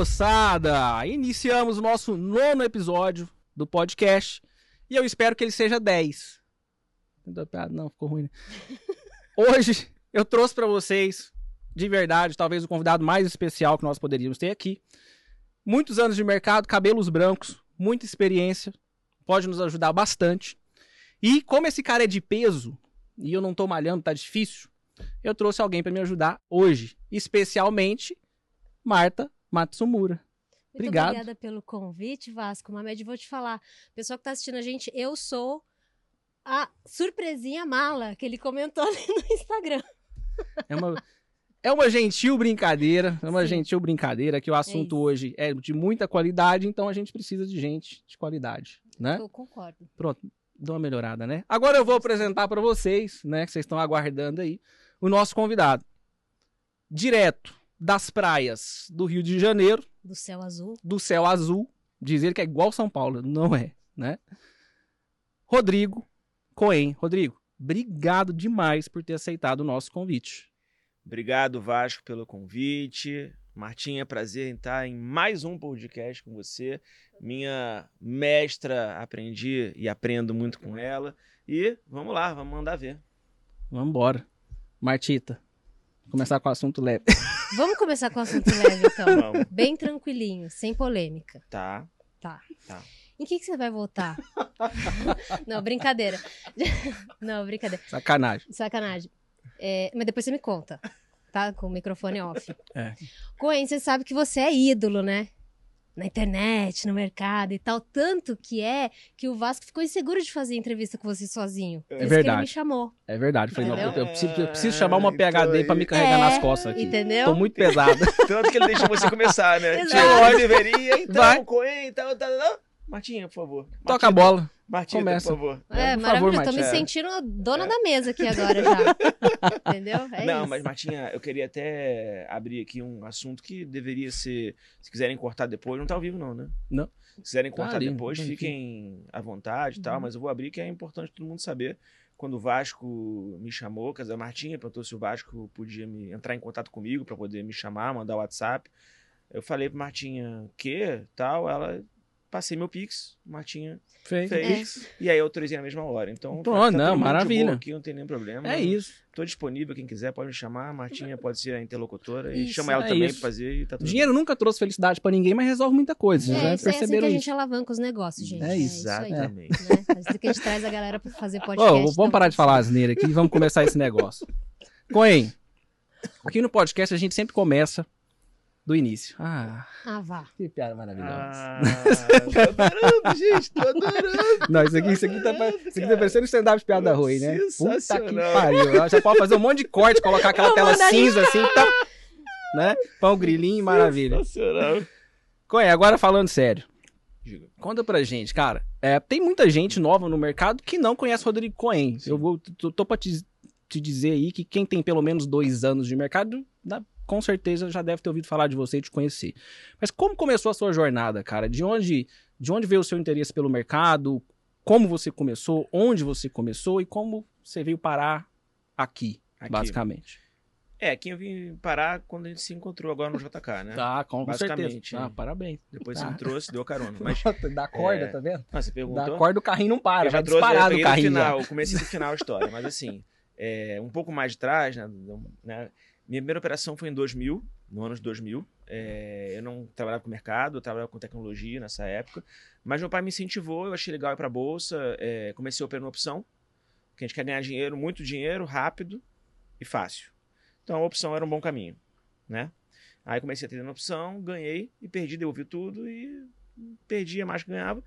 moçada! Iniciamos o nosso nono episódio do podcast e eu espero que ele seja 10. Não, ficou ruim. Né? Hoje eu trouxe para vocês, de verdade, talvez o convidado mais especial que nós poderíamos ter aqui. Muitos anos de mercado, cabelos brancos, muita experiência, pode nos ajudar bastante. E como esse cara é de peso e eu não tô malhando, tá difícil, eu trouxe alguém para me ajudar hoje, especialmente Marta Matsumura. Muito Obrigado. obrigada pelo convite, Vasco. Mamed, vou te falar. Pessoal que tá assistindo a gente, eu sou a surpresinha mala que ele comentou ali no Instagram. É uma, é uma gentil brincadeira, é uma Sim. gentil brincadeira que o assunto isso. hoje é de muita qualidade, então a gente precisa de gente de qualidade, né? Eu concordo. Pronto, dá uma melhorada, né? Agora eu vou apresentar para vocês, né, que vocês estão aguardando aí, o nosso convidado. Direto das praias do Rio de Janeiro, Do céu azul. do céu azul, dizer que é igual São Paulo, não é, né? Rodrigo Coen. Rodrigo, obrigado demais por ter aceitado o nosso convite. Obrigado, Vasco, pelo convite. Martinha, prazer em estar em mais um podcast com você. Minha mestra, aprendi e aprendo muito com ela. E vamos lá, vamos mandar ver. Vamos embora. Martita, começar com o assunto leve. Vamos começar com o assunto leve, então. Vamos. Bem tranquilinho, sem polêmica. Tá. Tá. Tá. Em que, que você vai votar? Não, brincadeira. Não, brincadeira. Sacanagem. Sacanagem. É, mas depois você me conta, tá? Com o microfone off. É. Coen, você sabe que você é ídolo, né? Na internet, no mercado e tal. Tanto que é que o Vasco ficou inseguro de fazer entrevista com você sozinho. Por isso que ele verdade. me chamou, É verdade. Falei, não, eu, preciso, eu preciso chamar uma PHD então pra me carregar É, nas costas aqui. entendeu? Tô muito pesado. Tanto que ele deixou você começar, né? Chegou, deveria, então, Vai. Coen, tal, tal, tal. Martinha, por favor. Toca a bola. Martita, Começa. por favor. É, por favor, maravilhoso. Tô me Martinha. sentindo a dona da mesa aqui agora já. Entendeu? É não, isso. mas Martinha, eu queria até abrir aqui um assunto que deveria ser. Se quiserem cortar depois, não tá ao vivo, não, né? Não. Se quiserem Tá cortar ali, depois, enfim. fiquem à vontade e tal, Uhum. mas eu vou abrir que é importante todo mundo saber. Quando o Vasco me chamou, quer dizer, a Martinha perguntou se o Vasco podia me entrar em contato comigo para poder me chamar, mandar o WhatsApp. Eu falei pra Martinha, que tal? Ela passei meu Pix, Martinha Fez. fez. E aí eu autorizei na mesma hora. Então, É. Pronto, tá todo não, maravilha. Aqui não tem nenhum problema. É isso. Tô disponível, quem quiser pode me chamar. Martinha pode ser a interlocutora. E Isso, chama ela é também pra fazer e tá tudo Dinheiro nunca trouxe felicidade pra ninguém, mas resolve muita coisa. É, já isso é assim que perceberam a isso. gente alavanca os negócios, gente. É É isso. isso aí. Exatamente. Né? É isso que a gente traz a galera pra fazer podcast. vamos então, parar de falar asneira aqui e vamos começar esse negócio. Coen, aqui no podcast a gente sempre começa do início. Ah, Ah, vá. que piada maravilhosa. Ah, tô adorando, gente. Tô adorando. Não, isso aqui, isso aqui tá, isso aqui tá parecendo stand-up de piada ruim, né? Puta que pariu. Ela Já pode fazer um monte de corte, colocar aquela tela cinza assim, tá, né? Pão grilinho, maravilha. Sensacional. Coen, agora falando sério. Diga. Conta pra gente, cara. É, tem muita gente nova no mercado que não conhece Rodrigo Coen. Eu vou, tô, tô pra te, te dizer aí que quem tem pelo menos dois anos de mercado, dá- com certeza já deve ter ouvido falar de você e te conhecer. Mas como começou a sua jornada, cara? De onde, de onde veio o seu interesse pelo mercado? Como você começou? Onde você começou? E como você veio parar aqui, Aqui. basicamente? É, aqui eu vim parar quando a gente se encontrou agora no JK, né? Tá, com, com certeza. Basicamente, Ah, né? parabéns. Depois Tá. você me trouxe, deu carona. Mas Dá corda, É, tá vendo? ah, você perguntou? corda, o carrinho não para, eu já vai trouxe, eu disparar do peguei no carrinho. já. final, comecei do final a história, mas assim, é, um pouco mais de trás, né, né, minha primeira operação foi em 2000, no ano de 2000, é, eu não trabalhava com mercado, eu trabalhava com tecnologia nessa época, mas meu pai me incentivou, eu achei legal ir para bolsa, é, comecei a operar uma opção, que a gente quer ganhar dinheiro, muito dinheiro, rápido e fácil. Então a opção era um bom caminho, né? Aí comecei a ter na opção, ganhei e perdi, devolvi tudo e perdia mais que ganhava.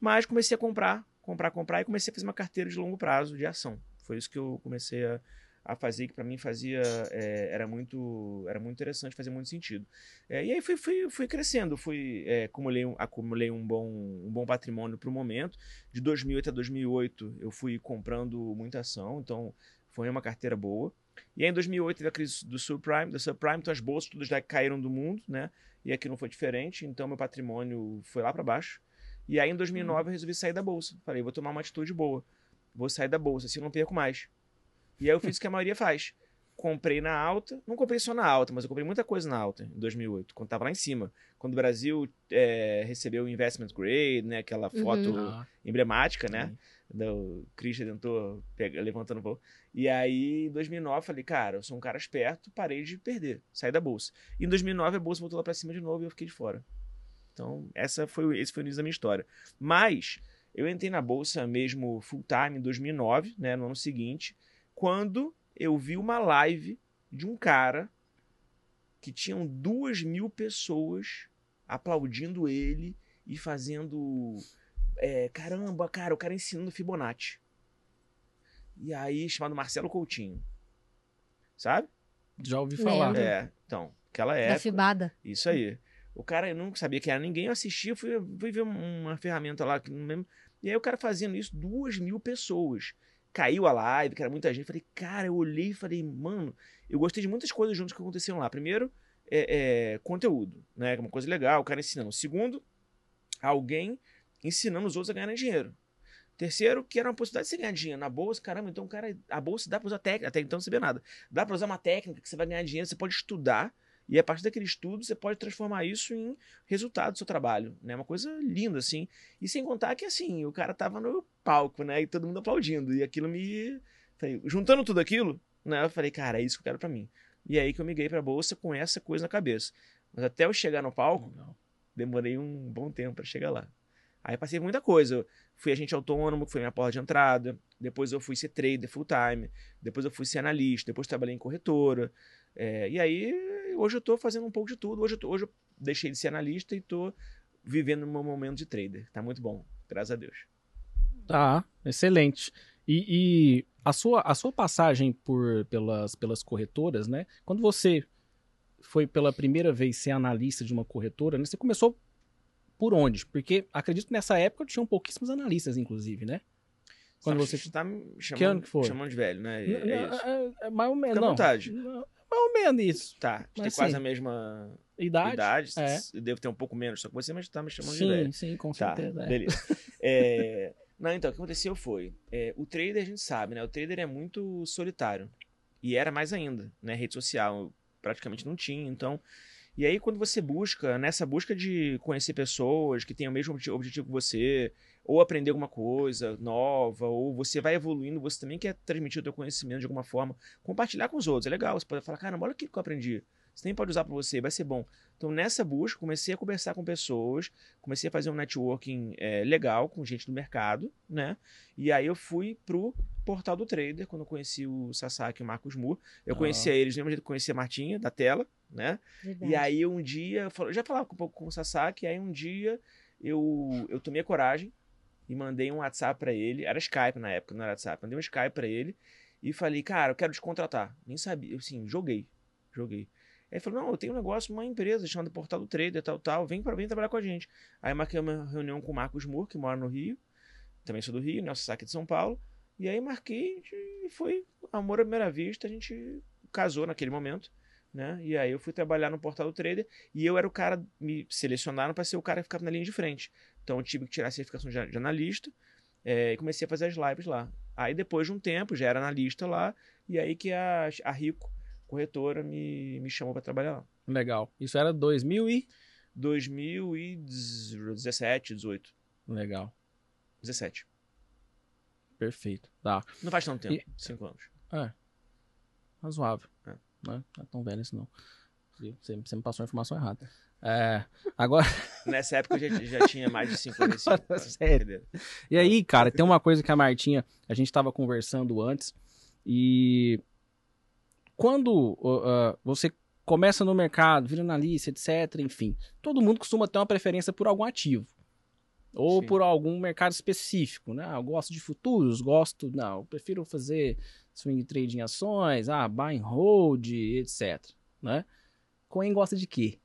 Mas comecei a comprar, comprar, comprar e comecei a fazer uma carteira de longo prazo de ação. Foi isso que eu comecei a, a fazer, que para mim fazia é, era muito era muito interessante, fazia muito sentido. É, e aí fui, fui, fui crescendo, fui é, acumulei, um, acumulei um bom um bom patrimônio para o momento. De 2008 a 2008 eu fui comprando muita ação, então foi uma carteira boa. E aí em 2008 teve a crise do subprime, da subprime, então as bolsas todas já caíram do mundo, né? E aqui não foi diferente, então meu patrimônio foi lá para baixo. E aí em 2009 eu resolvi sair da bolsa. Falei, vou tomar uma atitude boa. Vou sair da bolsa, assim eu não perco mais. E aí eu fiz o que a maioria faz. comprei na alta. Não comprei só na alta, mas eu comprei muita coisa na alta em 2008, quando tava lá em cima. Quando o Brasil é, recebeu o Investment Grade, né? Aquela foto Uhum. Emblemática, né? sim. do Christian tentou pega, levantando um pouco. E aí, em 2009, falei, cara, eu sou um cara esperto, parei de perder, saí da bolsa. E em 2009 a bolsa voltou lá pra cima de novo e eu fiquei de fora. Então, essa foi, o- esse foi o início da minha história. Mas eu entrei na bolsa mesmo full time em 2009, né, no ano seguinte, quando eu vi uma live de um cara que tinham duas mil pessoas aplaudindo ele e fazendo é, caramba, cara, o cara ensinando Fibonacci. E aí, chamado Marcelo Coutinho. Sabe? Já ouvi falar. Lembro. É, então, aquela Da época. fibada. Isso aí. O cara, eu não sabia que era ninguém, eu assistia, fui, fui ver uma ferramenta lá, que não lembro. E aí o cara fazendo isso, duas mil pessoas. Caiu a live, que era muita gente. Falei, cara, eu olhei e falei, mano, eu gostei de muitas coisas juntas que aconteceram lá. Primeiro, é, é, conteúdo, né? que é Uma coisa legal, o cara ensinando. Segundo, alguém ensinando os outros a ganhar dinheiro. Terceiro, que era uma possibilidade de você ganhar dinheiro na bolsa. Caramba, então, cara, a bolsa dá pra usar técnica. Até então não sabia nada. Dá pra usar uma técnica que você vai ganhar dinheiro, você pode estudar. E a partir daquele estudo, você pode transformar isso em resultado do seu trabalho, né? Uma coisa linda, assim. E sem contar que, assim, o cara tava no palco, né? E todo mundo aplaudindo. E aquilo me... falei, juntando tudo aquilo, né? Eu falei, cara, é isso que eu quero pra mim. E aí que eu migrei pra bolsa com essa coisa na cabeça. Mas até eu chegar no palco, Legal. demorei um bom tempo pra chegar lá. Aí passei muita coisa. Eu fui agente autônomo, que foi minha porta de entrada. Depois eu fui ser trader full time. Depois eu fui ser analista. Depois trabalhei em corretora. É, e aí, hoje eu tô fazendo um pouco de tudo. Hoje eu, tô- hoje eu deixei de ser analista e tô vivendo o meu momento de trader. Tá muito bom, graças a Deus. Tá, excelente. E, e a, sua, a sua passagem por, pelas, pelas corretoras, né? Quando você foi pela primeira vez ser analista de uma corretora, né? Você começou por onde? Porque acredito que nessa época tinham pouquíssimos analistas, inclusive, né? Quando Tá- você. tá me ano chamando, que foi? chamando de velho, né? É, Não, é isso. é- é mais ou menos. Fica à não. vontade. Não, mais ou menos isso. Tá, a gente tem Mas quase sim. a mesma Idade? idade. É. Eu devo ter um pouco menos só que você, mas tá me chamando de velho. Sim, sim, com Tá, certeza. é. beleza. É, Não, então, o que aconteceu foi, é, o trader a gente sabe, né? O trader é muito solitário. E era mais ainda, né? Rede social praticamente não tinha, então... E aí, quando você busca, nessa busca de conhecer pessoas que têm o mesmo obje- objetivo que você, ou aprender alguma coisa nova, ou você vai evoluindo, você também quer transmitir o teu conhecimento de alguma forma, compartilhar com os outros, é legal. Você pode falar, caramba, olha o que eu aprendi. Você também pode usar para você, vai ser bom. Então, nessa busca, comecei a conversar com pessoas, comecei a fazer um networking é, legal com gente do mercado, né? E aí eu fui pro portal do trader, quando eu conheci o Sasaki e o Marcos Moore. Eu Ah. conhecia eles do mesmo jeito que eu conhecia a Martinha, da tela, né? Verdade. E aí um dia, eu falo- já falava um pouco com o Sasaki, aí um dia eu, eu tomei a coragem e mandei um WhatsApp pra ele, era Skype na época, não era WhatsApp, mandei um Skype pra ele e falei, cara, eu quero te contratar. Nem sabia, eu, assim, joguei, joguei. Aí falou, não, eu tenho um negócio, uma empresa chamada Portal do Trader, tal, tal, vem, pra, vem trabalhar com a gente. Aí marquei uma reunião com o Marcos Moore, que mora no Rio, também sou do Rio, né, o Sasaki é de São Paulo, e aí marquei e foi amor à primeira vista, a gente casou naquele momento, né, e aí eu fui trabalhar no Portal do Trader, e eu era o cara, me selecionaram para ser o cara que ficava na linha de frente. Então eu tive que tirar a certificação de, de analista é, e comecei a fazer as lives lá. Aí depois de um tempo, já era analista lá, e aí que a, a Rico, corretora, me, me chamou para trabalhar lá. Legal. Isso era 2000 e... 2017, 18, Legal. 17. Perfeito. Tá. Não faz tanto tempo, E- cinco anos. É. Razoável. É. Né? Não é tão velho isso, não. Você, você me passou a informação errada. É, agora, Nessa época eu já, já tinha mais de 55. Agora, sério. e aí, cara, tem uma coisa que a Martinha, a gente tava conversando antes, e quando uh, você começa no mercado, vira analista, etc, enfim, todo mundo costuma ter uma preferência por algum ativo. Ou Sim. por algum mercado específico, né? Ah, eu gosto de futuros, gosto, não, eu prefiro fazer swing trade em ações, ah, buy and hold, etc, né? Coen gosta de quê?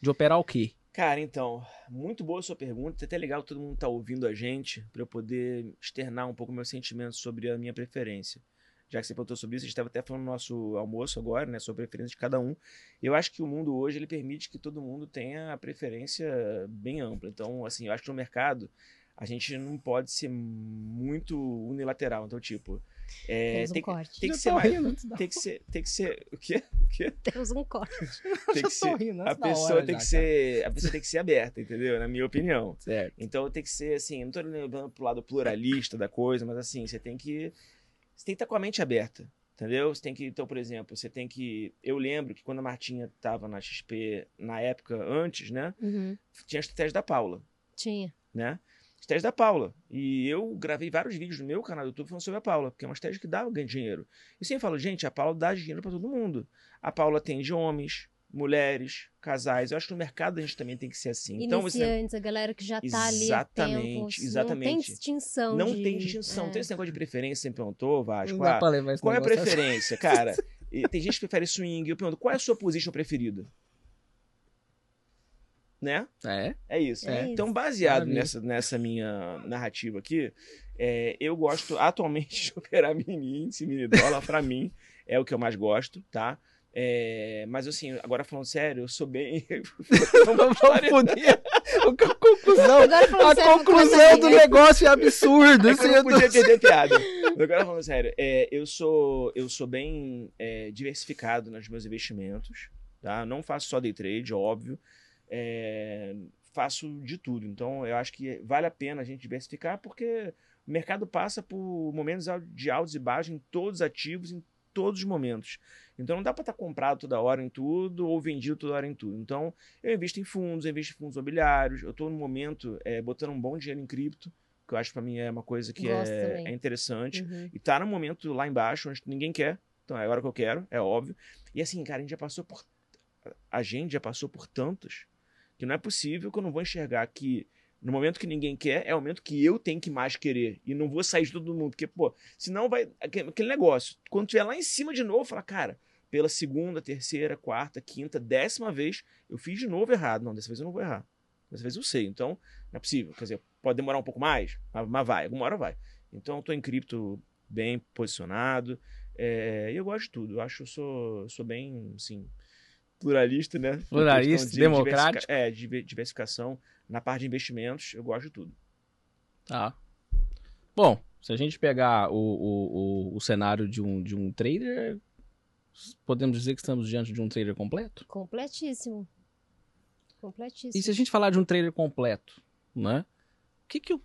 De operar o quê? Cara, então, muito boa a sua pergunta. É até legal todo mundo tá ouvindo a gente para eu poder externar um pouco meus sentimentos sobre a minha preferência. Já que você perguntou sobre isso, a gente estava até falando no nosso almoço agora, né, sobre a preferência de cada um. Eu acho que o mundo hoje ele permite que todo mundo tenha a preferência bem ampla. Então, assim, eu acho que no mercado a gente não pode ser muito unilateral. Então, tipo, É, Temos um tem, corte. tem que ser rindo Tem que ser. Tem que ser. O quê? O quê? Temos um corte. Tem Já que ser. rindo A pessoa hora tem já, que ser. A pessoa tem que ser aberta, entendeu? Na minha opinião. cara. Certo. Então tem que ser assim, não tô levando pro lado pluralista da coisa, mas assim, você tem que. Você tem que estar com a mente aberta. Entendeu? Você tem que, então, por exemplo, você tem que. Eu lembro que quando a Martinha tava na XP, na época antes, né? Uhum. Tinha a estratégia da Paula, Tinha. né? Estratégia da Paula. E eu gravei vários vídeos no meu canal do YouTube falando sobre a Paula, porque é uma estratégia que dá ganho de dinheiro. E sempre falo, gente, a Paula dá dinheiro para todo mundo. A Paula atende homens, mulheres, casais. Eu acho que no mercado a gente também tem que ser assim. Então, você Iniciantes, a galera que já tá ali há Exatamente, tempo. Não tem exatamente. distinção não de- tem distinção. é. Tem esse negócio de preferência, você me perguntou, Vasco. Não dá Ah, pra levar esse qual é a preferência, cara? E tem gente que prefere swing. Eu pergunto, qual é a sua position preferida? Né? É. É isso. É Então, baseado Maravilha. nessa, nessa minha narrativa aqui, é, eu gosto atualmente de operar mini índice, mini dólar. Pra mim, é o que eu mais gosto, tá? É, mas assim, agora falando sério, eu sou bem. Vamos foder. A conclusão, a sério, conclusão do negócio é absurda. É eu não assim, podia perder piada. Agora falando sério, é, eu sou eu sou bem é, diversificado nos meus investimentos, tá? Não faço só day trade, óbvio. É, faço de tudo. Então eu acho que vale a pena a gente diversificar porque o mercado passa por momentos de altos e baixos em todos os ativos, em todos os momentos. Então não dá para estar comprado toda hora em tudo ou vendido toda hora em tudo. Então eu invisto em fundos, eu invisto em fundos imobiliários. Eu estou no momento é, botando um bom dinheiro em cripto, que eu acho para mim é uma coisa que é, é interessante. Uhum. E tá no momento lá embaixo, onde ninguém quer. Então é agora que eu quero, é óbvio. E assim, cara, a gente já passou por. A gente já passou por tantos que não é possível que eu não vou enxergar que no momento que ninguém quer, é o momento que eu tenho que mais querer. E não vou sair de todo mundo. Porque, pô, senão vai. Aquele negócio. Quando tiver lá em cima de novo, fala, cara, pela segunda, terceira, quarta, quinta, décima vez, eu fiz de novo errado. Não, dessa vez eu não vou errar. Dessa vez eu sei. Então, não é possível. Quer dizer, pode demorar um pouco mais, mas, vai, alguma hora vai. Então, eu tô em cripto bem posicionado. É, eu gosto de tudo. Eu acho que eu sou, sou bem, assim, pluralista, né? Pluralista, de democrático. É, de diversificação. Na parte de investimentos, eu gosto de tudo. Tá. Bom, se a gente pegar o, o, o, o cenário de um, de um trader, podemos dizer que estamos diante de um trader completo? Completíssimo. Completíssimo. E se a gente falar de um trader completo, né? O que que, o, o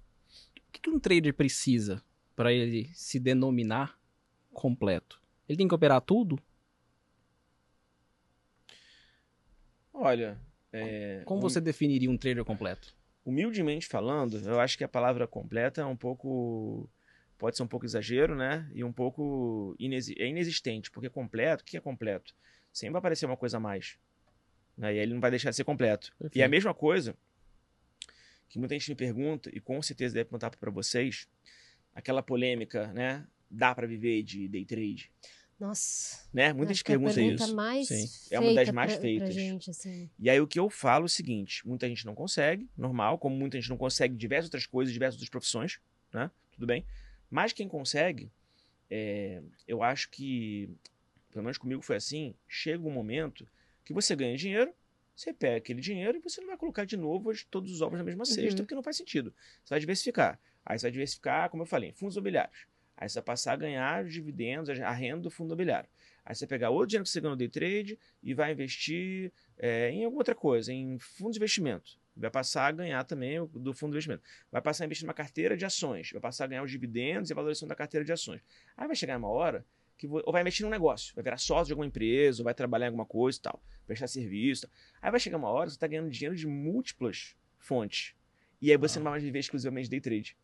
que, que um trader precisa para ele se denominar completo? Ele tem que operar tudo? Olha, é, Como você definiria um trader completo? humildemente falando, eu acho que a palavra completa é um pouco. Pode ser um pouco exagero, né? E um pouco inexi- é inexistente. Porque completo, o que é completo? Sempre vai aparecer uma coisa a mais. Né? E aí ele não vai deixar de ser completo. E a mesma coisa que muita gente me pergunta, e com certeza deve perguntar para vocês, aquela polêmica, né? Dá para viver de day trade? Nossa. Né? Muita acho gente que é pergunta isso. Sim. É uma das mais pra- feitas. Pra gente, assim. E aí o que eu falo é o seguinte: muita gente não consegue, normal, como muita gente não consegue diversas outras coisas, diversas outras profissões, né? Tudo bem. Mas quem consegue, é, eu acho que, pelo menos comigo foi assim, chega um momento que você ganha dinheiro, você pega aquele dinheiro e você não vai colocar de novo todos os ovos na mesma cesta, Uhum. porque não faz sentido. Você vai diversificar. Aí você vai diversificar, como eu falei, fundos imobiliários. Aí você vai passar a ganhar os dividendos, a renda do fundo imobiliário. Aí você vai pegar outro dinheiro que você ganhou no day trade e vai investir é, em alguma outra coisa, em fundo de investimento. Vai passar a ganhar também do fundo de investimento. Vai passar a investir numa carteira de ações. Vai passar a ganhar os dividendos e a valorização da carteira de ações. Aí vai chegar uma hora que vo- ou vai investir num negócio, vai virar sócio de alguma empresa, ou vai trabalhar em alguma coisa e tal, prestar serviço. tal. Aí vai chegar uma hora que você está ganhando dinheiro de múltiplas fontes. E aí você Ah. não vai mais viver exclusivamente de day trade.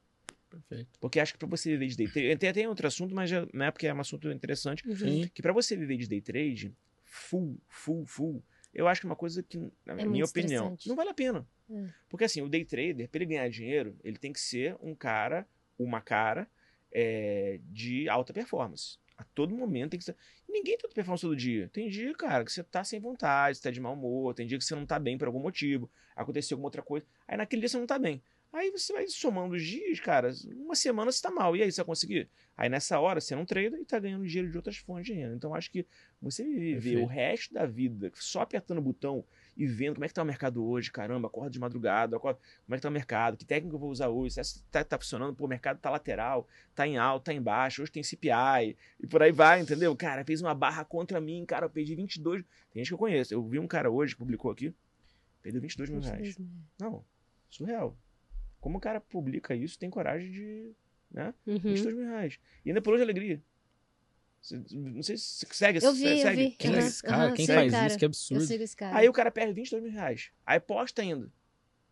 Perfeito. Porque acho que para você viver de day trade. Tem até outro assunto, mas já, não é porque é um assunto interessante Uhum. Que para você viver de day trade, full, full, full, eu acho que é uma coisa que, na É minha opinião, não vale a pena. É. Porque assim, o day trader, para ele ganhar dinheiro, ele tem que ser um cara, uma cara é, de alta performance. A todo momento tem que ser. Ninguém tem alta performance todo dia. Tem dia, cara, que você tá sem vontade, você tá de mau humor, tem dia que você não tá bem por algum motivo, aconteceu alguma outra coisa. Aí naquele dia você não tá bem. Aí você vai somando os dias, cara, uma semana você tá mal. E aí, você vai conseguir? Aí nessa hora você não treina e tá ganhando dinheiro de outras fontes de renda. Então acho que você viver Perfeito. o resto da vida só apertando o botão e vendo como é que tá o mercado hoje, caramba, acorda de madrugada, acorda, como é que tá o mercado, que técnica eu vou usar hoje, se essa tá, tá funcionando, pô, o mercado tá lateral, tá em alto, tá em baixo, hoje tem CPI, e por aí vai, entendeu? Cara, fez uma barra contra mim, cara, eu perdi 22. Tem gente que eu conheço. Eu vi um cara hoje que publicou aqui, perdeu 22 mil reais. 22 mil. Não, surreal. Como o cara publica isso, tem coragem de. Né? Uhum. 22 mil reais. E ainda pulou de alegria. Não sei se você segue Eu vi, eu segue. vi. Quem é Aham, esse cara? aham, Quem faz cara. isso? Que Eu absurdo. sigo esse cara. Aí o cara perde 22 mil reais. Aí posta ainda.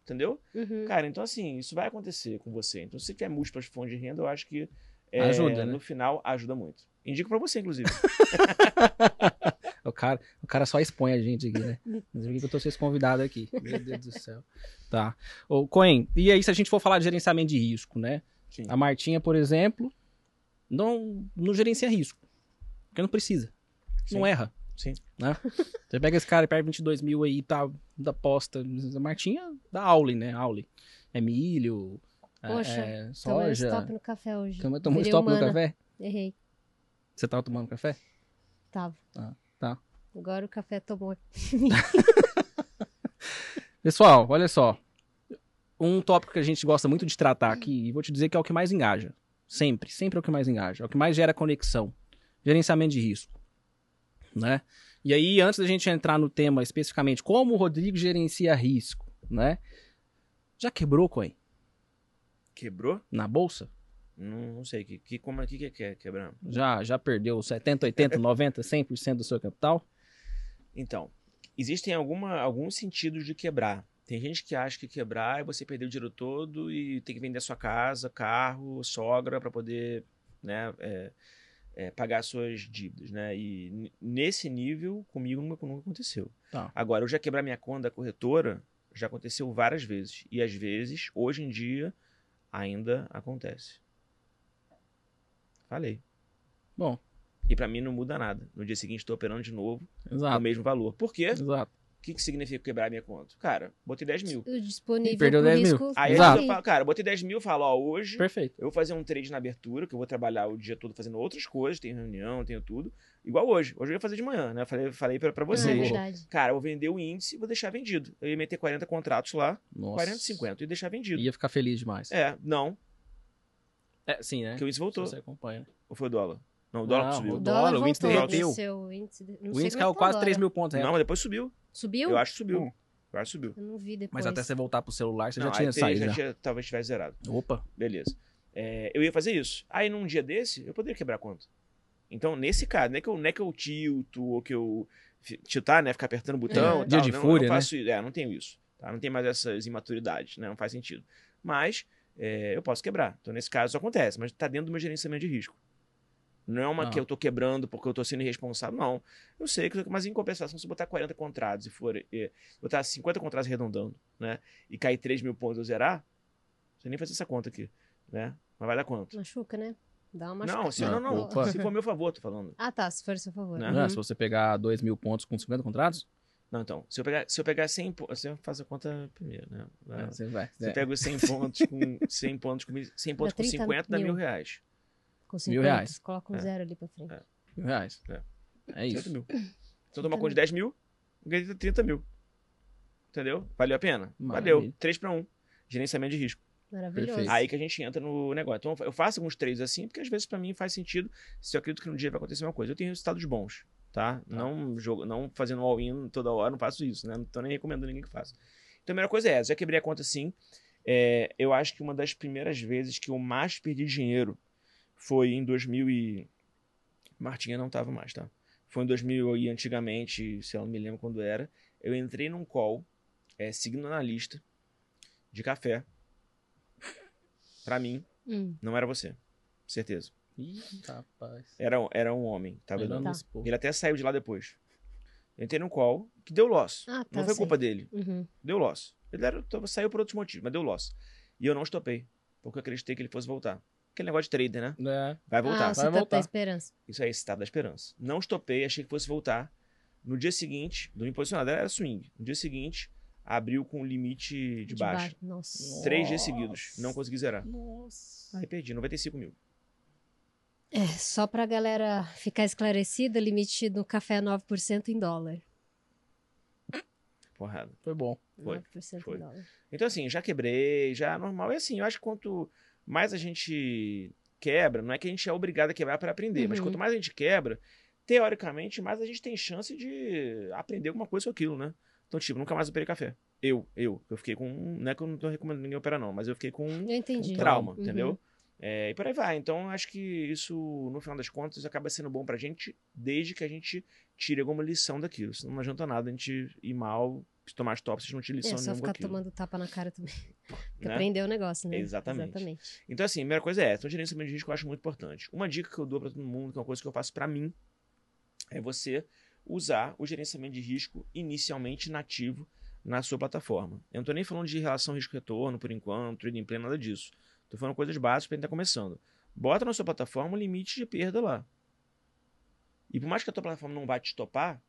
Entendeu? Uhum. Cara, então assim, isso vai acontecer com você. Então, se você tiver múltiplas fontes de renda, eu acho que é, Ajuda, né? no final ajuda muito. Indico pra você, inclusive. O cara, o cara só expõe a gente aqui, né? Mas por que eu tô sendo convidado aqui? Meu Deus do céu. Tá. Ô, Coen, e aí se a gente for falar de gerenciamento de risco, né? Sim. A Martinha, por exemplo, não, não gerencia risco. Porque não precisa. Não Sim. erra. Sim. Né? Você pega esse cara e perde 22 mil aí, tá, da aposta. A Martinha dá aule, né? Aule. É milho, é- Poxa, é Tomei um soja. stop no café hoje. Tomou, tomou stop no humana. café? Errei. Você tava tomando café? Tava. Ah, tá. Agora o café tomou. Pessoal, olha só. Um tópico que a gente gosta muito de tratar aqui, e vou te dizer que é o que mais engaja. Sempre, sempre é o que mais engaja. É o que mais gera conexão. Gerenciamento de risco. Né? E aí, antes da gente entrar no tema especificamente, como o Rodrigo gerencia risco, né? Já quebrou, Coin? Quebrou? Na bolsa? Não, não sei. Que, que, como é que, que é quebrando? Já, já perdeu 70, 80, 90, 100% do seu capital? Então, existem alguma, alguns sentidos de quebrar. Tem gente que acha que quebrar é você perder o dinheiro todo e ter que vender sua casa, carro, sogra para poder né, é, é, pagar suas dívidas. Né? E nesse nível, comigo nunca, nunca aconteceu. Tá. Agora, eu já quebrar minha conta da corretora, já aconteceu várias vezes. E às vezes, hoje em dia, ainda acontece. Falei. Bom, E para mim não muda nada. No dia seguinte, estou operando de novo, o exato. mesmo valor. Por quê? Exato. O que, que significa quebrar minha conta? Cara, botei 10 mil. O disponível Perdeu pro 10 mil. Aí Exato. eu falo, cara, botei 10 mil, falo, ó, hoje Perfeito. eu vou fazer um trade na abertura, que eu vou trabalhar o dia todo fazendo outras coisas, tem reunião, tenho tudo. Igual hoje. Hoje eu ia fazer de manhã, né? Falei, falei pra, pra é vocês. verdade. cara, eu vou vender o índice e vou deixar vendido. Eu ia meter 40 contratos lá, Nossa. 40, 50, e deixar vendido. Ia ficar feliz demais. É, não, É, sim, né? porque o índice Se voltou. você acompanha. né? Ou foi o dólar? Não, o dólar Não, que subiu. O O dólar, dólar, o índice voltou, derreteu. o índice, não O índice caiu quase 3 agora. mil pontos. né? Não, mas depois subiu. Subiu? Eu acho que subiu. Hum. Eu acho que subiu. Eu não vi depois. Mas até você voltar pro celular, você Não, já tinha saído. já Já. tinha- talvez tivesse zerado. Opa. Beleza. É, eu ia fazer isso. Aí num dia desse, eu poderia quebrar a conta. Então, nesse caso, não é que eu, não é que eu tilto ou que eu. Tiltar, né? Ficar apertando o botão. É. Dia tal, de não, fúria, eu né? não faço isso. É, não tenho isso. Tá? Não tem mais essas imaturidades, né? Não faz sentido. Mas é, eu posso quebrar. Então, nesse caso, isso acontece, mas tá dentro do meu gerenciamento de risco. Não é uma Ah. que eu tô quebrando porque eu tô sendo irresponsável, não. Eu sei que, mas em compensação, se eu botar 40 contratos e for é, botar 50 contratos arredondando, né? E cair 3 mil pontos e eu zerar, você nem fazer essa conta aqui, né? Mas vai dar quanto? Machuca, né? Dá uma Não, se, não, não. opa. Se for meu favor, tô falando. Ah, tá. Se for seu favor. Né? Não é? Uhum. Se você pegar 2 mil pontos com 50 contratos, Não, então. Se eu pegar, se eu pegar 100 pontos. Você faz a conta primeiro, né? é, você vai. Você é. pega os 100 pontos com 100 pontos com, 100 pontos com 30 50 dá mil. mil reais. Com Mil 50, reais. Coloca um É. zero ali pra frente. É. Mil reais. É. É 50 isso. mil. Então toma conta de 10 mil, ganhei 30 mil. Entendeu? Valeu a pena? Maravilha. Valeu. 3 para 1. Gerenciamento de risco. Maravilhoso. Perfeito. Aí que a gente entra no negócio. Então eu faço alguns trades assim, porque às vezes pra mim faz sentido se eu acredito que no dia vai acontecer uma coisa. Eu tenho resultados bons, tá? Não, jogo, não fazendo all-in toda hora, não faço isso, né? Não tô nem recomendando ninguém que faça. Então a primeira coisa é essa. Já quebrei a conta sim. É, eu acho que uma das primeiras vezes que eu mais perdi dinheiro foi em 2000 e... Martinha não tava mais, tá? Foi em 2000 e antigamente, sei lá, não me lembro quando era. Eu entrei num call, é, seguindo na lista de café. Pra mim, Hum. não era você. Certeza. Ih, rapaz. Era, era um homem. Tava não Tá. Ele até saiu de lá depois. Eu entrei no call, que deu loss. Ah, tá. não foi sei. culpa dele. Uhum. Deu loss. Ele era, tava- saiu por outros motivos, mas deu loss. E eu não estopei. Porque eu acreditei que ele fosse voltar. Aquele negócio de trader, né? É. Vai voltar. Ah, você vai tá voltar. da esperança. Isso aí, estado da esperança. Não estopei, achei que fosse voltar. No dia seguinte, dormi posicionado, era swing. No dia seguinte, abriu com limite de, baixo. ba- Nossa. Três dias seguidos. Não consegui zerar. Nossa. Aí perdi, 95 mil. É, só pra galera ficar esclarecida, limite no café é 9% em dólar. Porrada. Foi bom. Foi, 9% foi. em dólar. Então, assim, já quebrei, já normal. E assim, eu acho que quanto mais a gente quebra, não é que a gente é obrigado a quebrar para aprender, mas Uhum. quanto mais a gente quebra, teoricamente, mais a gente tem chance de aprender alguma coisa com aquilo, né? Então, tipo, nunca mais operei café. Eu, eu. Eu fiquei com. Não é que eu não tô recomendando ninguém operar, não, mas eu fiquei com Eu entendi. um trauma, Uhum. entendeu? É, e por aí vai. Então, acho que isso, no final das contas, acaba sendo bom pra gente, desde que a gente tire alguma lição daquilo. Senão não adianta nada a gente ir mal, tomar stop, se a gente não tira lição É só nenhuma ficar daquilo. tomando tapa na cara também. Porque né? aprendeu o negócio, né? Exatamente. Exatamente. Então, assim, a primeira coisa é essa. Então, gerenciamento de risco eu acho muito importante. Uma dica que eu dou pra todo mundo, que é uma coisa que eu faço pra mim, é você usar o gerenciamento de risco inicialmente nativo na sua plataforma. Eu não tô nem falando de relação risco-retorno, por enquanto, trading pleno, nada disso. Tô falando coisas básicas pra quem tá começando. Bota na sua plataforma um limite de perda lá. E por mais que a tua plataforma não vai te topar,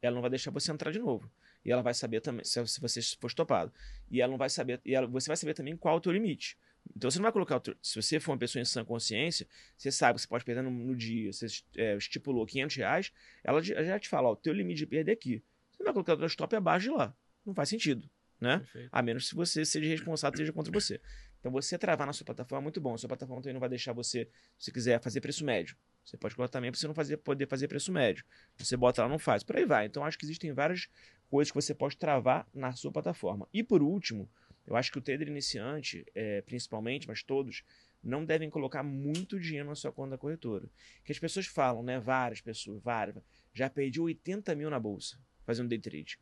ela não vai deixar você entrar de novo. E ela vai saber também, se, se você for topado. E ela não vai saber, e ela- você vai saber também qual é o teu limite. Então você não vai colocar, o teu- se você for uma pessoa em sã consciência, você sabe que você pode perder no, no dia, você é, estipulou 500 reais, ela já te fala, ó, o teu limite de perda é aqui. Você não vai colocar o teu stop abaixo de lá. Não faz sentido, né? Perfeito. A menos que você seja responsável, seja contra você. Então, você travar na sua plataforma é muito bom. A sua plataforma também não vai deixar você, se você quiser fazer preço médio. Você pode colocar também para você não fazer, poder fazer preço médio. Você bota lá, não faz. Por aí vai. Então, acho que existem várias coisas que você pode travar na sua plataforma. E por último, eu acho que o trader iniciante, é, principalmente, mas todos, não devem colocar muito dinheiro na sua conta da corretora. Que as pessoas falam, né? Várias pessoas, várias. Já perdi 80 mil na bolsa fazendo day trade.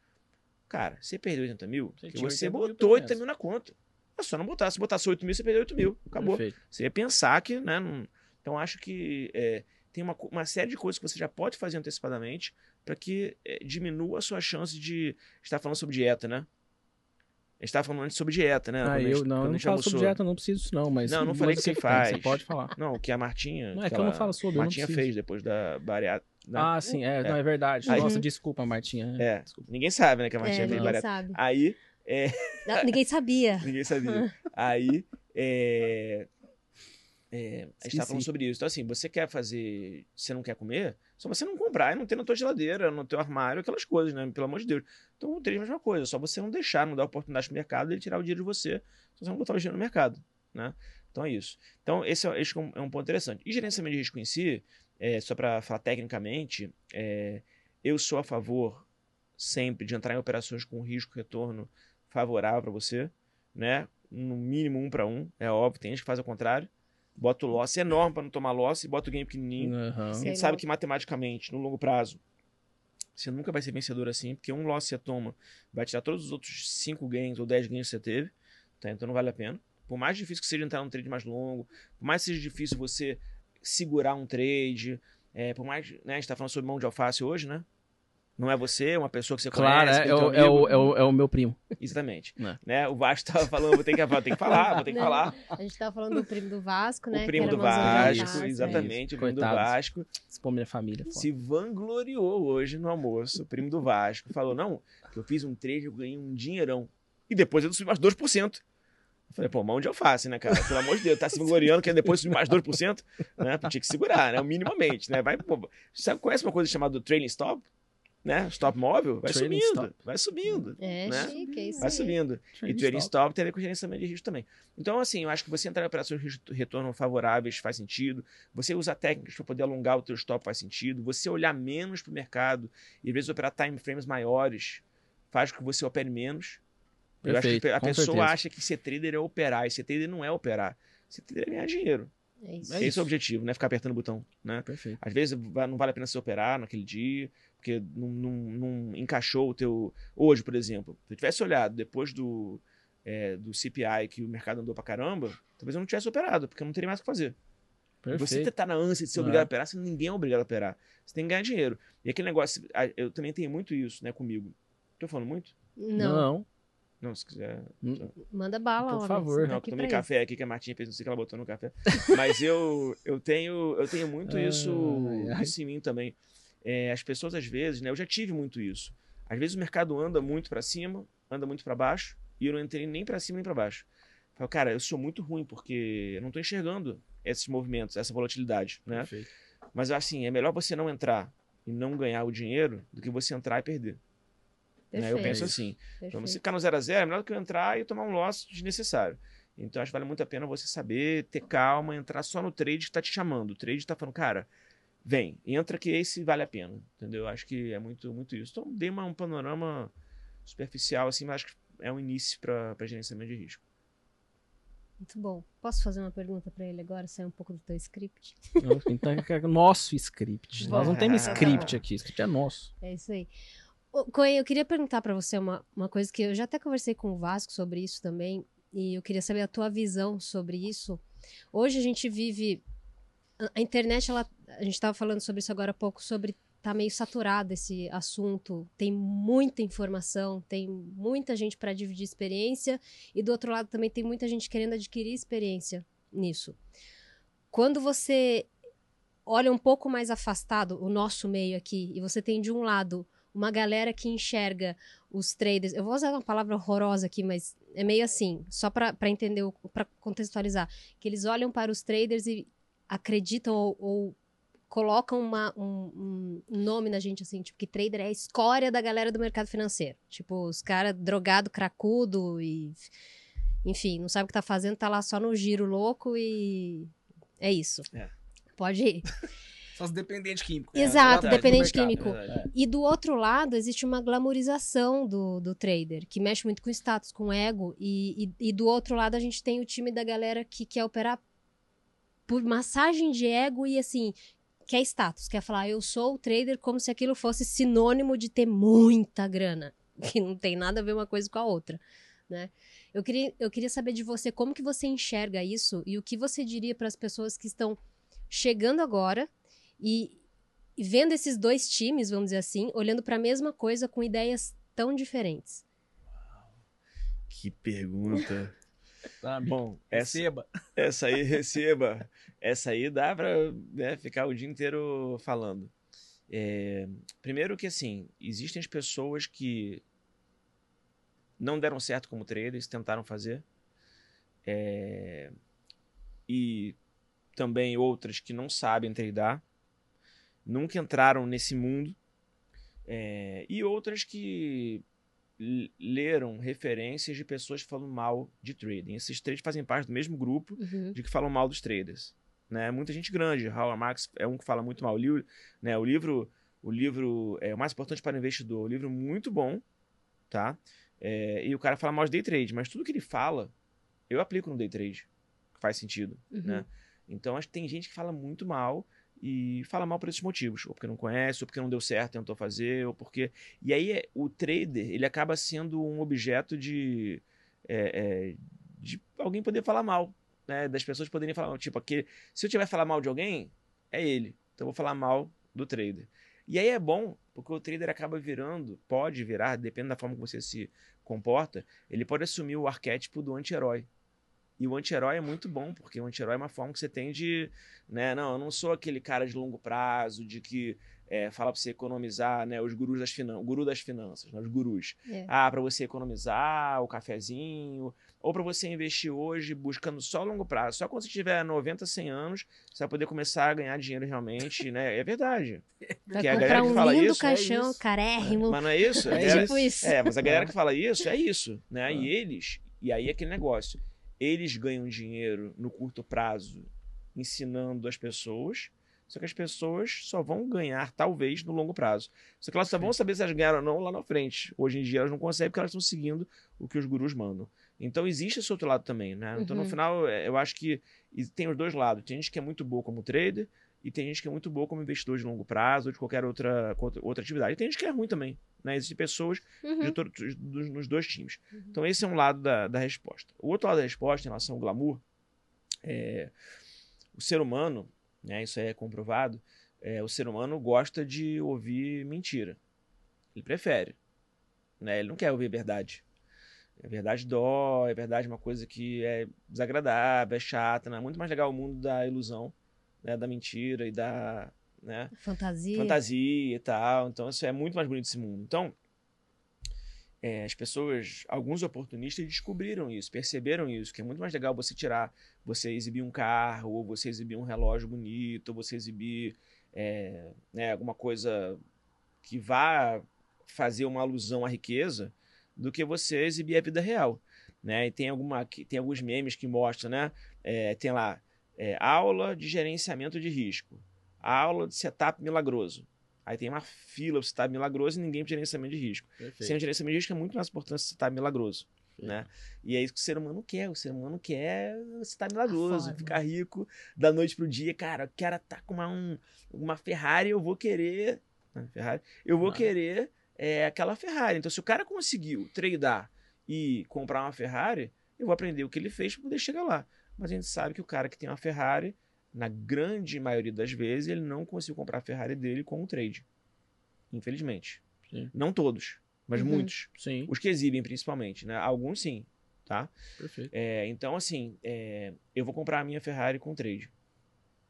Cara, você perdeu 80 mil, Você você 80 mil, botou pelo 80 menos. mil na conta. É só não botar. Se botasse 8 mil, você perdeu 8 mil. Acabou. Perfeito. Você ia pensar que, né? não- Então, acho que é, tem uma, uma série de coisas que você já pode fazer antecipadamente para que é, diminua a sua chance de estar falando sobre dieta, né? A gente estava falando antes sobre dieta, né? Ah, gente- eu não, eu não falo sobre dieta, não preciso disso não, mas... Não, não falei o que você tem? faz. Você pode falar. Não, o que a Martinha. Não, é que eu não falo sobre, Martinha fez depois da bariátrica. Ah, sim, é, não, é verdade. Aí- Nossa, desculpa, Martinha. É, Desculpa. ninguém sabe, né, que a Martinha É, fez ninguém bariátrica. sabe. Aí, é, Não, ninguém sabia. Ninguém sabia. Aí, é, é, a gente tá falando sobre isso. Então, assim, você quer fazer, você não quer comer, só você não comprar e não ter na tua geladeira, no teu armário, aquelas coisas, né? Pelo amor de Deus. Então, o trade é a mesma coisa, só você não deixar, não dar oportunidade pro mercado dele tirar o dinheiro de você, se você não botar o dinheiro no mercado, né? Então, é isso. Então, esse é, esse é um- é um ponto interessante. E gerenciamento de risco em si, é, só para falar tecnicamente, é, eu sou a favor sempre de entrar em operações com risco-retorno favorável para você, né? No mínimo um para um, é óbvio. Tem gente que faz ao contrário. Bota o loss enorme para não tomar loss e bota o ganho pequenininho. Aham. A gente sabe que matematicamente, no longo prazo, você nunca vai ser vencedor assim, porque um loss que você toma vai tirar todos os outros 5 ganhos ou 10 ganhos que você teve, tá? Então não vale a pena. Por mais difícil que seja entrar num trade mais longo, por mais que seja difícil você segurar um trade, é, por mais, né, a gente tá falando sobre mão de alface hoje, né? Não é você, é uma pessoa que você Claro, conhece, é, que é, é, o, amigo. é, o, é o meu primo. Exatamente. É. Né? O Vasco tava falando, vou ter que, vou ter que falar, vou ter que Não. falar. A gente tava falando do primo do Vasco, né? o que primo era do Amazônia Vasco, Fácil, é. exatamente, o primo do Coitados. Vasco. Expor minha família. foda. se vangloriou hoje no almoço, o primo do Vasco. Falou, não, que eu fiz um trade, eu ganhei um dinheirão. E depois eu subi mais 2%. Eu falei, pô, mão de alface, né, cara? Pelo amor de Deus, tá se vangloriando que depois subir mais 2%, né? Tinha que segurar, né? Minimamente, né? Vai, pô, você conhece uma coisa chamada trailing stop? Né? Stop móvel? Vai Trailing subindo, stop. vai subindo. É, né? chique, é isso Vai aí. subindo. E Trading stop. stop tem a ver com gerenciamento de risco também. Então, assim, eu acho que você entrar em operações de risco- retorno favoráveis faz sentido. Você usar técnicas para poder alongar o teu stop faz sentido. Você olhar menos para o mercado e, às vezes, operar time frames maiores faz com que você opere menos. eu acho que a pessoa certeza. acha que ser trader é operar. E ser trader não é operar. Ser trader é ganhar dinheiro. É isso. É Esse é o objetivo, não é ficar apertando o botão, né? Perfeito. Às vezes não vale a pena você operar naquele dia, porque não, não, não encaixou o teu. Hoje, por exemplo, se eu tivesse olhado depois do, é, do CPI que o mercado andou pra caramba, talvez eu não tivesse operado, porque eu não teria mais o que fazer. Você Perfeito. tá na ânsia de ser É. obrigado a operar, você, ninguém é obrigado a operar. Você tem que ganhar dinheiro. E aquele negócio, eu também tenho muito isso, né, comigo. Tô falando muito? Não, Não. Não, se quiser. manda bala, Por favor. você tá Não, eu aqui tomei café aqui que a Martinha fez, não sei o que ela botou no café. Mas eu, eu tenho eu tenho muito isso, Ai, ai. isso em mim também. É, as pessoas, às vezes, né? Eu já tive muito isso. Às vezes o mercado anda muito para cima, anda muito para baixo, e eu não entrei nem para cima nem para baixo. Eu falo, cara, eu sou muito ruim porque eu não tô enxergando esses movimentos, essa volatilidade, né? Perfeito. Mas assim, é melhor você não entrar e não ganhar o dinheiro do que você entrar e perder. né? Eu penso assim. Então, perfeito. você ficar no 0 a 0 é melhor do que eu entrar e tomar um loss desnecessário. Então, acho que vale muito a pena você saber, ter calma, entrar só no trade que tá te chamando. O trade tá falando, cara, vem, entra que esse vale a pena. Entendeu? Acho que é muito, muito isso. Então, dei uma, um panorama superficial, assim, mas acho que é um início para gerenciamento de risco. Muito bom. Posso fazer uma pergunta pra ele agora, sair um pouco do teu script? Então, é nosso script. Nós não temos script aqui, script é nosso. É isso aí. Coen, eu queria perguntar pra você uma, uma coisa que eu já até conversei com o Vasco sobre isso também, e eu queria saber a tua visão sobre isso. Hoje a gente vive. a- A internet, ela, a gente estava falando sobre isso agora há pouco, sobre tá meio saturado esse assunto, tem muita informação, tem muita gente para dividir experiência, e do outro lado também tem muita gente querendo adquirir experiência nisso. Quando você olha um pouco mais afastado o nosso meio aqui, e você tem de um lado uma galera que enxerga os traders. Eu vou usar uma palavra horrorosa aqui, mas é meio assim, só para entender, para contextualizar, que eles olham para os traders e acreditam ou, ou colocam uma- um, um nome na gente assim, tipo que trader é a escória da galera do mercado financeiro. Tipo, os caras drogado, cracudo e enfim, não sabe o que tá fazendo, tá lá só no giro louco e é isso. É. Pode ir. São os dependentes químicos. Exato, verdade, dependente do mercado. químico. Verdade. E do outro lado, existe uma glamorização do, do trader, que mexe muito com status, com ego. E, e, e do outro lado, a gente tem o time da galera que quer operar por massagem de ego e assim, quer status, quer falar, eu sou o trader como se aquilo fosse sinônimo de ter muita grana. Que não tem nada a ver uma coisa com a outra. Né? Eu, queria, eu queria saber de você como que você enxerga isso e o que você diria para as pessoas que estão chegando agora e, e vendo esses dois times, vamos dizer assim, olhando para a mesma coisa com ideias tão diferentes. Que pergunta. Tá, Bom, essa, Receba. essa aí, receba. Essa aí dá pra né, ficar o dia inteiro falando. É, primeiro que, assim, existem as pessoas que não deram certo como traders, tentaram fazer. É, e também outras que não sabem tradar, nunca entraram nesse mundo. É, e outras que leram referências de pessoas falando mal de trading. Esses três fazem parte do mesmo grupo de que falam mal dos traders. Né? Muita gente grande. Howard Marks é um que fala muito mal. O livro, né? o livro, o livro é o mais importante para o investidor. O livro muito bom, tá? É, e o cara fala mal de day trade, mas tudo que ele fala, eu aplico no day trade. Faz sentido, Uhum. né? Então acho que tem gente que fala muito mal e fala mal por esses motivos, ou porque não conhece, ou porque não deu certo, tentou fazer, ou porque e aí é- o trader ele acaba sendo um objeto de é, é, de alguém poder falar mal, né? Das pessoas poderem falar mal. Tipo, aquele, se eu tiver falar mal de alguém, é ele. Então eu vou falar mal do trader. E aí é bom, porque o trader acaba virando, pode virar, dependendo da forma que você se comporta, ele pode assumir o arquétipo do anti-herói. E o anti-herói é muito bom, porque o anti-herói é uma forma que você tem de, né, não, eu não sou aquele cara de longo prazo, de que é, fala pra você economizar, né, os gurus das finanças, guru das finanças, né, os gurus. É. Ah, para você economizar o cafezinho, ou para você investir hoje buscando só longo prazo. Só quando você tiver 90, 100 anos, você vai poder começar a ganhar dinheiro realmente, né? É verdade. Vai Que a comprar galera que um fala lindo isso, caixão é isso. carérrimo. Mas não é isso? A É galera- tipo isso. é, mas a galera que fala isso, é isso, né? É. E eles, e aí é aquele negócio, eles ganham dinheiro no curto prazo ensinando as pessoas, só que as pessoas só vão ganhar, talvez, no longo prazo. Só que elas só vão saber se elas ganharam ou não lá na frente. Hoje em dia elas não conseguem porque elas estão seguindo o que os gurus mandam. Então existe esse outro lado também, né? Então no Uhum. final é, eu acho que tem os dois lados. Tem gente que é muito boa como trader e tem gente que é muito boa como investidor de longo prazo ou de qualquer outra, outra atividade. E tem gente que é ruim também, né? Existem pessoas Uhum. de todo- dos- nos dois times. Então, esse é um lado da, da resposta. O outro lado da resposta, em relação ao glamour, é o ser humano, né, isso aí é comprovado, é, o ser humano gosta de ouvir mentira. Ele prefere. Né? Ele não quer ouvir verdade. A verdade dói, a verdade é uma coisa que é desagradável, é chata. Né? É muito mais legal o mundo da ilusão, né? da mentira e da. Né? Fantasia. fantasia e tal. Então, isso é muito mais bonito esse mundo. Então, é, as pessoas, alguns oportunistas descobriram isso, perceberam isso, que é muito mais legal você tirar, você exibir um carro, ou você exibir um relógio bonito, ou você exibir é, né, alguma coisa que vá fazer uma alusão à riqueza, do que você exibir a vida real. Né? E tem, alguma, tem alguns memes que mostram, né? É, tem lá, é, aula de gerenciamento de risco, aula de setup milagroso. Aí tem uma fila para setup milagroso e ninguém para gerenciamento de risco. Perfeito. Sem o gerenciamento de risco é muito mais importante setup milagroso. Né? E é isso que o ser humano quer. O ser humano quer estar milagroso, ficar rico da noite pro dia. Cara, o cara tá com uma, um- uma Ferrari, eu vou querer. né, Ferrari, eu vou querer é, aquela Ferrari. Então, se o cara conseguiu tradar e comprar uma Ferrari, eu vou aprender o que ele fez para poder chegar lá. Mas a gente sabe que o cara que tem uma Ferrari, na grande maioria das vezes, ele não conseguiu comprar a Ferrari dele com o trade. Infelizmente. Sim. Não todos, mas Uhum. muitos. Sim, Os que exibem, principalmente, né? Alguns sim, tá? perfeito. É, então, assim, é, eu vou comprar a minha Ferrari com trade.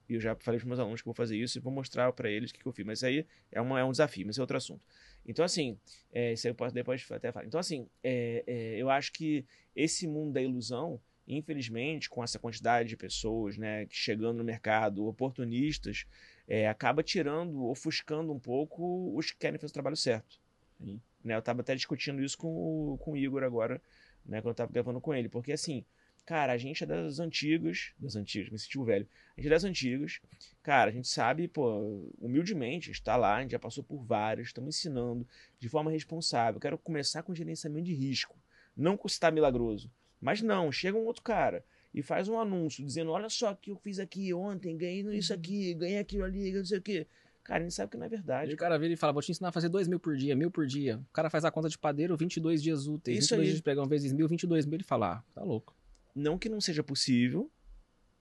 E eu já falei para meus alunos que eu vou fazer isso e vou mostrar para eles o que, que eu fiz. Mas isso aí é, uma, é um desafio, mas é outro assunto. Então, assim, é, isso aí eu posso depois até falar. Então, assim, é, é, eu acho que esse mundo da ilusão, infelizmente, com essa quantidade de pessoas né, chegando no mercado, oportunistas, é, acaba tirando, ofuscando um pouco os que querem fazer o trabalho certo. Sim. Né, eu estava até discutindo isso com, o- com o Igor agora, né, quando eu estava gravando com ele. Porque, assim, cara, a gente é das antigas, das antigas, me sentiu velho. A gente é das antigas. Cara, a gente sabe, pô, humildemente, está lá, a gente já passou por várias, estamos ensinando de forma responsável. Quero começar com gerenciamento de risco, não com citar milagroso. Mas não, chega um outro cara e faz um anúncio dizendo: olha só o que eu fiz aqui ontem, ganhei isso aqui, ganhei aquilo ali, não sei o quê. Cara, gente sabe que não é verdade. o cara vira e fala, vou te ensinar a fazer 2 mil por dia, mil por dia. O cara faz a conta de padeiro, 22 dias úteis. Isso 22 aí. dias de pregão vezes mil, 22 mil. Ele fala, ah, tá louco. Não que não seja possível,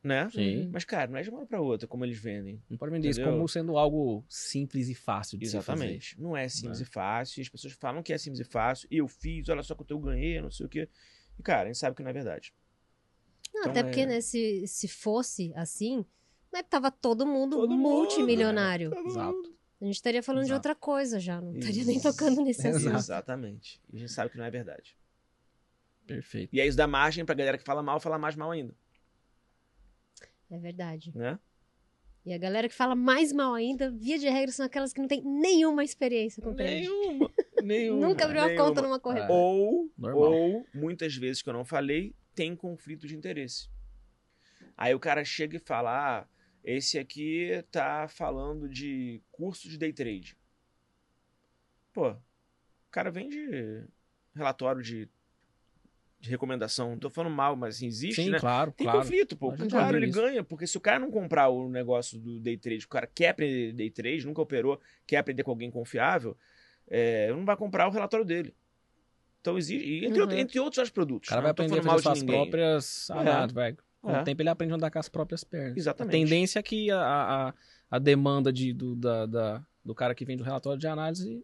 né? Sim. Mas, cara, não é de uma hora pra outra como eles vendem. Não pode vender isso Entendeu? como sendo algo simples e fácil de se fazer. Exatamente. Não é simples Né? e fácil. e As pessoas falam que é simples e fácil. E eu fiz, olha só quanto eu ganhei, não sei o quê. E, cara, a gente sabe que não é verdade. Não, Então até é- porque, né, se, se fosse assim, né, tava todo mundo Todo mundo, multimilionário. né? Todo Exato. mundo. A gente estaria falando de Exato. outra coisa já, não estaria nem tocando nesse Exato. assunto. Exatamente. E a gente sabe que não é verdade. Perfeito. E aí isso dá margem pra galera que fala mal, falar mais mal ainda, É verdade. né? E a galera que fala mais mal ainda, via de regra, são aquelas que não tem nenhuma experiência com trade. Nenhuma. nenhuma Nunca abriu uma nenhuma. conta numa corretora. Ou, Normal. ou, muitas vezes que eu não falei, tem conflito de interesse. Aí o cara chega e fala: ah, esse aqui tá falando de curso de day trade. Pô, o cara vende relatório de, de recomendação. Não tô falando mal, mas assim, existe, Sim, né? claro, Tem claro. conflito, pô. Claro, ele isso. ganha, porque se o cara não comprar o negócio do day trade, o cara quer aprender day trade, nunca operou, quer aprender com alguém confiável, é, não vai comprar o relatório dele. Então existe. Entre, Uhum. entre outros produtos. O cara né? vai aprender a fazer suas ninguém. próprias É. análises, velho. Com É. o tempo ele aprende a andar com as próprias pernas. Exatamente. A tendência é que a, a, a demanda de, do, da, da- do cara que vem do relatório de análise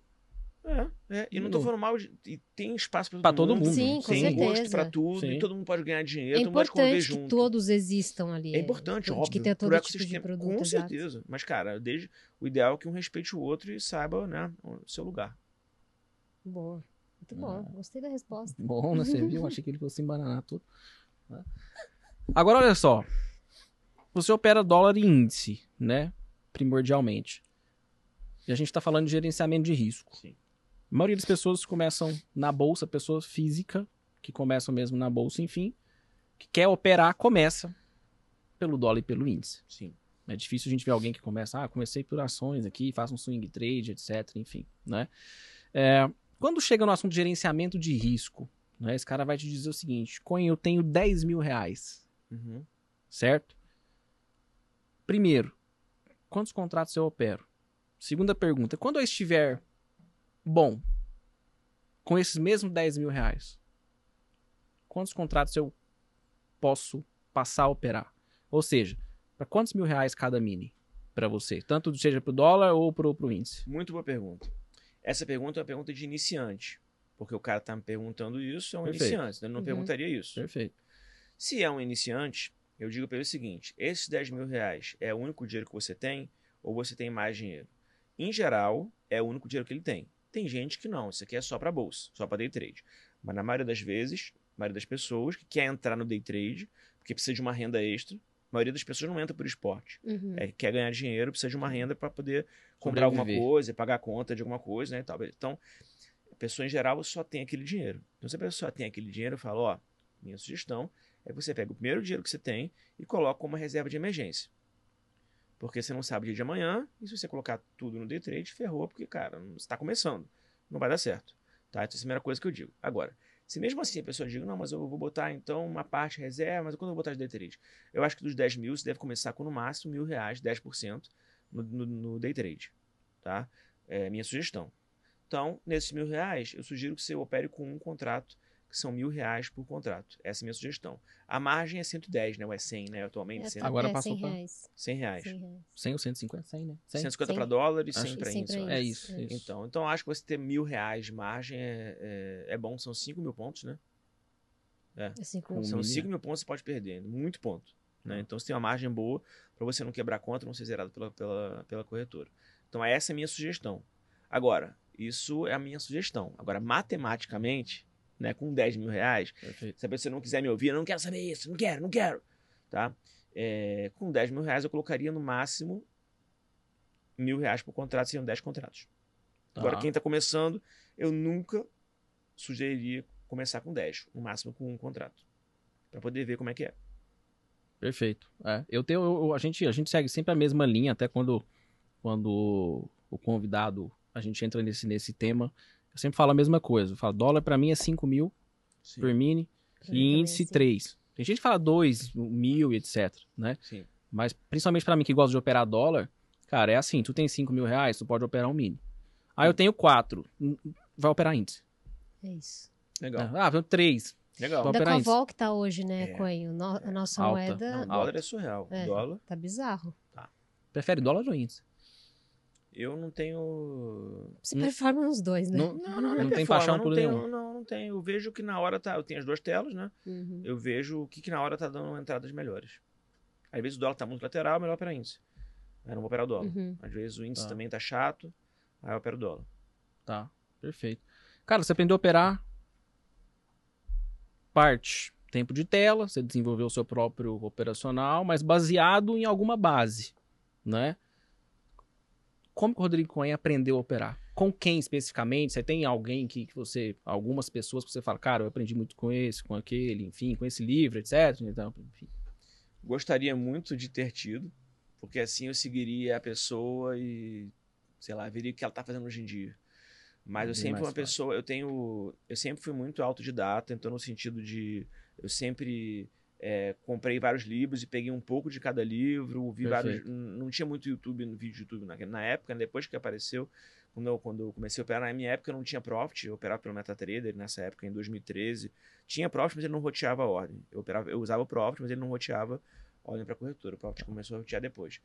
É, é. E não tô falando mal de. E tem espaço pra todo, Pra todo mundo. mundo. Sim, com tem certeza. gosto pra tudo. Sim. E todo mundo pode ganhar dinheiro, É todo mundo pode conviver importante que junto. todos existam ali. É importante, de óbvio. que tenha todo pro tipo de produto. Com exato. certeza. Mas, cara, desde, o ideal é que um respeite o outro e saiba, né, o seu lugar. Boa. Muito bom. Ah. Gostei da resposta. Bom, né? Você viu? Achei que ele fosse embananar tudo. né? Agora, olha só. Você opera dólar e índice, né? Primordialmente. E a gente tá falando de gerenciamento de risco. Sim. A maioria das pessoas começam na bolsa, pessoa física, que começam mesmo na bolsa, enfim, que quer operar, começa pelo dólar e pelo índice. Sim. É difícil a gente ver alguém que começa, ah, comecei por ações aqui, faço um swing trade, etc, enfim, né? É, quando chega no assunto de gerenciamento de risco, né, esse cara vai te dizer o seguinte, Coin, eu tenho 10 mil reais, Uhum. certo? Primeiro, quantos contratos eu opero? Segunda pergunta, quando eu estiver bom, com esses mesmos 10 mil reais, quantos contratos eu posso passar a operar? Ou seja, para quantos mil reais cada mini para você? Tanto seja para o dólar ou para o índice? Muito boa pergunta. Essa pergunta é uma pergunta de iniciante. Porque o cara tá me perguntando isso, é um Perfeito. iniciante. senão Ele não Uhum. perguntaria isso. Perfeito. Se é um iniciante, eu digo para ele o seguinte: esses 10 mil reais é o único dinheiro que você tem ou você tem mais dinheiro? Em geral, é o único dinheiro que ele tem. Tem gente que não, isso aqui é só para bolsa, só para day trade. Mas na maioria das vezes, a maioria das pessoas que quer entrar no day trade, porque precisa de uma renda extra, a maioria das pessoas não entra por esporte. Uhum. É, quer ganhar dinheiro, precisa de uma renda para poder comprar alguma coisa, pagar a conta de alguma coisa, né? e tal. Então, a pessoa em geral só tem aquele dinheiro. Então, se a pessoa tem aquele dinheiro, eu falo, ó, minha sugestão é que você pega o primeiro dinheiro que você tem e coloca como reserva de emergência. Porque você não sabe o dia de amanhã, e se você colocar tudo no day trade, ferrou, porque, cara, você está começando. Não vai dar certo. Tá? Essa é a primeira coisa que eu digo. Agora, se mesmo assim a pessoa diga, não, mas eu vou botar então uma parte reserva, mas quando eu vou botar de day trade? Eu acho que dos 10 mil, você deve começar com no máximo mil reais, 10% no, no, no day trade. Tá? É minha sugestão. Então, nesses mil reais, eu sugiro que você opere com um contrato, que são mil reais por contrato. Essa é a minha sugestão. A margem é 110, né? Ou é 100, né? Atualmente, É, 100, Agora é, passou 100 pra- reais. 100 reais. 100 reais. 100 ou 150? 100, né? 100. 150 para Cem. dólar e 100 Acho- para cem índice. É isso, É. isso. Então, então acho que você ter mil reais de margem é, é, é bom. São 5 mil pontos, né? Assim, com... Com- São milha. 5 mil pontos você pode perder. Muito ponto. Né? Ah. Então você tem uma margem boa para você não quebrar a conta, não ser zerado pela, pela, pela corretora. Então essa é a minha sugestão. Agora, isso é a minha sugestão. Agora, matematicamente, né, com 10 mil reais, Perfeito. se a pessoa não quiser me ouvir, eu não quero saber isso, não quero, não quero. Tá? É, com 10 mil reais eu colocaria no máximo mil reais por contrato, seriam 10 contratos. Agora, Tá. quem está começando, eu nunca sugeriria começar com 10, no máximo com um contrato. Para poder ver como é que é. Perfeito. É, eu tenho, eu- a, gente, a gente segue sempre a mesma linha, até quando, quando o convidado, a gente entra nesse, nesse tema, eu sempre falo a mesma coisa. Eu falo, dólar pra mim é 5 mil Sim. por mini mim e índice sim. 3. Tem gente que fala 2 mil e etc, né? Sim. Mas principalmente pra mim que gosta de operar dólar, cara, é assim, tu tem 5 mil reais, tu pode operar um mini. Aí eu tenho 4, vai operar índice. É isso. Legal. Ah, eu tenho 3. Legal. Da isso. Covol que tá hoje, né, É. Coelho? No- a nossa Alta. moeda Não, o dólar é surreal. É. Dólar, tá bizarro. Prefere dólar ou índice? Eu não tenho. Você Não- performa nos dois, né? Não, Não, não, é tem performance, paixão não por tenho, nenhum. Não, não tenho. Eu vejo que na hora tá. Eu tenho as duas telas, né? Uhum. Eu vejo o que, que na hora tá dando entradas melhores. Às vezes o dólar tá muito lateral, é melhor operar índice. Aí eu não vou operar o dólar. Uhum. Às vezes o índice Tá. também tá chato, aí eu opero o dólar. Tá, perfeito. Cara, você aprendeu a operar parte tempo de tela, você desenvolveu o seu próprio operacional, mas baseado em alguma base, né? Como que o Rodrigo Cohen aprendeu a operar? Com quem especificamente? Você tem alguém que, que você, algumas pessoas que você fala, cara, eu aprendi muito com esse, com aquele, enfim, com esse livro, etc. Então, enfim. Gostaria muito de ter tido, porque assim eu seguiria a pessoa e, sei lá, veria o que ela tá fazendo hoje em dia. Mas eu sempre fui uma pessoa, eu tenho, eu sempre fui muito autodidata, então no sentido de, eu sempre é, comprei vários livros e peguei um pouco de cada livro, vi vários, Perfeito. n- não tinha muito YouTube, no vídeo de YouTube na, na época, né, depois que apareceu, quando eu, quando eu comecei a operar, na minha época eu não tinha Profit, eu operava pelo MetaTrader nessa época, em 2013, tinha Profit, mas ele não roteava a ordem, eu, operava, eu usava o Profit, mas ele não roteava a ordem para corretora, o Profit começou a rotear depois.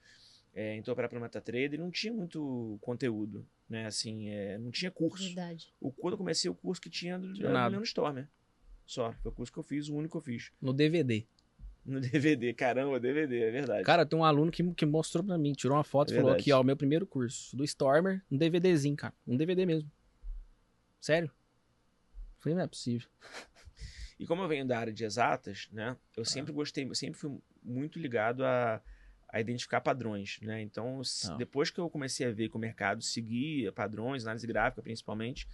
É, então eu operava pelo MetaTrader e não tinha muito conteúdo, né, assim, é, não tinha curso. Verdade. O, quando eu comecei o curso que tinha do, Tinha do. Leon Stormer. Só. Foi o curso que eu fiz, o único que eu fiz. No DVD. No DVD. Caramba, DVD, é verdade. Cara, tem um aluno que, que mostrou pra mim, tirou uma foto É e falou verdade. aqui, ó, meu primeiro curso do Stormer, um DVDzinho, cara. Um DVD mesmo. Sério? Falei, não é possível. E como eu venho da área de exatas, né? Eu sempre gostei, eu sempre fui muito ligado a, a identificar padrões, né? Então, Tá. depois que eu comecei a ver que o mercado seguia padrões, análise gráfica principalmente,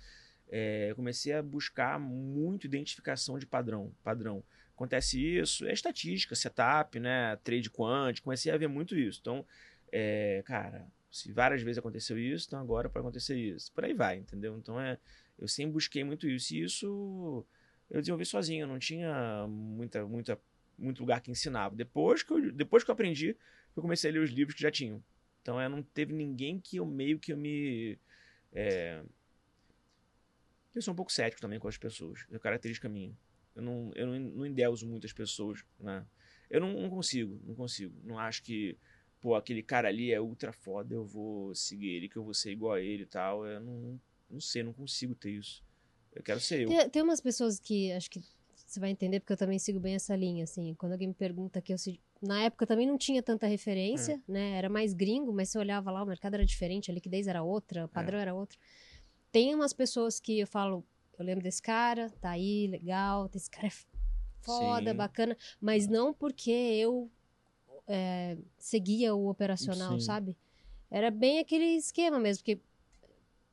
é, eu comecei a buscar muito identificação de padrão. Padrão. Acontece isso, é estatística, setup, né? Trade quant, comecei a ver muito isso. Então, é, cara, se várias vezes aconteceu isso, então agora pode acontecer isso. Por aí vai, entendeu? Então, é, eu sempre busquei muito isso. E isso eu desenvolvi sozinho, eu não tinha muita, muita, muito lugar que ensinava. Depois que, eu, depois que eu aprendi, eu comecei a ler os livros que já tinham. Então, é, não teve ninguém que eu meio que eu me... é, Eu sou um pouco cético também com as pessoas. É característica minha. Eu não, eu não, não endeuso muitas pessoas, né? Eu não, não consigo, não consigo. Não acho que, pô, aquele cara ali é ultra foda, eu vou seguir ele, que eu vou ser igual a ele e tal. Eu não, não sei, não consigo ter isso. Eu quero ser eu. Tem, tem umas pessoas que acho que você vai entender, porque eu também sigo bem essa linha, assim. Quando alguém me pergunta que eu se- Na época também não tinha tanta referência, É. né? Era mais gringo, mas você olhava lá, o mercado era diferente, a liquidez era outra, o padrão É. era outro. Tem umas pessoas que eu falo, eu lembro desse cara, tá aí, legal, esse cara é foda, Sim. bacana, mas não porque eu é, seguia o operacional, Sim. sabe? Era bem aquele esquema mesmo, porque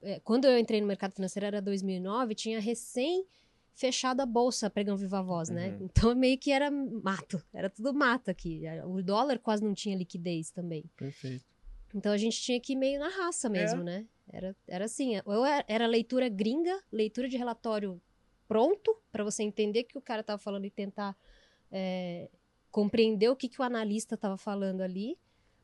é, quando eu entrei no mercado financeiro era 2009, tinha recém fechado a bolsa pregão Viva Voz, né? Uhum. Então meio que era mato, era tudo mato aqui. O dólar quase não tinha liquidez também. Perfeito. Então a gente tinha que ir meio na raça mesmo, né? Era, era assim, ou era, era leitura gringa, leitura de relatório pronto, para você entender o que o cara tava falando e tentar é, compreender o que, que o analista tava falando ali,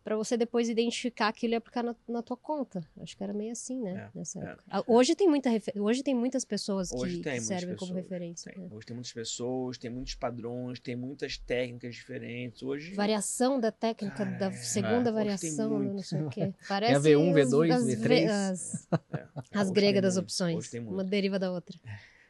para você depois identificar aquilo e aplicar na, na tua conta. Acho que era meio assim, né? É, nessa é. época. Ah, Hoje tem, muita refer- Hoje tem muitas pessoas que, Hoje que tem muitas servem como pessoas, referência. Tem. né? Hoje tem muitas pessoas, tem muitos padrões, tem muitas técnicas diferentes. Hoje. Variação da técnica da É, segunda tem variação, não sei o quê. Parece V1, as- V2, as, V3. As, É, as gregas das muito, opções. Hoje tem muito. Uma deriva da outra.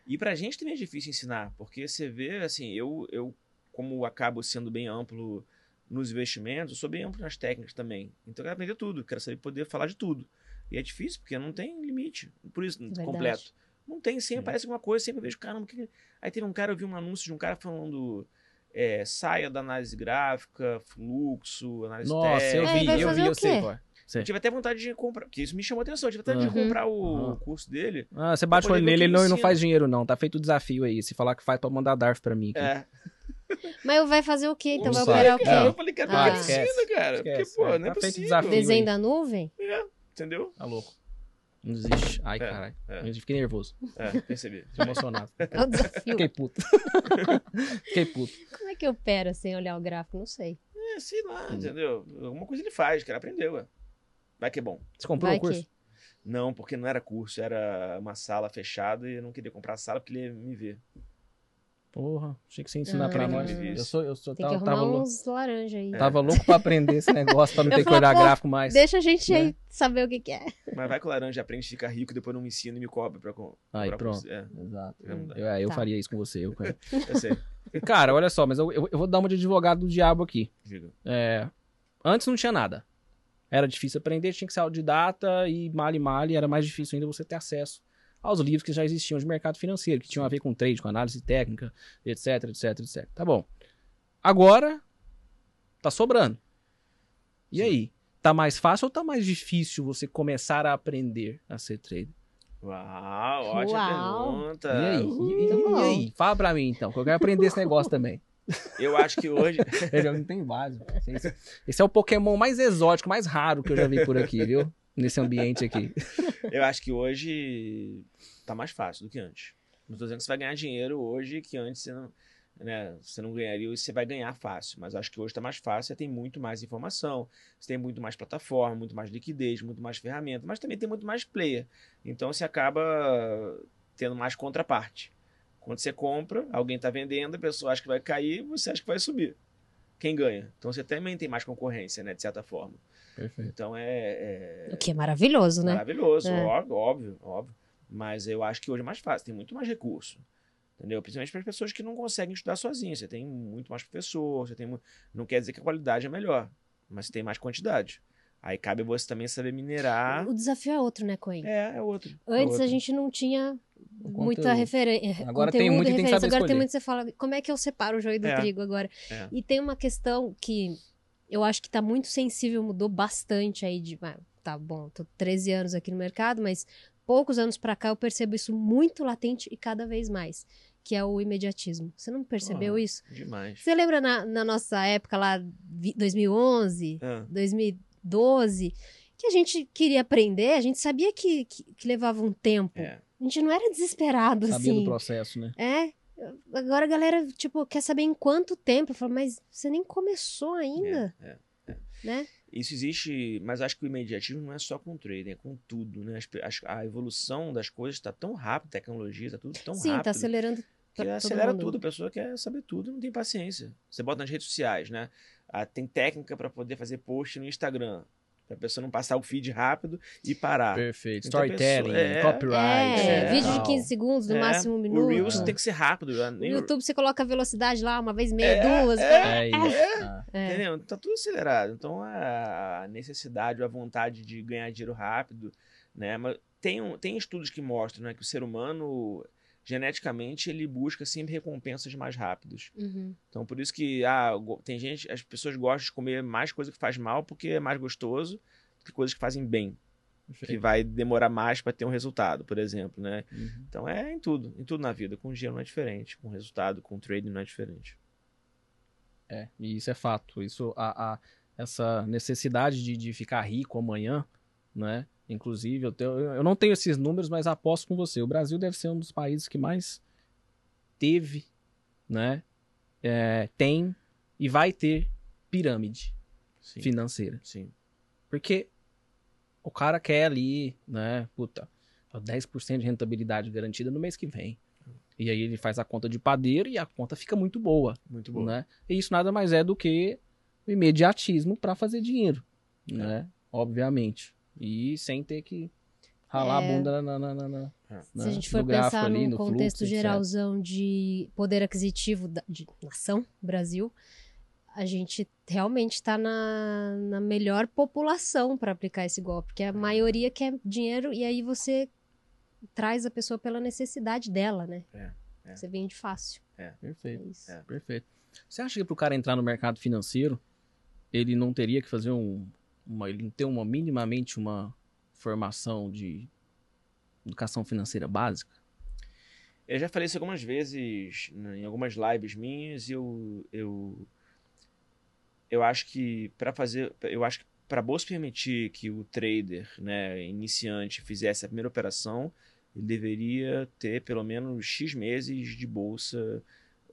E pra gente também é difícil ensinar, porque você vê, assim, eu, eu como acabo sendo bem amplo nos investimentos, eu sou bem amplo nas técnicas também. Então eu quero aprender tudo, quero saber poder falar de tudo. E é difícil, porque não tem limite. Por isso, Verdade. completo. Não tem, sempre Sim. aparece alguma coisa, sempre eu vejo, caramba, que... aí teve um cara, eu vi um anúncio de um cara falando é, saia da análise gráfica, fluxo, análise Nossa, eu técnica. É, vi, vai eu vi, eu sei, pô. Sei. Eu tive até vontade de comprar, porque isso me chamou atenção, eu tive até vontade de Uhum. comprar o Uhum. curso dele. Ah, você bate o olho nele, ele não, não faz dinheiro, não. Tá feito o desafio aí. Se falar que faz pra mandar DARF pra mim. aqui. É, Mas vai fazer o quê? Então Não vai operar o quê? cara. Eu falei, cara, Ah, ah, esquece, ensina, cara. esquece, porque, pô, é, não é tá possível. desafio. Desenho aí. da nuvem? É, entendeu? Tá louco. Não existe. Ai, É, caralho. é. Eu fiquei nervoso. É, percebi. Fiquei emocionado. É o desafio. Fiquei puto. Fiquei puto. Como é que opera sem olhar o gráfico? Não sei. É, sei lá, Hum. entendeu? Alguma coisa ele faz, cara, aprendeu, ué. Vai que é bom. Você comprou Vai o curso? que. Não, porque não era curso, era uma sala fechada e eu não queria comprar a sala porque ele ia me ver. Porra, achei que você ia ensinar Ah. pra que nós. Eu sou, eu sou, Tem que tava, arrumar tava, uns laranja aí. tava louco pra aprender esse negócio, pra não Eu ter que olhar gráfico mais. Deixa a gente Né? aí saber o que, que é. Mas vai que o laranja aprende, fica rico, depois não me ensina e me cobra pra com- Aí, comprar pronto. É, Exato. Dá. Eu, é, eu Tá. faria isso com você. Eu, eu sei. cara, olha só, mas eu, eu, eu vou dar uma de advogado do diabo aqui. Diga. É, antes não tinha nada. Era difícil aprender, tinha que ser autodidata e male male, era mais difícil ainda você ter acesso aos livros que já existiam de mercado financeiro, que tinham a ver com trade, com análise técnica, etc, etc, etc. Tá bom. Agora tá sobrando. E Sim. aí? Tá mais fácil ou tá mais difícil você começar a aprender a ser trader? Uau, ótima Uau. pergunta. E aí? E, e- e aí? Fala pra mim então, que eu quero aprender esse negócio também. Eu acho que hoje. Ele não tem base. Esse, esse é o Pokémon mais exótico, mais raro que eu já vi por aqui, viu? Nesse ambiente aqui. Eu acho que hoje tá mais fácil do que antes. Não tô dizendo que você vai ganhar dinheiro hoje que antes você não, né, você não ganharia e você vai ganhar fácil. Mas acho que hoje tá mais fácil, você tem muito mais informação, você tem muito mais plataforma, muito mais liquidez, muito mais ferramenta, mas também tem muito mais player. Então você acaba tendo mais contraparte. Quando você compra, alguém tá vendendo, a pessoa acha que vai cair, você acha que vai subir. Quem ganha? Então você também tem mais concorrência, né, de certa forma. Perfeito. Então é- é O que é maravilhoso, né? Maravilhoso, É. óbvio, óbvio, óbvio. Mas eu acho que hoje é mais fácil, tem muito mais recurso. Entendeu? Principalmente para as pessoas que não conseguem estudar sozinhas. Você tem muito mais professor, você tem. mu- Não quer dizer que a qualidade é melhor, mas você tem mais quantidade. Aí cabe você também saber minerar. O desafio é outro, né, Coen? É, é outro. é Antes outro. a gente não tinha muita conteúdo. referência. Agora tem muito e tem que saber Agora tem escolher. muito que você fala, como é que eu separo o joio do É. trigo agora? É. E tem uma questão que eu acho que tá muito sensível, mudou bastante aí de. ah, Tá bom, tô 13 anos aqui no mercado, mas poucos anos pra cá eu percebo isso muito latente e cada vez mais, que é o imediatismo. Você não percebeu Ah. isso? Demais. Você lembra na, na nossa época lá, vi- 2011, Ah, 2012, que a gente queria aprender, a gente sabia que, que, que levava um tempo. é. A gente não era desesperado, Sabia do assim. processo, né? É. Agora a galera, tipo, quer saber em quanto tempo. Eu falo, mas você nem começou ainda, é, né? Isso existe, mas acho que o imediatismo não é só com o trading, é com tudo, né? As a evolução das coisas está tão rápida, tecnologia está tudo tão Sim, rápido. tá acelerando que acelera mundo. tudo. A pessoa quer saber tudo, não tem paciência. Você bota nas redes sociais, né? Ah, tem técnica para poder fazer post no Instagram. Pra pessoa não passar o feed rápido e parar. Perfeito. Então a Storytelling, pessoa- é, copyright. É, É, vídeo de tal. 15 segundos, no É, máximo um O minuto. Reels É. tem que ser rápido. já No YouTube você coloca a velocidade lá, uma vez meia, É, duas. É isso. Ah. É. Entendeu? Tá tudo acelerado. Então a necessidade, a vontade de ganhar dinheiro rápido, né? Mas tem, um, tem estudos que mostram né, que o ser humano, geneticamente, ele busca sempre recompensas mais rápidas. Uhum. Então, por isso que ah, tem gente, as pessoas gostam de comer mais coisa que faz mal porque é mais gostoso do que coisas que fazem bem. Perfeito. Que vai demorar mais para ter um resultado, por exemplo, né? Uhum. Então é em tudo, em tudo na vida. Com dinheiro não é diferente, com resultado, com trading não é diferente. É, e isso é fato. Isso, a, a essa necessidade de, de ficar rico amanhã, né? Inclusive, eu, tenho, eu não tenho esses números, mas aposto com você. O Brasil deve ser um dos países que mais teve, né? É, tem e vai ter pirâmide Sim. financeira. Sim. Porque o cara quer ali, né? Puta, 10% de rentabilidade garantida no mês que vem. E aí ele faz a conta de padeiro e a conta fica muito boa. Muito boa. Né? E isso nada mais é do que o imediatismo para fazer dinheiro, é. né? Obviamente. E sem ter que ralar é... a bunda na, na, na, na é. Se a gente for pensar ali, no contexto fluxo, geralzão etc. de poder aquisitivo da, de nação, Brasil, a gente realmente está na, na melhor população para aplicar esse golpe, porque a maioria quer dinheiro e aí você traz a pessoa pela necessidade dela, né? É, é. Você vende fácil. É, perfeito. É, é perfeito. Você acha que para o cara entrar no mercado financeiro, ele não teria que fazer um, uma, ele ter uma minimamente uma formação de educação financeira básica? Eu já falei isso algumas vezes né, em algumas lives minhas. Eu eu eu acho que para fazer, eu acho que para a bolsa permitir que o trader, né, iniciante, fizesse a primeira operação, ele deveria ter pelo menos x meses de bolsa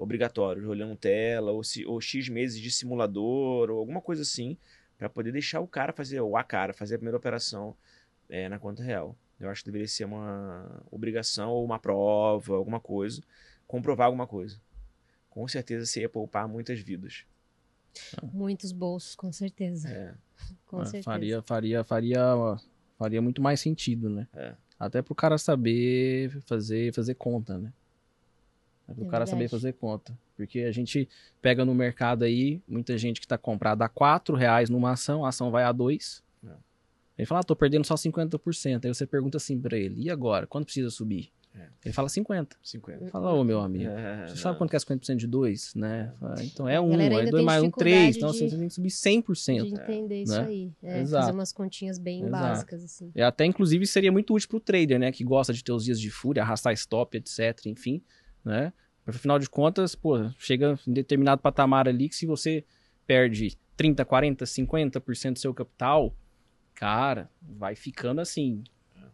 obrigatórios, olhando tela, ou, se, ou X meses de simulador, ou alguma coisa assim, para poder deixar o cara fazer, ou a cara, fazer a primeira operação é, na conta real. Eu acho que deveria ser uma obrigação, ou uma prova, alguma coisa, comprovar alguma coisa. Com certeza você ia poupar muitas vidas. Muitos bolsos, com certeza. É. com é, certeza. Faria, faria, faria, faria muito mais sentido, né? É. Até pro cara saber fazer, fazer conta, né? É o cara saber fazer conta. Porque a gente pega no mercado aí, muita gente que está comprada a 4 reais numa ação, a ação vai a 2. É. Ele fala, ah, tô perdendo só 50%. Aí você pergunta assim para ele, e agora? Quando precisa subir? É. Ele fala 50. 50. Fala, ô meu amigo, é, você sabe quanto que é 50% de 2, né? Então é 1, é 2 mais 1, 3. Então assim, você tem que subir 100%. De entender né? isso aí. É, fazer umas continhas bem Exato. básicas, assim. E até, inclusive, seria muito útil pro trader, né? Que gosta de ter os dias de fúria, arrastar stop, etc, enfim, né? Afinal de contas, pô, chega em determinado patamar ali que se você perde 30, 40, 50% do seu capital, cara, vai ficando assim,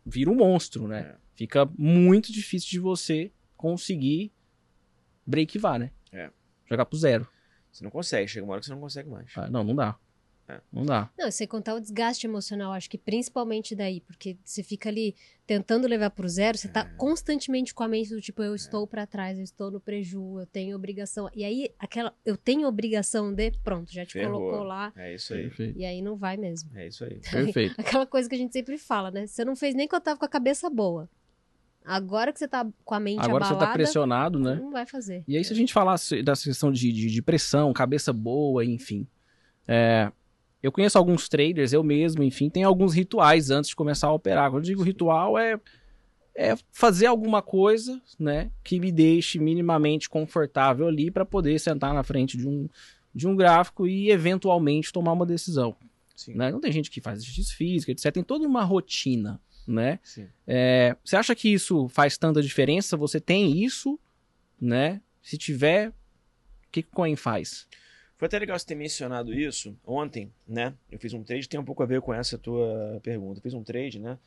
vira um monstro, né? É. Fica muito difícil de você conseguir break-var, né? É. Jogar pro zero. Você não consegue, chega uma hora que você não consegue mais. Ah, não, não dá. É. Não dá. Não, sem contar o desgaste emocional, acho que principalmente daí, porque você fica ali tentando levar pro zero, você tá é. constantemente com a mente do tipo, eu estou para trás, eu estou no preju, eu tenho obrigação. E aí, aquela, eu tenho obrigação de, pronto, já te Ferrou. colocou lá. É isso aí. E aí não vai mesmo. É isso aí. Perfeito. Aquela coisa que a gente sempre fala, né? Você não fez nem quando tava com a cabeça boa. Agora que você tá com a mente Agora abalada, você tá pressionado, né? Não vai fazer. E aí, se a gente falasse da questão de, de, de pressão, cabeça boa, enfim. É, eu conheço alguns traders, eu mesmo, enfim, tem alguns rituais antes de começar a operar. Quando eu digo ritual, é, é fazer alguma coisa, né, que me deixe minimamente confortável ali para poder sentar na frente de um, de um gráfico e eventualmente tomar uma decisão. Né? Não tem gente que faz exercício físico, etc. Tem toda uma rotina, né? É, você acha que isso faz tanta diferença? Você tem isso, né? Se tiver, o que o Coin faz? Foi até legal você ter mencionado isso ontem, né? Eu fiz um trade, tem um pouco a ver com essa tua pergunta. Eu fiz um trade, né?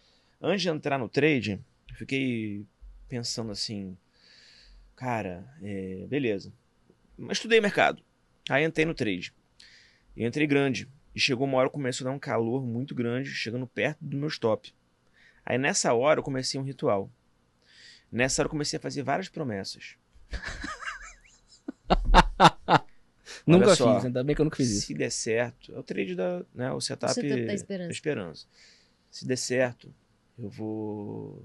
Antes de entrar no trade, eu fiquei pensando assim, cara, é, beleza. Mas estudei mercado. Aí entrei no trade. E entrei grande. E chegou uma hora que começou a dar um calor muito grande, chegando perto do meu stop. Aí nessa hora eu comecei um ritual. Nessa hora eu comecei a fazer várias promessas. Nunca só, fiz, ainda bem que eu nunca fiz isso. Se der certo, é o trade da, né, o setup, o setup da, esperança. da esperança. Se der certo, eu vou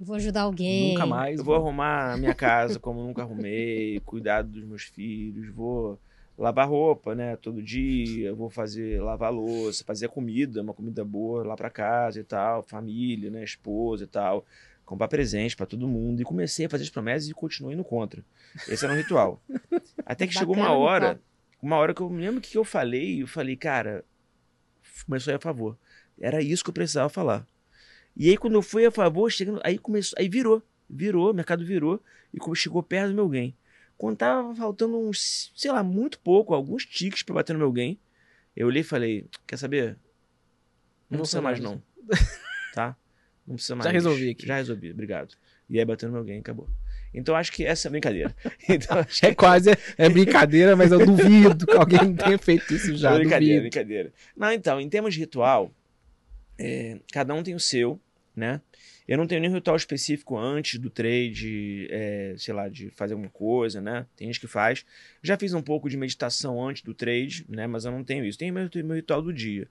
Vou ajudar alguém. Nunca mais. Eu vou arrumar a minha casa como nunca arrumei, cuidar dos meus filhos, vou lavar roupa, né? Todo dia, vou fazer lavar louça, fazer comida, uma comida boa lá para casa e tal, família, né? Esposa e tal, comprar presente para todo mundo. E comecei a fazer as promessas e continuei indo contra. Esse era um ritual. Até que chegou uma hora, uma hora que eu me lembro que eu falei, eu falei, cara, começou a ir a favor. Era isso que eu precisava falar. E aí, quando eu fui a favor, chegando, aí começou, aí virou, virou, o mercado virou e chegou perto do meu game. Quando tava faltando uns, sei lá, muito pouco, alguns tiques pra bater no meu game, eu olhei e falei, quer saber? Não, Não precisa mais mais. não. tá? Não precisa mais. Já resolvi aqui. Já resolvi, obrigado. E aí bateu no meu game, acabou. Então acho que essa é brincadeira. Então, acho que É quase, é brincadeira, mas eu duvido que alguém tenha feito isso já. brincadeira, duvido. brincadeira. Não, então, em termos de ritual, é, cada um tem o seu, né? Eu não tenho nenhum ritual específico antes do trade, é, sei lá, de fazer alguma coisa, né? Tem gente que faz. Já fiz um pouco de meditação antes do trade, né? Mas eu não tenho isso. Tenho meu, meu ritual do dia.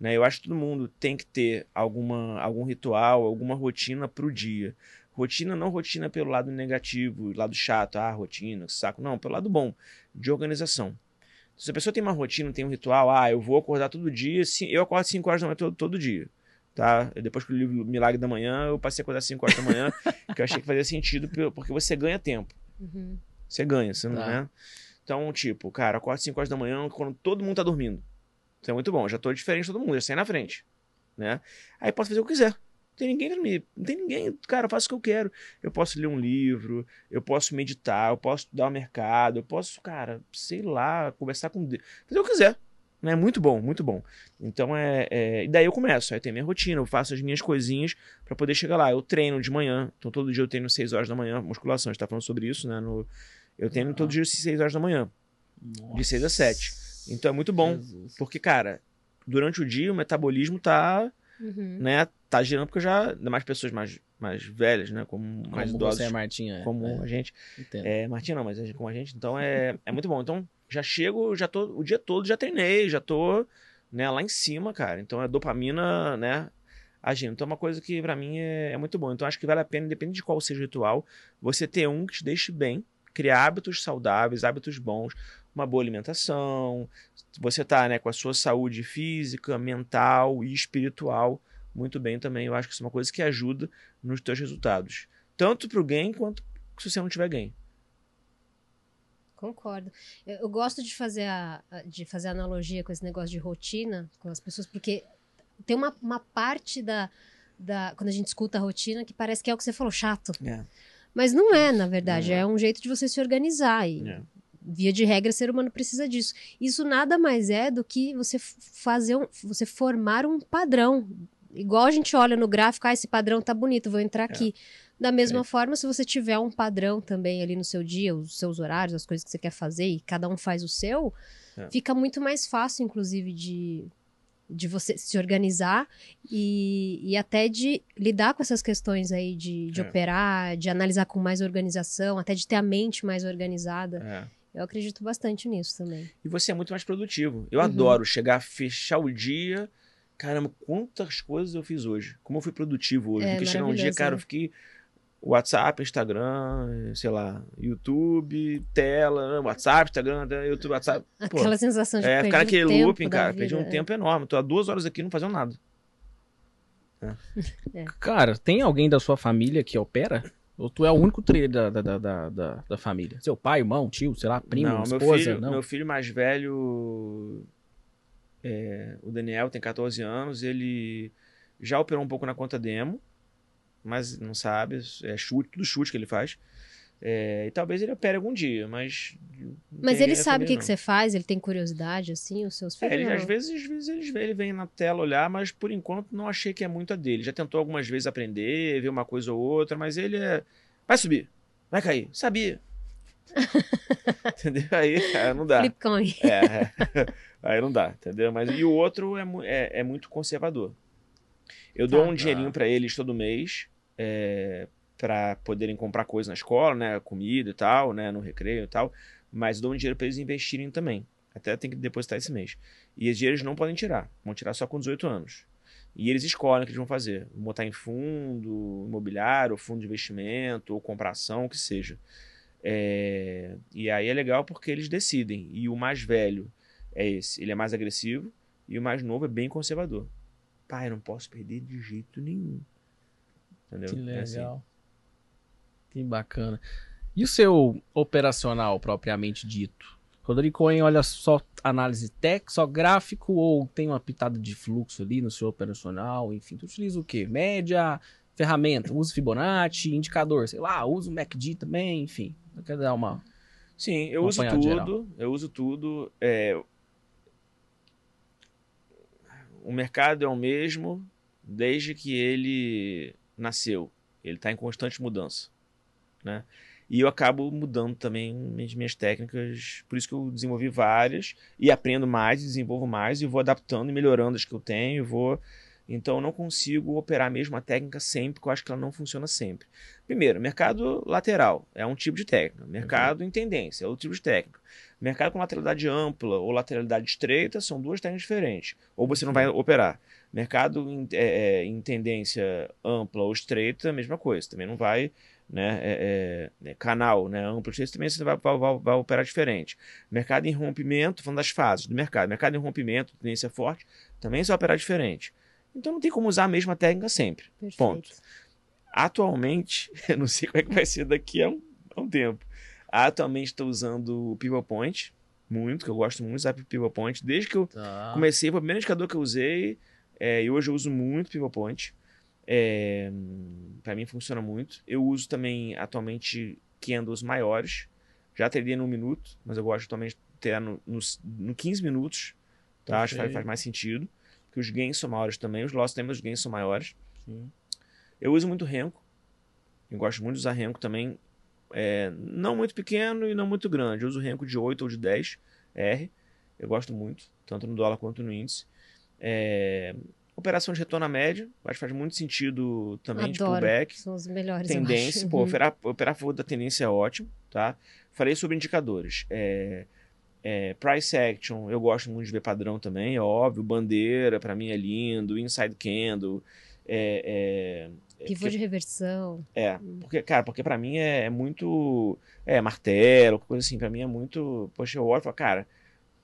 Né? Eu acho que todo mundo tem que ter alguma, algum ritual, alguma rotina pro dia. Rotina não rotina pelo lado negativo, lado chato, ah, rotina, saco. Não, pelo lado bom, de organização. Se a pessoa tem uma rotina, tem um ritual, ah, eu vou acordar todo dia, sim, eu acordo 5 horas da manhã todo, todo dia. Tá? Eu, Depois que eu li o Milagre da Manhã, eu passei a acordar 5 horas da manhã, que eu achei que fazia sentido, porque você ganha tempo. Uhum. Você ganha, você não Tá. né? Então, tipo, cara, eu acordo 5 horas da manhã quando todo mundo tá dormindo. Isso é muito bom, já tô diferente de todo mundo, já saí na frente. Né? Aí posso fazer o que eu quiser. Não tem ninguém pra me. Não tem ninguém. Cara, eu faço o que eu quero. Eu posso ler um livro, eu posso meditar, eu posso estudar o mercado, eu posso, cara, sei lá, conversar com Deus. Fazer o que eu quiser. Né? Muito bom, muito bom. Então é, é. E daí eu começo. Aí eu tenho minha rotina, eu faço as minhas coisinhas pra poder chegar lá. Eu treino de manhã. Então todo dia eu treino 6 horas da manhã, musculação. A gente tá falando sobre isso, né? No... Eu treino todo dia às 6 horas da manhã. De 6 a 7. Então é muito bom. Jesus. Porque, cara, durante o dia o metabolismo tá, Uhum. né, tá girando porque já, ainda mais pessoas mais, mais velhas, né, como mais Como idosos, você é Martinha. é, como é, a gente. entendo. É, Martinha não, mas a gente- como a gente, então é, é muito bom. Então, já chego, já tô, o dia todo já treinei, já tô, né, lá em cima, cara. Então é dopamina, né, agindo. Então é uma coisa que pra mim é, é muito bom. Então acho que vale a pena, independente de qual seja o ritual, você ter um que te deixe bem, criar hábitos saudáveis, hábitos bons, uma boa alimentação, você tá, né, com a sua saúde física, mental e espiritual muito bem também. Eu acho que isso é uma coisa que ajuda nos teus resultados. Tanto pro gain quanto se você não tiver gain. Concordo. Eu, eu gosto de fazer a, de fazer analogia com esse negócio de rotina com as pessoas, porque tem uma, uma parte da, da. Quando a gente escuta a rotina que parece que é o que você falou, chato. É. Mas não é, na verdade. É. É um jeito de você se organizar. E, É. via de regra, ser humano precisa disso. Isso nada mais é do que você fazer um, você formar um padrão. Igual a gente olha no gráfico, ah, esse padrão tá bonito, vou entrar aqui. Da mesma É. forma, se você tiver um padrão também ali no seu dia, os seus horários, as coisas que você quer fazer, e cada um faz o seu, É. fica muito mais fácil, inclusive, de, de você se organizar e, e até de lidar com essas questões aí de, de É. operar, de analisar com mais organização, até de ter a mente mais organizada. É. Eu acredito bastante nisso também. E você é muito mais produtivo. Eu Uhum. adoro chegar, fechar o dia. Caramba, quantas coisas eu fiz hoje. Como eu fui produtivo hoje. É, Fiquei chegar um dia, cara, né? eu fiquei. WhatsApp, Instagram, sei lá, YouTube, tela, WhatsApp, Instagram, YouTube, WhatsApp. Pô, Aquela sensação de é, perder ficar naquele tempo looping, cara. vida, Perdi um é. tempo enorme. Tô há duas horas aqui não fazendo nada. Cara, tem alguém da sua família que opera? Ou tu é o único trader da, da, da, da, da- família? Seu pai, irmão, tio, sei lá, primo, não, meu esposa? filho, não. meu filho mais velho, é, o Daniel, tem 14 anos, ele já operou um pouco na conta demo, mas não sabe, é chute, tudo chute que ele faz. É, e talvez ele opere algum dia, mas. Mas ele sabe o que, que você faz? Ele tem curiosidade, assim, os seus filhos? É, ele, às vezes, às vezes ele, vê- ele vem na tela olhar, mas por enquanto não achei que é muito a dele. Já tentou algumas vezes aprender, ver uma coisa ou outra, mas ele é. Vai subir, vai cair, sabia. Entendeu? Aí, cara, não dá. Flipcoin. É, é. aí não dá, entendeu? Mas, e o outro é, é, é muito conservador. Eu dou Tá. um dinheirinho pra eles todo mês, é, para poderem comprar coisa na escola, né? Comida e tal, né? No recreio e tal. Mas dou um dinheiro pra eles investirem também. Até tem que depositar esse mês. E esse dinheiro eles não podem tirar. Vão tirar só com 18 anos. E eles escolhem o que eles vão fazer. Botar em fundo imobiliário, ou fundo de investimento, ou comprar ação, o que seja. É, e aí é legal porque eles decidem. E o mais velho é esse. Ele é mais agressivo e o mais novo é bem conservador. Pai, eu não posso perder de jeito nenhum. Entendeu? Que É assim. Que bacana. E o seu operacional propriamente dito? Rodrigo Cohen olha só análise técnica, só gráfico ou tem uma pitada de fluxo ali no seu operacional? Enfim, tu utiliza o quê? Média, ferramenta, usa Fibonacci, indicador, sei lá, usa o MACD também, enfim. Eu quero dar uma... Sim, eu uso apanhado geral. tudo. Eu uso tudo. é, O mercado é o mesmo desde que ele nasceu. Ele está em constante mudança, né? E eu acabo mudando também minhas, minhas técnicas, por isso que eu desenvolvi várias e aprendo mais, desenvolvo mais e vou adaptando e melhorando as que eu tenho, vou então eu não consigo operar a mesma técnica sempre, porque eu acho que ela não funciona sempre. Primeiro, mercado lateral é um tipo de técnica. Mercado em tendência é outro tipo de técnica. Mercado com lateralidade ampla ou lateralidade estreita são duas técnicas diferentes. Ou você não vai operar. Mercado em, é, é, em tendência ampla ou estreita, mesma coisa. Também não vai. Né, é, é, canal né, amplo, estreito, também você vai, vai, vai, vai operar diferente. Mercado em rompimento, falando das fases do mercado. Mercado em rompimento, tendência forte, também você vai operar diferente. Então não tem como usar a mesma técnica sempre. Perfeito. Ponto. Atualmente, eu não sei como é que vai ser daqui a um, a um tempo. Atualmente estou usando o Pivot Point, muito, que eu gosto muito de usar Pivot Point. Desde que eu Tá. comecei, foi o primeiro indicador que eu usei, é, e hoje eu uso muito Pivot Point. É, para mim funciona muito. Eu uso também atualmente candles maiores. Já teria no minuto, mas eu gosto atualmente de ter no, no, no 15 minutos. Tá? Acho que faz, mais sentido. Porque os gains são maiores também. Os losses também, os gains são maiores. Sim. Eu uso muito Renko. Eu gosto muito de usar Renko também. É, não muito pequeno e não muito grande. Eu uso Renko de 8 ou de 10 R. Eu gosto muito, tanto no dólar quanto no índice. É, operação de retorno à média. Acho que faz muito sentido também de Adoro. pullback. São os melhores, Tendência, pô, operar, operar a favor da tendência é ótimo, tá? Falei sobre indicadores. É, é, price action, eu gosto muito de ver padrão também, é óbvio. Bandeira, pra mim é lindo. Inside candle. É, é, Pivô de reversão. é, porque, cara, porque pra mim é, é muito. É, martelo, coisa assim, pra mim é muito. Poxa, eu olho e falo, cara,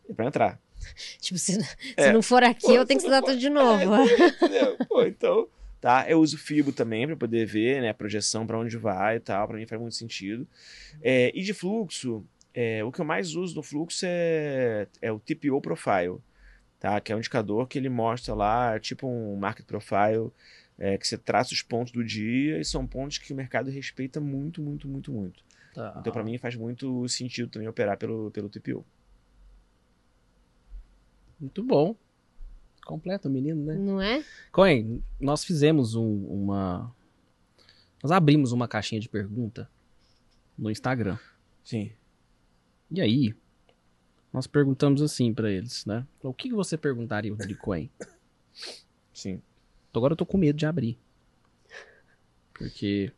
é pra entrar. Tipo, se, É. se não for aqui, Pô, eu tenho que estudar tudo de novo. Entendeu? Pô, então. Tá, eu uso Fibo também pra poder ver, né, a projeção pra onde vai e tal, pra mim faz muito sentido. É, e de fluxo, é, o que eu mais uso no fluxo é, é o TPO Profile, tá? Que é um indicador que ele mostra lá, tipo um market profile, é, que você traça os pontos do dia e são pontos que o mercado respeita muito, muito, muito, muito. Tá. Então, pra mim, faz muito sentido também operar pelo, pelo TPO. Muito bom. Completo o menino, né? Não é? Cohen, nós fizemos um- uma. Nós abrimos uma caixinha de pergunta no Instagram. Sim. E aí, nós perguntamos assim pra eles, né? O que você perguntaria de Cohen? Sim. Agora eu tô com medo de abrir. Porque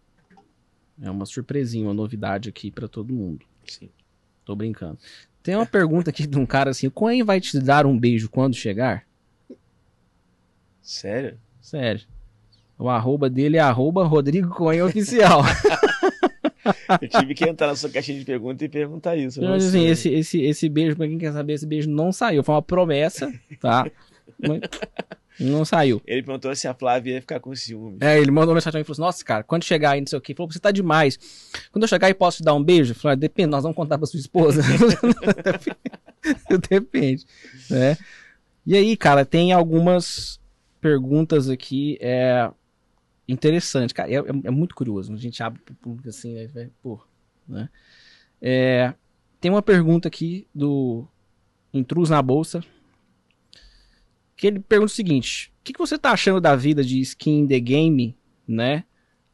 é uma surpresinha, uma novidade aqui pra todo mundo. Sim. Tô brincando. Tem uma pergunta aqui de um cara assim: o Cohen vai te dar um beijo quando chegar? Sério? Sério. O arroba dele é arroba Rodrigo Cohen Oficial. Eu tive que entrar na sua caixinha de perguntas e perguntar isso. Mas, assim, esse, esse, esse beijo, pra quem quer saber, esse beijo não saiu. Foi uma promessa, tá? Mas não saiu. Ele perguntou se a Flávia ia ficar com ciúme. É, ele mandou mensagem pra mim e falou assim: Nossa, cara, quando chegar aí, não sei o que, falou: Você tá demais. Quando eu chegar aí, posso te dar um beijo? Falei: "Ah, Depende, nós vamos contar pra sua esposa. Depende, né? E aí, cara, tem algumas perguntas aqui é, interessantes. Cara, é, é- é muito curioso. A gente abre pro público assim, aí vai, pô, né? É, tem uma pergunta aqui do Intruso na Bolsa. Que ele pergunta o seguinte: O que, que você tá achando da vida de skin in the game, né?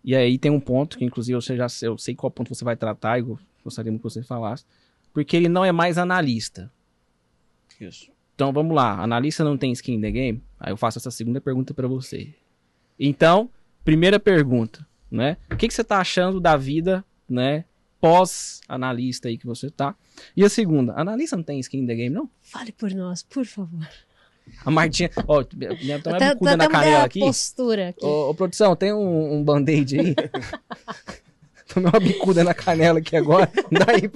E aí tem um ponto que, inclusive, eu sei, já sei, eu sei qual ponto você vai tratar, e gostaria muito que você falasse. Porque ele não é mais analista. Isso. Então vamos lá, analista não tem skin in the game? Aí eu faço essa segunda pergunta pra você. Então, primeira pergunta, né? O que, que você tá achando da vida, né? Pós-analista aí que você tá. E a segunda, analista não tem skin in the game, não? Fale por nós, por favor. A Martinha, ó, minha tem uma Até- bicuda até na canela aqui. postura aqui. Ô, ô, produção, tem um, um band-aid aí? Tomei uma bicuda na canela aqui agora. Daí,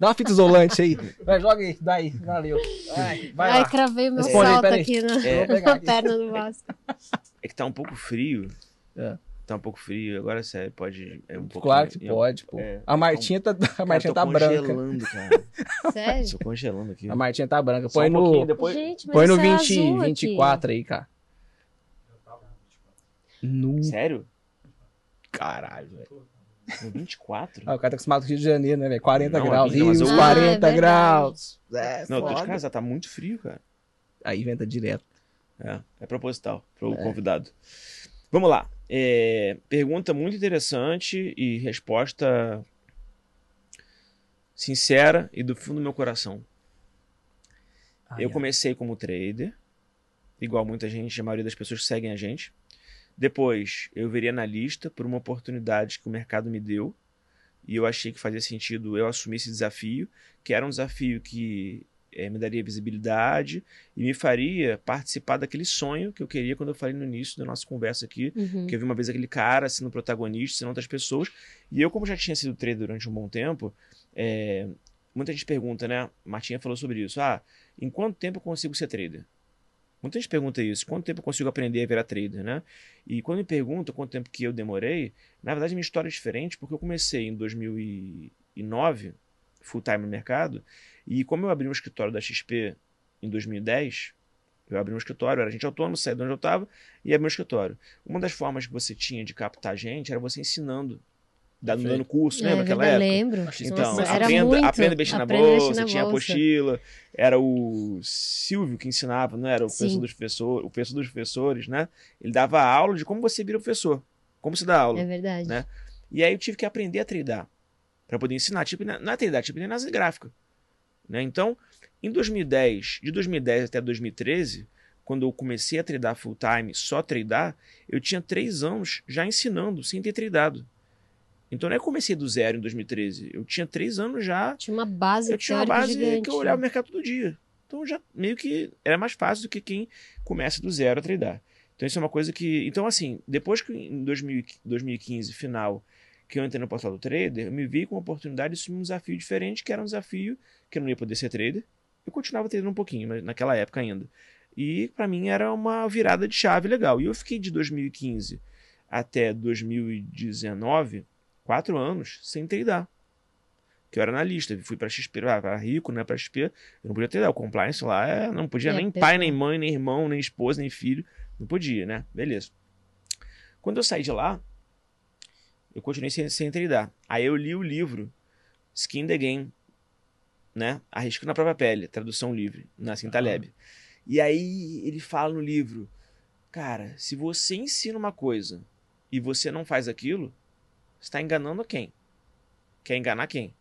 dá uma fita isolante aí. Vai, joga aí. Daí, valeu. Vai, vai Ai, lá. cravei meu Responde aí, salto peraí. aqui na, É. Na perna do Vasco. É que tá um pouco frio. É. Tá um pouco frio. Agora você pode. É um pouco Claro que pode, pô. É. A Martinha tá, a Cara, Martinha tô tá branca. congelando, cara. Sério? Tô congelando aqui. A Martinha tá branca. Só Põe um no, depois. Gente, mas põe no isso é 20, azul aqui. 24 aí, cara. No... Sério? Caralho, velho. No 24? Ah, o cara tá acostumado com o Rio de Janeiro, né, velho? 40 Não, graus. aqui, Rio, eu- Ah, 40 é verdade. graus. É, não, eu tô de foda. casa, tá muito frio, cara. Aí venta direto. É, é proposital pro convidado. Vamos lá. É, pergunta muito interessante e resposta sincera e do fundo do meu coração. eu comecei como trader, igual muita gente, a maioria das pessoas que seguem a gente. Depois, eu virei analista por uma oportunidade que o mercado me deu. E eu achei que fazia sentido eu assumir esse desafio, que era um desafio que eh, me daria visibilidade e me faria participar daquele sonho que eu queria quando eu falei no início da nossa conversa aqui, Uhum. que eu vi uma vez aquele cara sendo protagonista, sendo outras pessoas. E eu, como já tinha sido trader durante um bom tempo, é, muita gente pergunta, né? Martinha falou sobre isso. Ah, em quanto tempo eu consigo ser trader? Muita gente pergunta isso. Quanto tempo eu consigo aprender a virar trader, né? E quando me perguntam quanto tempo que eu demorei, na verdade minha história é diferente, porque eu comecei em 2009, full time no mercado, e como eu abri um escritório da XP em 2010, eu abri um escritório, era gente autônomo, saí de onde eu estava e abri um escritório. Uma das formas que você tinha de captar gente era você ensinando, dando, dando curso, É lembra verdade, época? lembro. Achei Então, Nossa, era aprenda, muito. aprenda a mexer na bolsa, na tinha bolsa. apostila, era o Silvio que ensinava, não era o Sim. professor dos professores, o professor dos professores, né? Ele dava aula de como você vira professor, como se dá aula. É verdade. Né? E aí eu tive que aprender a tradar para poder ensinar, tipo, na, não é tradar, tipo, análise gráfica, né? Então, em 2010, de 2010 até 2013, quando eu comecei a tradar full time, só tradar, eu tinha três anos já ensinando sem ter tradado. Então não é que eu comecei do zero em 2013, eu tinha três anos já Tinha uma base eu tinha uma base gigante. que eu olhava o mercado todo dia. Então já meio que era mais fácil do que quem começa do zero a tradar. Então isso é uma coisa que. Então, assim, depois que em 2000 2015, final, que eu entrei no portal do trader, eu me vi com a oportunidade de assumir um desafio diferente, que era um desafio que eu não ia poder ser trader. Eu continuava tradando um pouquinho, mas naquela época ainda. E para mim era uma virada de chave legal. E eu fiquei de 2015 até 2019, quatro anos, sem tradar que eu era analista, fui para XP, para rico, né, para XP, eu não podia ter, o compliance lá, é, não podia É, nem pai, nem mãe, nem irmão, nem esposa, nem filho, não podia, né, beleza. Quando eu saí de lá, eu continuei sem, sem tradar. Aí eu li o livro Skin the Game, né, Arrisco na Própria Pele, tradução livre, Nassim Taleb. E aí ele fala no livro, cara, se você ensina uma coisa e você não faz aquilo, você está enganando quem? Quer enganar quem?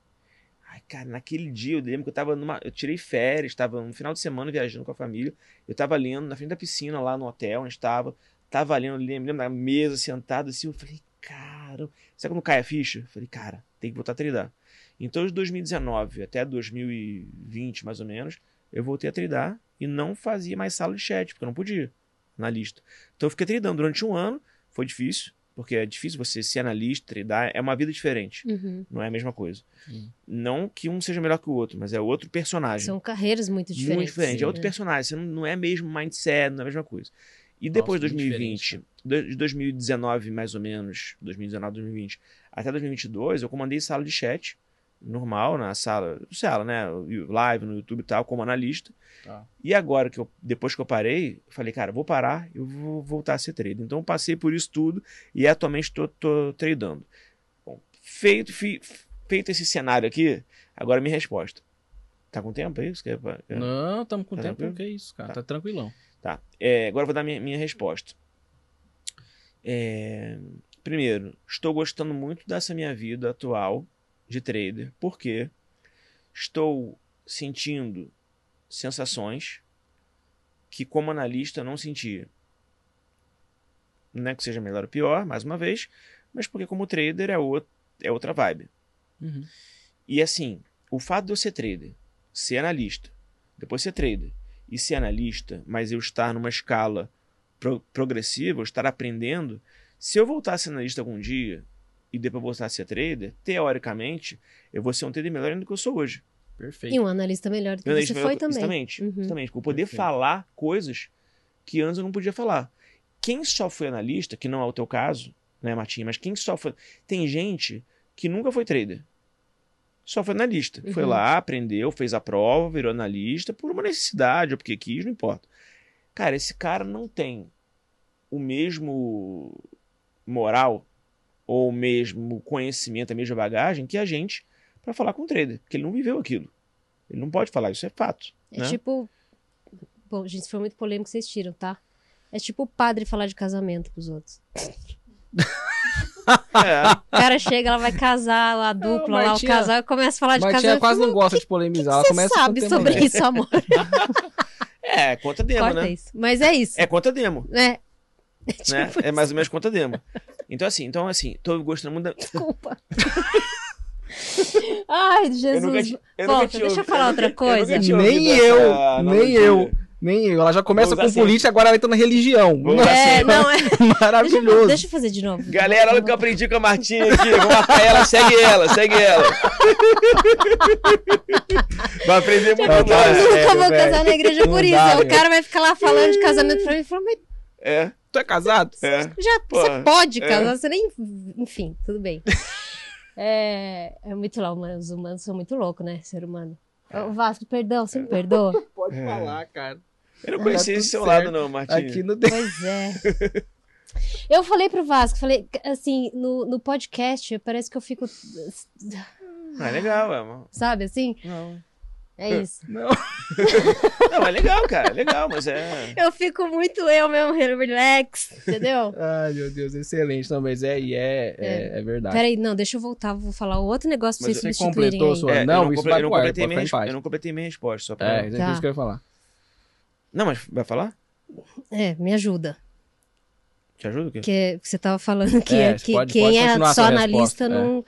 Ai, cara, naquele dia eu lembro que eu tava numa. Eu tirei férias, tava no final de semana viajando com a família. Eu tava lendo na frente da piscina lá no hotel onde estava. Tava lendo, lembro, lembro da mesa, sentado assim. Eu falei, cara. Sabe quando cai a ficha? Falei, cara, tem que voltar a tradar. Então, de 2019 até 2020, mais ou menos, eu voltei a tradar e não fazia mais sala de chat, porque eu não podia na lista. Então, eu fiquei tradando durante um ano. Foi difícil, porque é difícil você ser analista, tradar. É uma vida diferente. Uhum. Não é a mesma coisa. Hum. Não que um seja melhor que o outro, mas é outro personagem. São carreiras muito diferentes. Muito diferente. É outro né? personagem. Você não, não é mesmo mindset, não é a mesma coisa. E depois de Nossa, muito 2020, do- de 2019 mais ou menos, 2019, 2020, até 2022, eu comandei sala de chat, normal, na sala, sala, né, live no YouTube e tal, como analista. Tá. E agora, que eu, depois que eu parei, eu falei, cara, vou parar, eu vou voltar a ser trader. Então eu passei por isso tudo e atualmente estou tradando. Bom, feito, fi- feito esse cenário aqui, agora minha resposta. Tá com tempo quer- quer- Não, estamos com Tá tempo, tranquilo? que é isso, cara. Tá. Tá, tranquilão. Tá. É, agora eu vou dar minha, minha resposta. É, primeiro, estou gostando muito dessa minha vida atual de trader, porque estou sentindo sensações que, como analista, não sentia. Não é que seja melhor ou pior, mais uma vez, mas porque, como trader, é, out- é outra vibe. Uhum. E assim, o fato de eu ser trader, ser analista, depois ser trader e ser analista, mas eu estar numa escala pro- progressiva, eu estar aprendendo, se eu voltar a ser analista algum dia, e depois voltar a ser trader, teoricamente, eu vou ser um trader melhor ainda do que eu sou hoje. Perfeito. E um analista melhor do que Eu você foi também. Exatamente. Uhum. Exatamente. Vou poder Perfeito. falar coisas que antes eu não podia falar. Quem só foi analista, que não é o teu caso, né, Martinha? Mas quem só foi. Tem gente que nunca foi trader. Só foi analista. Foi Uhum. lá, aprendeu, fez a prova, virou analista por uma necessidade ou porque quis, não importa. Cara, esse cara não tem o mesmo moral ou o mesmo conhecimento, a mesma bagagem que a gente para falar com o trader, porque ele não viveu aquilo. Ele não pode falar, isso é fato. É né? tipo. Bom, gente, foi muito polêmico, vocês tiram, tá? É tipo o padre falar de casamento pros outros. É, O cara chega, ela vai casar, lá, dupla, lá, o Martinha- casal, começa a falar de casamento. quase eu não gosta de polemizar. Ela Você começa sabe o sobre né? isso, amor. é conta demo, Corta né? isso. Mas é isso. É conta demo, É. né? Tipo É mais ou menos conta demo. Então assim, então assim, tô gostando muito da... Desculpa. Ai, Jesus. Eu nunca, ti- eu Volta, nunca deixa eu falar outra coisa. Eu Nem eu, nem eu. Nem eu. Ela já começa Vamos com assim. política, agora ela entra na religião. Vamos É, não, é. Deixa eu, maravilhoso. deixa eu fazer de novo. Galera, olha o que eu aprendi com a Martinha aqui. Vou marcar ela, segue ela, segue ela. Vai aprender muito Eu cara, mais. é nunca sério, vou velho. casar na igreja por Não isso. dá, o cara vai ficar lá falando de casamento pra mim e falar, mas É, Tu é casado? é. já Pô, você pode é. casar, você nem. Enfim, tudo bem. É, é muito mas os humanos são muito loucos, né? Ser humano. Ô, Vasco, perdão, você me perdoa? Pode É. falar, cara. Eu não Tá conhecia tudo esse seu certo. lado, não, Martinha. Aqui tem. Pois é. Eu falei pro Vasco, falei, assim, no, no podcast, parece que eu fico. Ah, é legal, é. Sabe assim? Não. É isso. Não. não, é legal, cara. É legal, mas é. Eu fico muito eu mesmo, relax, entendeu? Ai, meu Deus, excelente. Não, mas é, e é, é, é verdade. Peraí, não, deixa eu voltar, vou falar outro negócio pra Mas vocês você substituírem completou aí. sua- é, não, eu não, isso eu não completei minha, eu não completei minha resposta, só pra. É, é Tá. isso que eu ia falar. Não, mas vai falar? É, me ajuda. Te ajuda o quê? Que você tava falando que, É, que pode- quem pode é só analista resposta, é. não,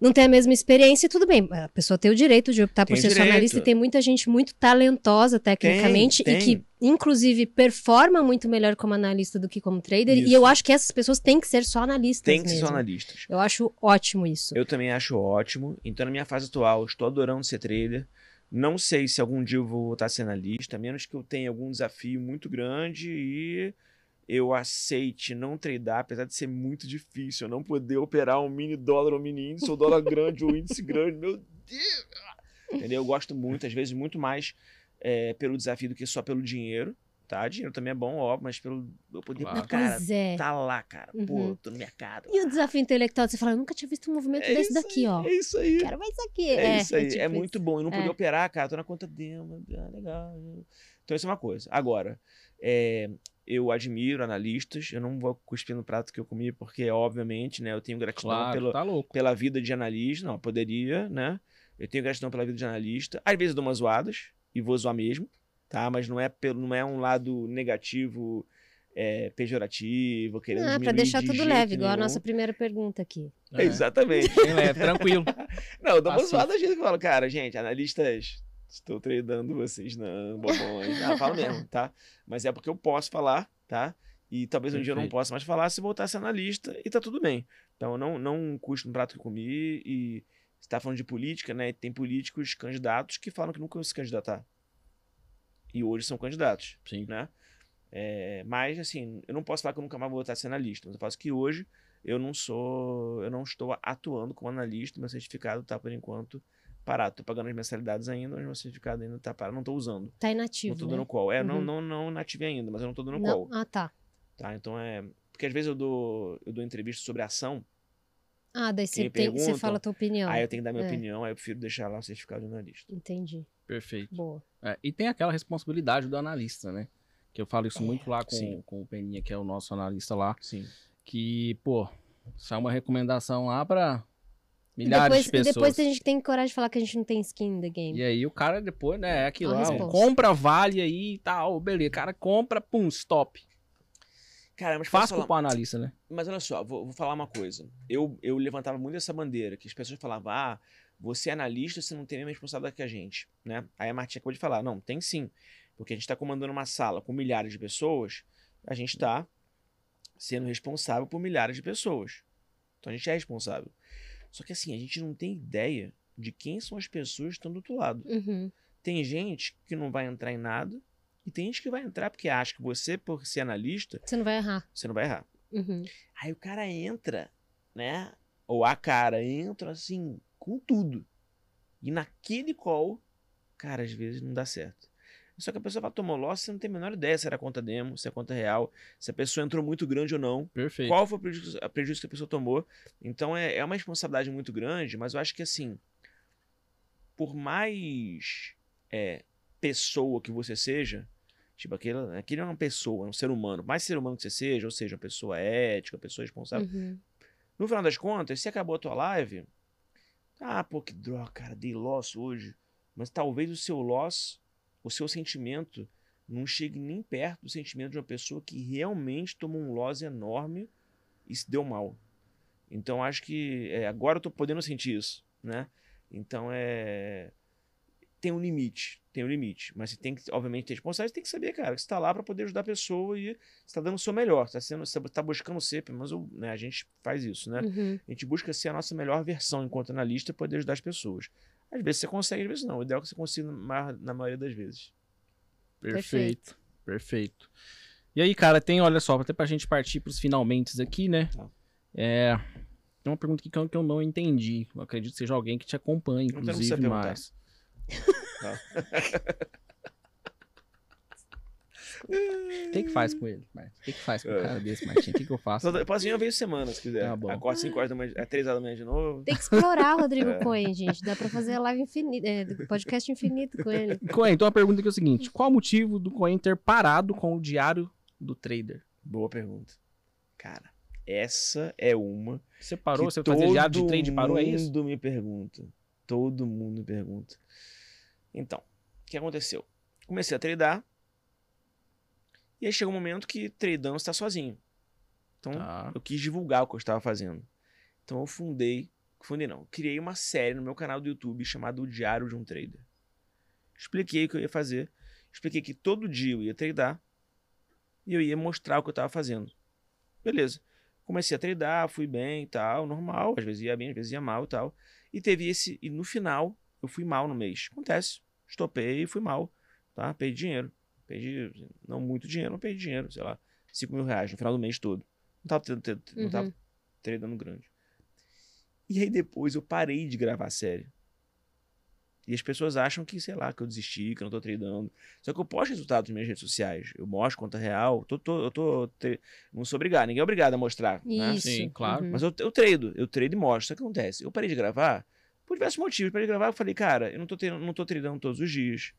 não tem a mesma experiência, tudo bem. A pessoa tem o direito de optar por Tem ser só direito. analista e tem muita gente muito talentosa tecnicamente Tem, e que, inclusive, performa muito melhor como analista do que como trader. E Isso. eu acho que essas pessoas têm que ser só analistas Tem que ser mesmo. só analistas. Eu acho ótimo isso. Eu também acho ótimo. Então, na minha fase atual, estou adorando ser trader. Não sei se algum dia eu vou voltar a ser analista, a menos que eu tenha algum desafio muito grande e eu aceite não tradar, apesar de ser muito difícil. Eu não poder operar um mini dólar ou mini índice, ou dólar grande ou índice grande. Meu Deus! Entendeu? Eu gosto muito, às vezes, muito mais é, pelo desafio do que só pelo dinheiro. Tá? Dinheiro também é bom, óbvio, mas pelo eu poder, Claro. cara, pois é. tá lá, cara. Pô, Uhum. tô no mercado. E o desafio intelectual, você fala, eu nunca tinha visto um movimento É desse isso daqui, aí, ó. É isso aí. Quero mais isso aqui. É, isso aí, tipo é muito bom. E não poder É. operar, cara, tô na conta demo, ah, legal. Então isso é uma coisa. Agora, é, eu admiro analistas, eu não vou cuspir no prato que eu comi, porque, obviamente, né, eu tenho gratidão Claro, pelo, tá pela vida de analista, não, poderia, né? Eu tenho gratidão pela vida de analista. Às vezes eu dou umas zoadas, e vou zoar mesmo, tá? Mas não é, pelo, não é um lado negativo, é, pejorativo, querendo Ah, pra diminuir deixar de tudo jeito leve, igual a nossa primeira pergunta aqui. É. Exatamente. Leve, tranquilo. Não, eu dou uma zoada gente que eu falo, cara, gente, analistas, estou treinando vocês não, bobões. Ah, falo mesmo, tá? Mas é porque eu posso falar, tá? E talvez um dia eu não Perfeito. possa mais falar se voltar a ser analista e tá tudo bem. Então, não, não custo no prato que eu comi e você tá falando de política, né? Tem políticos candidatos que falam que nunca vão se candidatar. E hoje são candidatos, Sim. né? É, mas, assim, eu não posso falar que eu nunca mais vou voltar a ser analista, mas eu faço que hoje eu não sou, eu não estou atuando como analista, meu certificado está por enquanto parado. Tô pagando as mensalidades ainda, mas meu certificado ainda tá parado, não tô usando. Tá Não inativo, tô né? dando call. É, não, Uhum. não, não nativei ainda, mas eu não tô dando Não. call, Ah, tá. tá? Então é, porque às vezes eu dou, eu dou entrevista sobre ação, Ah, daí Que você, tem, você fala a tua opinião. aí eu tenho que dar minha É. opinião, aí eu prefiro deixar lá o certificado de analista. Entendi. Perfeito. Boa. É, e tem aquela responsabilidade do analista, né? Que eu falo isso muito lá com, sim. com o Peninha, que é o nosso analista lá. Sim. Que, pô, sai uma recomendação lá pra milhares depois, de pessoas. depois a gente tem coragem de falar que a gente não tem skin in the game. E aí o cara depois, né, é aquilo lá, resposta. compra, vale aí e tal, beleza. O cara compra, pum, stop. Cara, mas Fácil falar- pro analista, né? Mas olha só, vou, vou falar uma coisa. Eu, eu levantava muito essa bandeira, que as pessoas falavam, ah, você é analista, você não tem a mesma responsabilidade que a gente, né? Aí a Martinha acabou de falar, não, tem sim. Porque a gente está comandando uma sala com milhares de pessoas, a gente está sendo responsável por milhares de pessoas. Então a gente é responsável. Só que assim, a gente não tem ideia de quem são as pessoas que estão do outro lado. Uhum. Tem gente que não vai entrar em nada e tem gente que vai entrar porque acha que você, por ser analista, Você não vai errar. você não vai errar. Uhum. Aí o cara entra, né? Ou a cara entra assim, com tudo. E naquele call, cara, às vezes não dá certo. Só que a pessoa fala, tomou loss, você não tem a menor ideia se era conta demo, se é conta real, se a pessoa entrou muito grande ou não. Perfeito. Qual foi o prejuízo, a prejuízo que a pessoa tomou? Então é, é uma responsabilidade muito grande, mas eu acho que assim, por mais é, pessoa que você seja, tipo, aquele, aquele é uma pessoa, é um ser humano, mais ser humano que você seja, ou seja, uma pessoa ética, uma pessoa responsável, Uhum. no final das contas, se acabou a tua live, ah, pô, que droga, cara, dei loss hoje, mas talvez o seu loss, o seu sentimento, não chegue nem perto do sentimento de uma pessoa que realmente tomou um loss enorme e se deu mal. Então acho que é, agora eu tô podendo sentir isso, né? Então é tem um limite, tem um limite, mas você tem que, obviamente, ter responsabilidade, tem que saber, cara, que você tá lá para poder ajudar a pessoa e você tá dando o seu melhor, você tá sendo, você tá buscando ser, pelo menos eu, né, a gente faz isso, né? Uhum. A gente busca ser a nossa melhor versão enquanto analista para poder ajudar as pessoas. Às vezes você consegue, às vezes não. O ideal é que você consiga na na maioria das vezes. Perfeito. Perfeito. E aí, cara, tem, olha só, até pra gente partir pros finalmente aqui, né? Tá. É. Tem uma pergunta aqui que eu, que eu não entendi. Eu acredito que seja alguém que te acompanha, inclusive, mas. O que que faz com ele? O que que faz com um É. cara desse, Martinho? O que que eu faço? Só- Eu posso vir uma vez por semana, se quiser. Tá bom. Acorda 5 horas da manhã, é 3 horas da manhã de novo. Tem que explorar o Rodrigo É. Cohen, gente. Dá pra fazer live infinita, é, podcast infinito com ele. Coen, então a pergunta aqui é o seguinte: qual o motivo do Coen ter parado com o diário do trader? Boa pergunta. Cara, essa é uma. Você parou, que você fazer diário de todo trade parou, é isso? mundo me pergunta. Todo mundo me pergunta. Então, o que aconteceu? Comecei a tradar. E aí chegou um momento que tradando está sozinho. Então, Tá. eu quis divulgar o que eu estava fazendo. Então eu fundei, fundei não, criei uma série no meu canal do YouTube chamado O Diário de um Trader. Expliquei o que eu ia fazer, expliquei que todo dia eu ia tradar e eu ia mostrar o que eu estava fazendo. Beleza. Comecei a tradar, fui bem e tal, normal, às vezes ia bem, às vezes ia mal e tal. E teve esse, e no final eu fui mal no mês. Acontece. Estopei e fui mal, tá? Perdi dinheiro. Perdi, não muito dinheiro, mas perdi dinheiro, sei lá, 5 mil reais no final do mês todo. Não tava, tendo- tendo- não Uhum. tava tradando grande. E aí depois eu parei de gravar a série. E as pessoas acham que, sei lá, que eu desisti, que eu não tô tradando. Só que eu posto resultados nas minhas redes sociais. Eu mostro conta real. Tô, tô- eu tô. tre- Não sou obrigado, ninguém é obrigado a mostrar. né? Isso. Sim, claro. Uhum. Mas eu, eu trado, eu trado e mostro. Só que acontece, eu parei de gravar por diversos motivos. Parei de gravar, eu falei, cara, eu não tô, tre- não tô tradando todos os dias.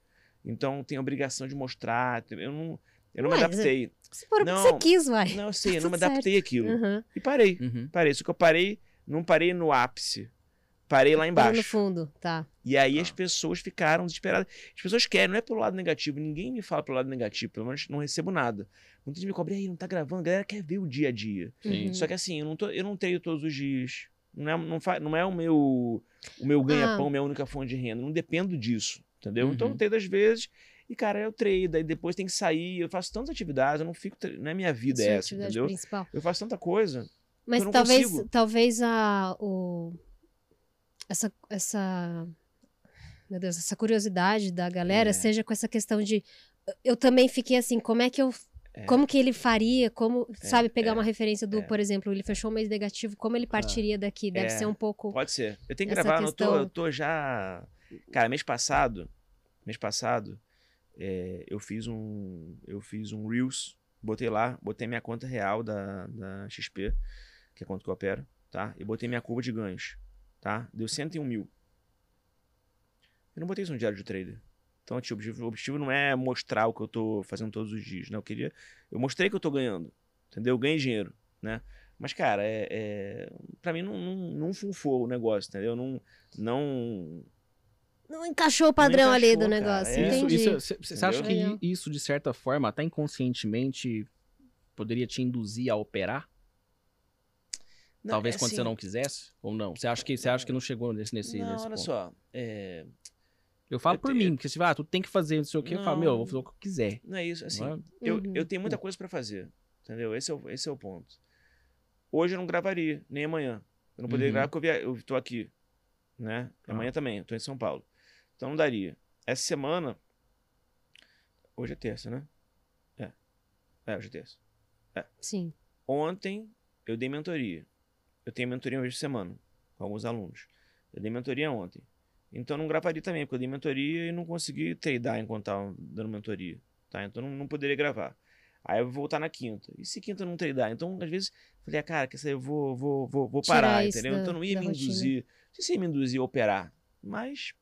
Então tenho a obrigação de mostrar. Eu não, eu não me adaptei. Se for o que Não. você quis, vai. Não, eu sei, eu não me certo. adaptei àquilo. Uhum. E parei. Uhum. Parei. Só que eu parei, não parei no ápice. Parei lá Parou embaixo. no fundo, tá. E aí Ah. as pessoas ficaram desesperadas. As pessoas querem, não é pelo lado negativo. Ninguém me fala pelo lado negativo, pelo menos não recebo nada. Muita gente me cobra, "E aí, não tá gravando, a galera quer ver o dia a dia. Sim. Uhum. Só que assim, eu não, tô, eu não treino todos os dias. Não é, não fa, não é o meu o meu ganha-pão, Ah. minha única fonte de renda. Não dependo disso, entendeu? Então Uhum. eu treino às vezes e, cara, eu treino, aí depois tem que sair. Eu faço tantas atividades, eu não fico. Não é minha vida Sua essa, atividade entendeu? principal. Eu faço tanta coisa. Mas eu não talvez, consigo. talvez a o essa essa meu Deus, essa curiosidade da galera É. seja com essa questão de eu também fiquei assim, como é que eu É. como que ele faria, como, sabe, pegar é, uma referência do, é. por exemplo, ele fechou um mês negativo, como ele partiria daqui? Deve É. ser um pouco Pode ser. Eu tenho que gravar, eu tô, questão- eu tô já. Cara, mês passado. Mês passado, é, eu fiz um. Eu fiz um Reels, botei lá, botei minha conta real da, da XP, que é a conta que eu opero, tá? E botei minha curva de ganhos, tá? Deu 101 mil. Eu não botei isso no diário de trader. Então, tipo, o objetivo, não é mostrar o que eu tô fazendo todos os dias, né? Eu queria. Eu mostrei que eu tô ganhando. Entendeu? Eu ganhei dinheiro, né? Mas, cara, é, é, pra mim não, não, não funfou o negócio, entendeu? Não. não não encaixou o padrão ali encaixou, do cara. negócio, É. Isso, entendi. isso, você acha que isso, de certa forma, até inconscientemente, poderia te induzir a operar? não, Talvez é quando você assim, não quisesse? Ou não? Você acha que, você acha que não chegou nesse, nesse, Não, nesse olha ponto? só. é, Eu falo Eu por te- mim, porque se vai, ah, tu tem que fazer não sei o que, eu falo, meu, eu vou fazer o que eu quiser. não é isso. Assim, é? eu, Uhum. eu tenho muita coisa pra fazer. Entendeu? Esse é, o, esse é o ponto. Hoje eu não gravaria, nem amanhã. Eu não poderia Uhum. gravar porque eu, via, eu tô aqui, né? Tá. Amanhã também, eu tô em São Paulo. Então não daria. Essa semana. Hoje é terça, né? É. É, hoje é terça. Sim. Ontem eu dei mentoria. Eu tenho mentoria uma vez por semana com alguns alunos. Eu dei mentoria ontem. Então eu não gravaria também, porque eu dei mentoria e não consegui treinar enquanto estava dando mentoria. Tá? Então não, não poderia gravar. Aí eu vou voltar na quinta. E se quinta eu não treinar? Então, às vezes, falei, ah, cara, quer saber, eu vou, vou, vou, vou parar, entendeu? da- então não ia me rotina. induzir. Não sei se ia me induzir a operar, mas.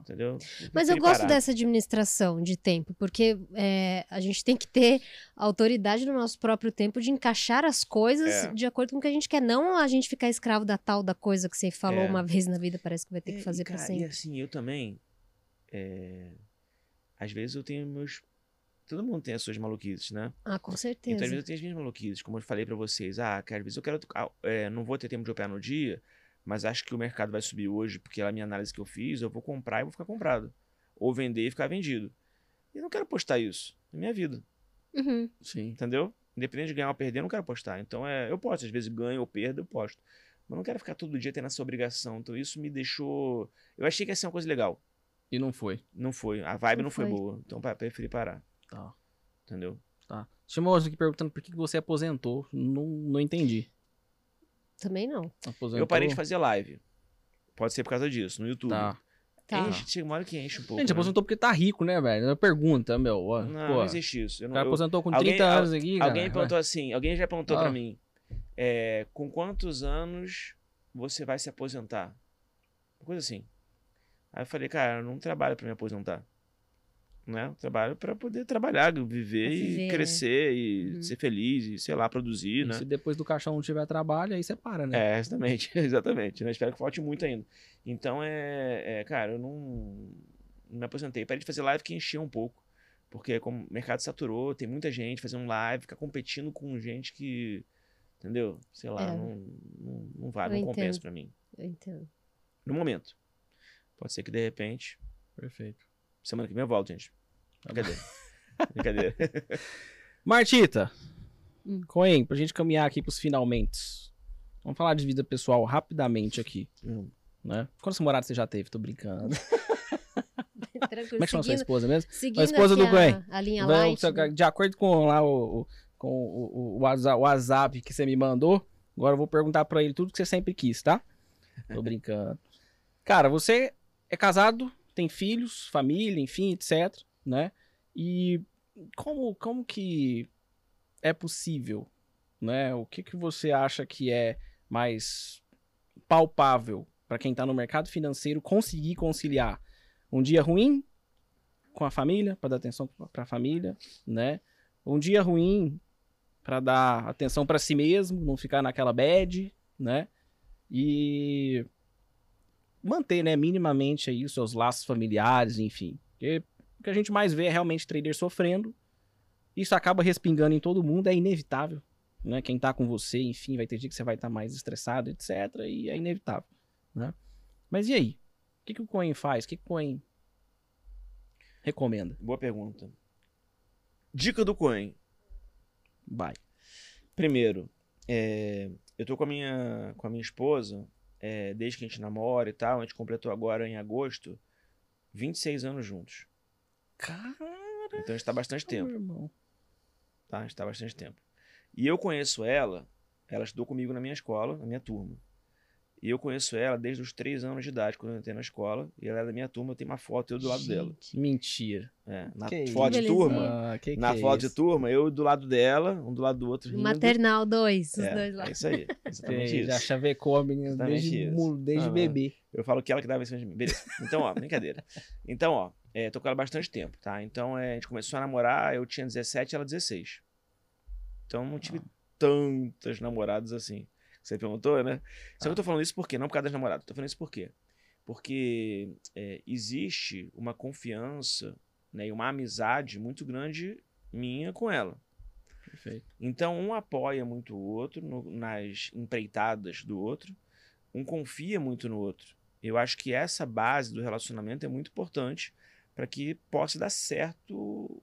Entendeu? Mas eu gosto parar. dessa administração de tempo, porque é, a gente tem que ter autoridade no nosso próprio tempo de encaixar as coisas É. de acordo com o que a gente quer. Não a gente ficar escravo da tal da coisa que você falou É. uma vez na vida, parece que vai ter que É, fazer pra cara, sempre. E assim, eu também. é, Às vezes eu tenho meus. Todo mundo tem as suas maluquices, né? Ah, com Então, às certeza. vezes eu tenho as minhas maluquices, como eu falei pra vocês. Ah, cara, às vezes eu quero. ah, é, não vou ter tempo de operar no dia, mas acho que o mercado vai subir hoje, porque a minha análise que eu fiz, eu vou comprar e vou ficar comprado. Ou vender e ficar vendido. E eu não quero postar isso na minha vida, Uhum. Sim. entendeu? Independente de ganhar ou perder, eu não quero postar. Então, é, eu posto. Às vezes ganho ou perdo, eu posto. Mas eu não quero ficar todo dia tendo essa obrigação. Então, isso me deixou. Eu achei que ia ser uma coisa legal. E não foi. Não foi. A vibe Não não, foi. foi. boa. Então, preferi parar. Tá. Entendeu? Tá. Outra aqui perguntando por que que você aposentou. Não, não entendi. Também não. Aposentou. Eu parei de fazer live. Pode ser por causa disso, no YouTube. Tá. Tá. Enche, chega uma hora que enche um pouco. Gente, né? aposentou porque tá rico, né, velho? Eu pergunta, meu. ó, Não, pô, não existe isso. Eu o não, cara eu- aposentou com alguém- 30 al- anos aqui, cara. alguém perguntou assim, alguém já perguntou Ah. pra mim, é, com quantos anos você vai se aposentar? Uma coisa assim. Aí eu falei, cara, eu não trabalho pra me aposentar. Né? Eu trabalho pra poder trabalhar, viver, e viver, né? crescer e Uhum. ser feliz e, sei lá, produzir, E né? Se depois do caixão não tiver trabalho, aí você para, né? É, exatamente, exatamente. né? Espero que falte muito ainda. Então, é, é, cara, eu não, não me aposentei. Parei de fazer live que encheu um pouco. Porque como o mercado saturou, tem muita gente fazendo live, ficar competindo com gente que, entendeu? Sei lá, É. não, não, não vai, Eu não entendo. compensa pra mim. Eu entendo. No momento. Pode ser que de repente, Perfeito. Semana que vem eu volto, gente. Brincadeira. Brincadeira. Martita, Hum. Coen, pra gente caminhar aqui pros finalmente. Vamos falar de vida pessoal rapidamente aqui, Hum. né? Quantos namorados você já teve? Tô brincando. Tranquilo. Como é que chama sua esposa mesmo? seguindo A esposa aqui do Gwen. A, a linha light. né? De acordo com lá o, o- com o, o WhatsApp, o WhatsApp que você me mandou, agora eu vou perguntar pra ele tudo que você sempre quis, tá? Tô brincando. Cara, você é casado, tem filhos, família, enfim, etc, né? E como, como que é possível, né? O que que você acha que é mais palpável pra quem tá no mercado financeiro conseguir conciliar um dia ruim com a família, para dar atenção para a família, né? Um dia ruim para dar atenção para si mesmo, não ficar naquela bad, né? E manter, né, minimamente aí os seus laços familiares, enfim. Porque o que a gente mais vê é realmente trader sofrendo. Isso acaba respingando em todo mundo, é inevitável, né? Quem tá com você, enfim, vai ter dia que você vai estar mais estressado, etc, e é inevitável, né? Mas e aí? O que, que o Coin faz? O que, que o Coin recomenda? Boa pergunta. Dica do Coen. Vai. Primeiro, é, eu tô com a minha, com a minha esposa, é, desde que a gente namora e tal, a gente completou agora em agosto 26 anos juntos. Cara, Então a gente tá bastante tempo, irmão. tá? A gente tá bastante tempo. E eu conheço ela, ela estudou comigo na minha escola, na minha turma. E eu conheço ela desde os 3 anos de idade, quando eu entrei na escola, e ela é da minha turma, eu tenho uma foto eu do lado dela. Mentira. É, na Que foto de turma, Ah, que que na é foto de turma, eu do lado dela, um do lado do outro rindo. Maternal 2, os é, dois lá. é isso aí, exatamente Tem, isso. já chavecou a menina Exatamente desde, isso. desde Aham. bebê. Eu falo que ela que dava em cima de mim. Beleza. Então, ó, brincadeira. Então, ó, é, tô com ela há bastante tempo, tá? Então, é, a gente começou a namorar, eu tinha 17 ela 16. Então, não tive tantas namoradas assim. Você perguntou, né? Só que eu tô falando isso por quê? Não por causa das namoradas. Tô falando isso por quê? Porque é, existe uma confiança né, e uma amizade muito grande minha com ela. Perfeito. Então, um apoia muito o outro no- nas empreitadas do outro, um confia muito no outro. Eu acho que essa base do relacionamento é muito importante para que possa dar certo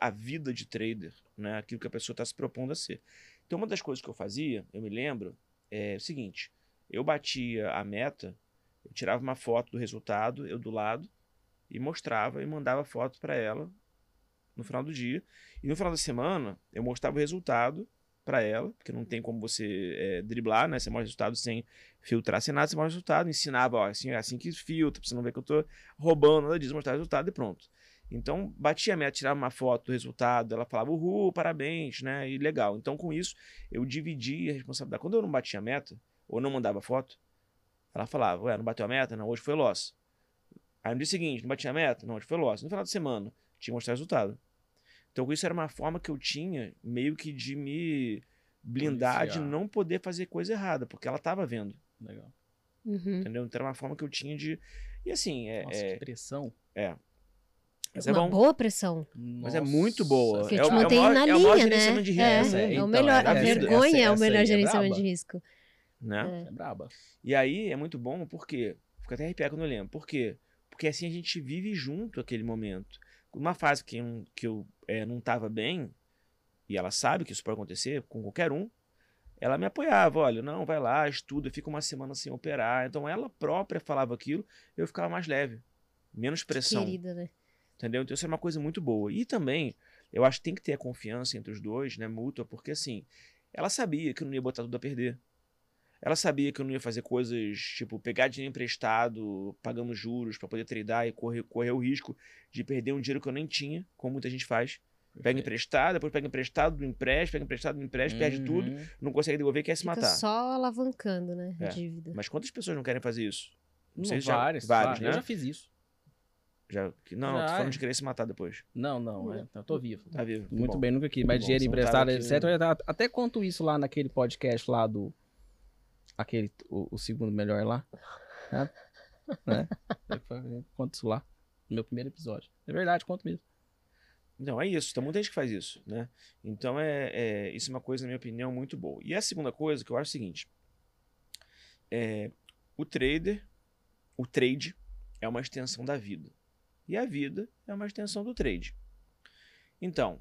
a vida de trader, né? aquilo que a pessoa está se propondo a ser. Então, uma das coisas que eu fazia, eu me lembro, é o seguinte: eu batia a meta, eu tirava uma foto do resultado, eu do lado, e mostrava e mandava foto para ela no final do dia. E no final da semana, eu mostrava o resultado para ela, porque não tem como você é, driblar, né? Você mostra o resultado sem filtrar sem nada, você mostra o resultado, ensinava, ó, assim, assim que filtra, pra você não ver que eu tô roubando, nada disso, mostrar o resultado e pronto. Então, batia a meta, tirava uma foto do resultado, ela falava, uhul, parabéns, né? E legal. Então, com isso, eu dividia a responsabilidade. Quando eu não batia a meta, ou não mandava foto, ela falava, ué, não bateu a meta? Não, hoje foi loss. Aí no dia seguinte, não batia a meta? Não, hoje foi loss. No final de semana, tinha que mostrar o resultado. Então, isso era uma forma que eu tinha meio que de me blindar Policiar. de não poder fazer coisa errada, porque ela tava vendo, Legal. Uhum. entendeu? Então, era uma forma que eu tinha de. E assim, é. Nossa, é- que pressão. Mas é Uma bom. boa pressão. Mas é muito boa. Porque É te o- é o mantém maior- na é o linha, gerenciamento né? de É, risco. É, é o então, melhor. é a vergonha Essa- é o melhor é gerenciamento braba. de risco. Né? É braba. E aí é muito bom porque. Fico até arrepiado quando eu lembro. Por quê? Porque assim a gente vive junto aquele momento. Uma fase que eu, que eu é, não tava bem, e ela sabe que isso pode acontecer com qualquer um, ela me apoiava. Olha, não, vai lá, estuda, fica uma semana sem operar. Então ela própria falava aquilo, eu ficava mais leve. Menos pressão. Querida, né? Entendeu? Então isso é uma coisa muito boa. E também, eu acho que tem que ter a confiança entre os dois, né, mútua, porque assim, ela sabia que eu não ia botar tudo a perder. Ela sabia que eu não ia fazer coisas, tipo, pegar dinheiro emprestado, pagando juros pra poder tradar e correr, correr o risco de perder um dinheiro que eu nem tinha, como muita gente faz. Pega emprestado, depois pega emprestado do empréstimo, pega emprestado do empréstimo, perde tudo, Uhum. não consegue devolver quer se Fica matar. só alavancando, né? A É. dívida. Mas quantas pessoas não querem fazer isso? Não, sei se já- vários, vários, vários, né? Eu já fiz isso. Já, que- não, Já, tô falando é. de querer se matar depois. Não, não, é, eu tô vivo. Tá vivo. que Muito bom. bem, nunca quis. Que Mas bom, dinheiro não emprestado, aqui, etc. Até conto isso lá naquele podcast lá do. Aquele, o, o segundo melhor lá. Né? né? Eu Conto isso lá. No meu primeiro episódio. É verdade, conto mesmo. Não, é isso. Tem muita gente que faz isso, né? Então, é, é- isso é uma coisa, na minha opinião, muito boa. E a segunda coisa que eu acho é o seguinte. É, o trader, o trade é uma extensão da vida. E a vida é uma extensão do trade. Então,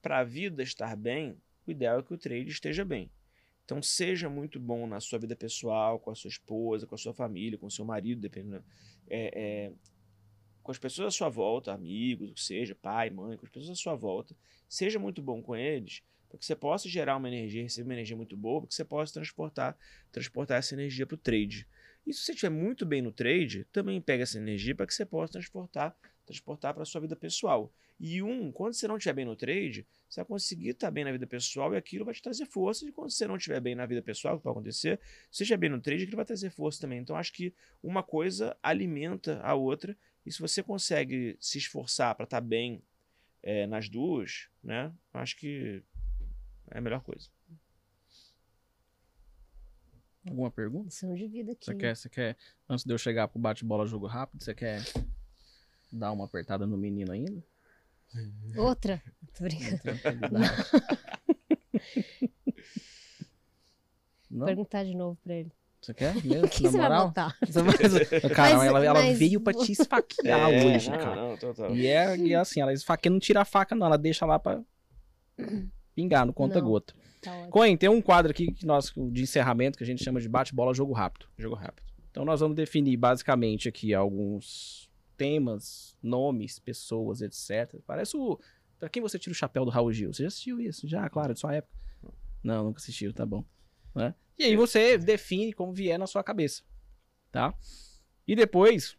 para a vida estar bem, o ideal é que o trade esteja bem. Então, seja muito bom na sua vida pessoal, com a sua esposa, com a sua família, com o seu marido, dependendo. É, é, com as pessoas à sua volta, amigos, o que seja, pai, mãe, com as pessoas à sua volta, seja muito bom com eles, para que você possa gerar uma energia, receber uma energia muito boa, para que você possa transportar, transportar essa energia para o trade. E se você estiver muito bem no trade, também pega essa energia para que você possa transportar, transportar para a sua vida pessoal. E um, quando você não estiver bem no trade, você vai conseguir estar bem na vida pessoal e aquilo vai te trazer força. E quando você não estiver bem na vida pessoal, o que pode acontecer, se você estiver bem no trade, aquilo vai trazer força também. Então, acho que uma coisa alimenta a outra e se você consegue se esforçar para estar bem é, nas duas, né? Acho que é a melhor coisa. Alguma pergunta? Lição de vida aqui. Você quer, você quer, antes de eu chegar pro bate-bola jogo rápido, você quer dar uma apertada no menino ainda? Outra? Tô brincando. Não? Perguntar de novo pra ele. Você quer mesmo? Que na você vai moral? botar? Cara, Mas- ela, ela mas- veio pra te esfaquear hoje, não, cara. não, total. E é, e é assim, ela esfaqueia, não tira a faca, não. Ela deixa lá pra pingar no conta-gota. Tá. Coen, tem um quadro aqui que nós, de encerramento que a gente chama de bate-bola jogo rápido. Jogo rápido. Então nós vamos definir basicamente aqui alguns temas, nomes, pessoas, etc. Parece o. Pra quem você tira o chapéu do Raul Gil? Você já assistiu isso? Já, claro, de sua época. Não, nunca assistiu, tá bom. Né? E aí você define como vier na sua cabeça. Tá? E depois,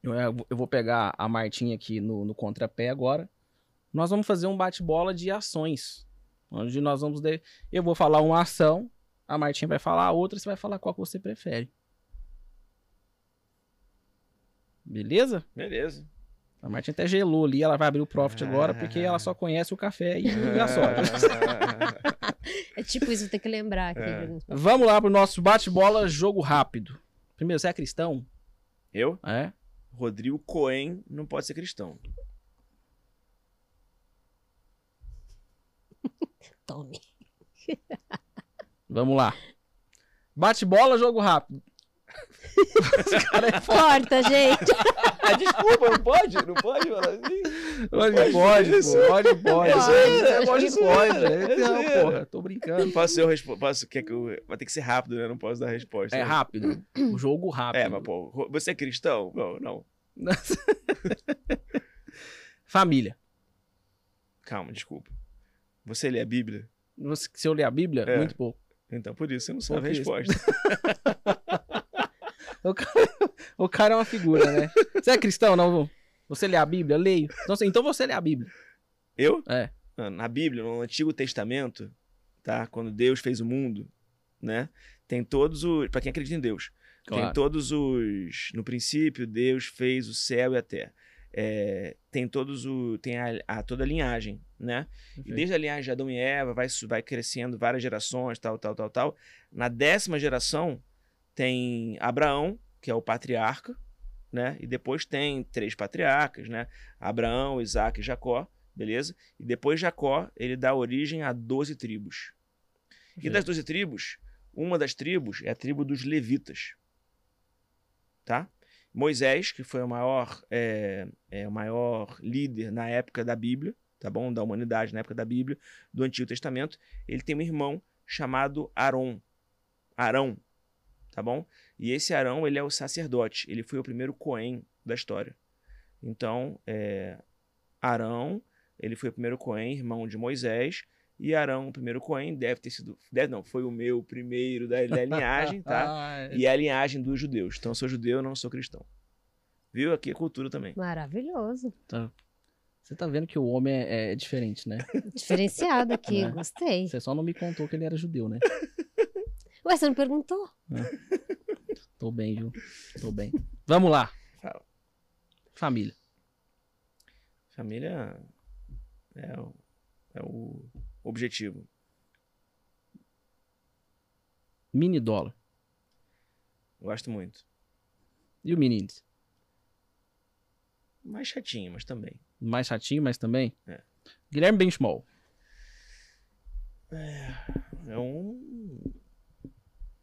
eu, eu vou pegar a Martinha aqui no, no contrapé agora. Nós vamos fazer um bate-bola de ações. Onde nós vamos. De... Eu vou falar uma ação, a Martinha vai falar a outra, você vai falar qual que você prefere. Beleza? Beleza. A Martinha até gelou ali, ela vai abrir o Profit agora, porque ela só conhece o café e a soja. É tipo isso, tem que lembrar aqui. É. Vamos lá pro nosso bate-bola jogo rápido. Primeiro, você é cristão? Eu, É? Rodrigo Cohen, não pode ser cristão. Tome. Vamos lá. Bate-bola, jogo rápido. Esse cara é foda. Corta, gente. Ah, desculpa, não pode? Não pode falar assim? Pode, Pode pode, pô, pode, pode. É zoeira, é Pode, pode. é Não, porra, tô brincando. Posso eu respo- posso quer que eu vai ter que ser rápido, né? Não posso dar resposta. É rápido. O jogo rápido. É, mas pô, você é cristão? Não, não. Família. Calma, desculpa. Você lê a Bíblia? Você- se eu ler a Bíblia, É. muito pouco. Então por isso você não sabe a resposta. O cara, o cara é uma figura, né? Você é cristão, não? Você lê a Bíblia? Leio. Então, então você lê a Bíblia. Eu? É. Ah, Na Bíblia, no Antigo Testamento, tá? Quando Deus fez o mundo, né? Tem todos os. Pra quem acredita em Deus. Tem Claro. todos os. No princípio, Deus fez o céu e a terra. É, tem todos o. Tem a, a- toda a linhagem, né? E desde a linhagem de Adão e Eva, vai, vai crescendo várias gerações, tal, tal, tal, tal. Na décima geração, tem Abraão, que é o patriarca, né? E depois tem três patriarcas, né? Abraão, Isaac e Jacó, beleza? E depois Jacó, ele dá origem a 12 tribos. E das 12 tribos, uma das tribos é a tribo dos levitas, tá? Moisés, que foi o maior, é, é, o maior líder na época da Bíblia, tá bom? Da humanidade na época da Bíblia, do Antigo Testamento, ele tem um irmão chamado Aron. Arão, tá bom? E esse Arão, ele é o sacerdote, ele foi o primeiro Cohen da história. Então, é, Arão, ele foi o primeiro Cohen, irmão de Moisés, e Arão, o primeiro Cohen, deve ter sido, deve não, foi o meu primeiro da, da linhagem, tá? Ah, é. E é a linhagem dos judeus. Então, eu sou judeu, eu não sou cristão. Viu? Aqui é cultura também. Maravilhoso. Você tá vendo que o homem é, é diferente, né? Diferenciado aqui, É. gostei. Você só não me contou que ele era judeu, né? Ué, você não perguntou? Tô bem, viu? Tô bem. Vamos lá. Fala. Família. Família é o, é o objetivo. Mini dólar. Gosto muito. E o meninos? Mais chatinho, mas também. Mais chatinho, mas também? É. Guilherme Benchmall. É um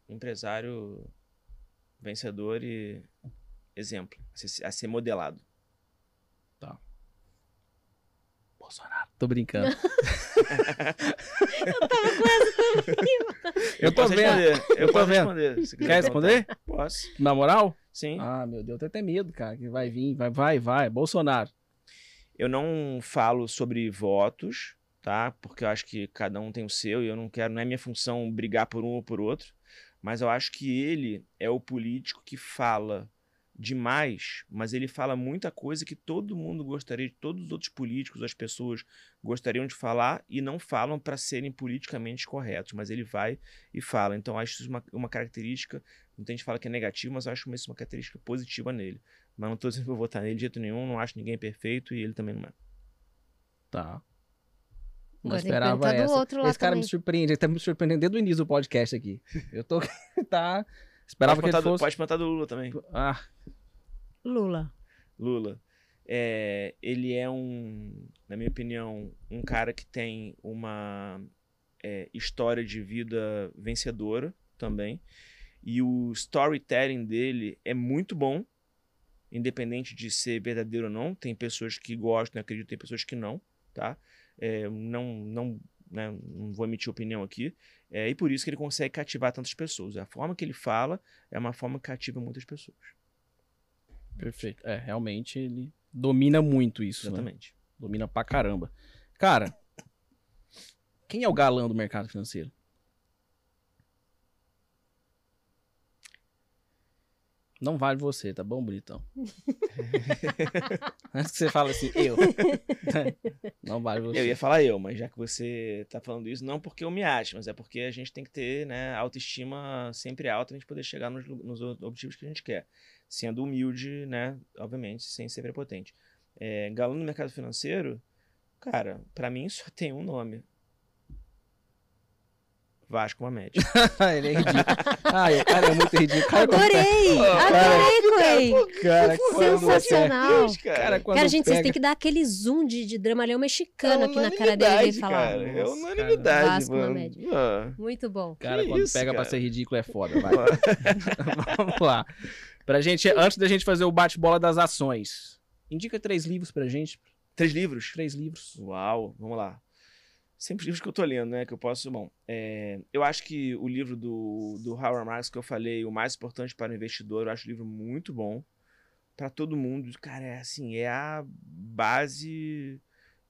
empresário vencedor e exemplo a ser modelado. Bolsonaro. Tô brincando. Eu, tô posso vendo. responder. Eu, Eu tô posso vendo. responder. se quiser Quer responder? Posso. Na moral? Sim. Ah, meu Deus, eu tenho até medo, cara. Que vai vir, vai, vai, vai. Bolsonaro. Eu não falo sobre votos, tá? Porque eu acho que cada um tem o seu e eu não quero, não é minha função brigar por um ou por outro. Mas eu acho que ele é o político que fala demais, mas ele fala muita coisa que todo mundo gostaria, todos os outros políticos, as pessoas gostariam de falar e não falam para serem politicamente corretos, mas ele vai e fala. Então acho isso uma, uma característica, muita gente fala que é negativo, mas eu acho isso uma característica positiva nele. Mas não tô dizendo que eu vou votar nele de jeito nenhum, não acho ninguém perfeito e ele também não é. Tá. Não Agora esperava essa. Esse cara me também. surpreende. Ele tá me surpreendendo desde o início do podcast aqui. Eu tô. tá. Esperava pode, que ele do, fosse. pode perguntar do Lula também. Ah, Lula. Lula. É, ele é um, na minha opinião, um cara que tem uma é, história de vida vencedora também. E o storytelling dele é muito bom, independente de ser verdadeiro ou não. Tem pessoas que gostam, acreditam, tem pessoas que não, tá? É, não, não, né, não vou emitir opinião aqui. É, e por isso que ele consegue cativar tantas pessoas. A forma que ele fala é uma forma que cativa muitas pessoas. perfeito. É, realmente ele domina muito isso. Né? Exatamente. Domina pra caramba. Cara, quem é o galã do mercado financeiro? Não vale você, tá bom, bonitão? Antes que você fala assim, eu. Não vale você. Eu ia falar eu, mas já que você tá falando isso, não porque eu me acho, mas é porque a gente tem que ter né, autoestima sempre alta pra gente poder chegar nos, nos objetivos que a gente quer. Sendo humilde, né? Obviamente, sem ser prepotente. É, galã no mercado financeiro, cara, pra mim só tem um nome. Vasco Mamed. Ele é ridículo. Ai, o cara é muito ridículo. Cara, Adorei! Adorei, Coelho! Cara, quando Sensacional. Deus, cara. Cara, quando Cara, gente, vocês pega- têm que dar aquele zoom de, de dramalhão mexicano É aqui na cara dele e falar. Cara, é unanimidade, Vasco mano. Mamed. Ah. Muito bom. Cara, Que quando isso, pega pra cara? ser ridículo é foda, vai. Vamos lá. Pra gente, antes da gente fazer o bate-bola das ações, indica três livros pra gente. Três livros? Três livros. Uau, vamos lá. Sempre os livros que eu tô lendo, né? Que eu posso. Bom, é, eu acho que o livro do, do Howard Marks que eu falei, O Mais Importante para o Investidor, eu acho um livro muito bom para todo mundo. Cara, é assim, é a base.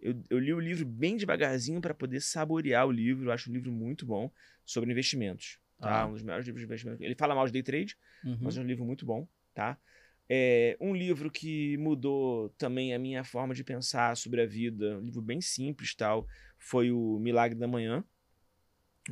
Eu, eu li o livro bem devagarzinho para poder saborear o livro. Eu acho um livro muito bom sobre investimentos. Tá? Ah. Um dos melhores livros de investimento. Ele fala mal de day trade, Uhum. mas é um livro muito bom, tá? É um livro que mudou também a minha forma de pensar sobre a vida, um livro bem simples tal, foi o Milagre da Manhã.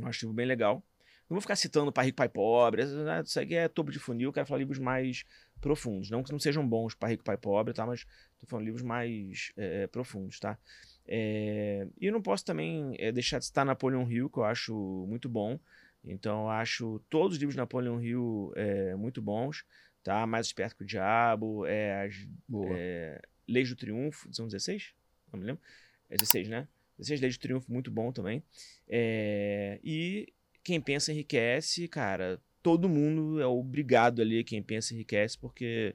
Acho um livro bem legal. Não vou ficar citando Pai Rico, Pai Pobre, né? isso aqui é topo de funil, eu quero falar livros mais profundos. Não que não sejam bons Pai Rico, Pai Pobre, tá? mas tô falando livros mais é, profundos, tá? É, e eu não posso também deixar de citar Napoleon Hill, que eu acho muito bom. Então, eu acho todos os livros de Napoleon Hill muito bons, tá? Mais Esperto que o Diabo, é, as é, Leis do Triunfo, são 16? Não me lembro. É 16, né? 16 Leis do Triunfo, muito bom também. É, e Quem Pensa Enriquece, cara, todo mundo é obrigado a ler Quem Pensa Enriquece, porque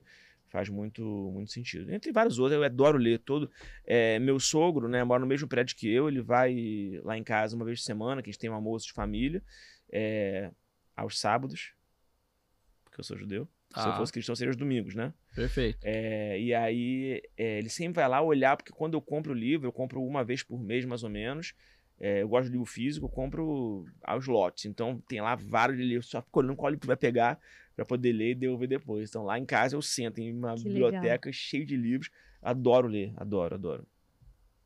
faz muito, muito sentido. Entre vários outros, eu adoro ler todo. É, meu sogro, né, mora no mesmo prédio que eu, ele vai lá em casa uma vez por semana, que a gente tem um almoço de família, é, aos sábados, porque eu sou judeu. Se eu Ah. fosse cristão, seria os domingos, né? Perfeito. É, e aí é, ele sempre vai lá olhar, porque quando eu compro o livro, eu compro uma vez por mês, mais ou menos. É, eu gosto de livro físico, eu compro aos lotes. Então tem lá vários livros, só fico olhando qual livro que vai pegar para poder ler e devolver depois. Então lá em casa eu sento em uma Que biblioteca cheia de livros. Adoro ler, adoro, adoro.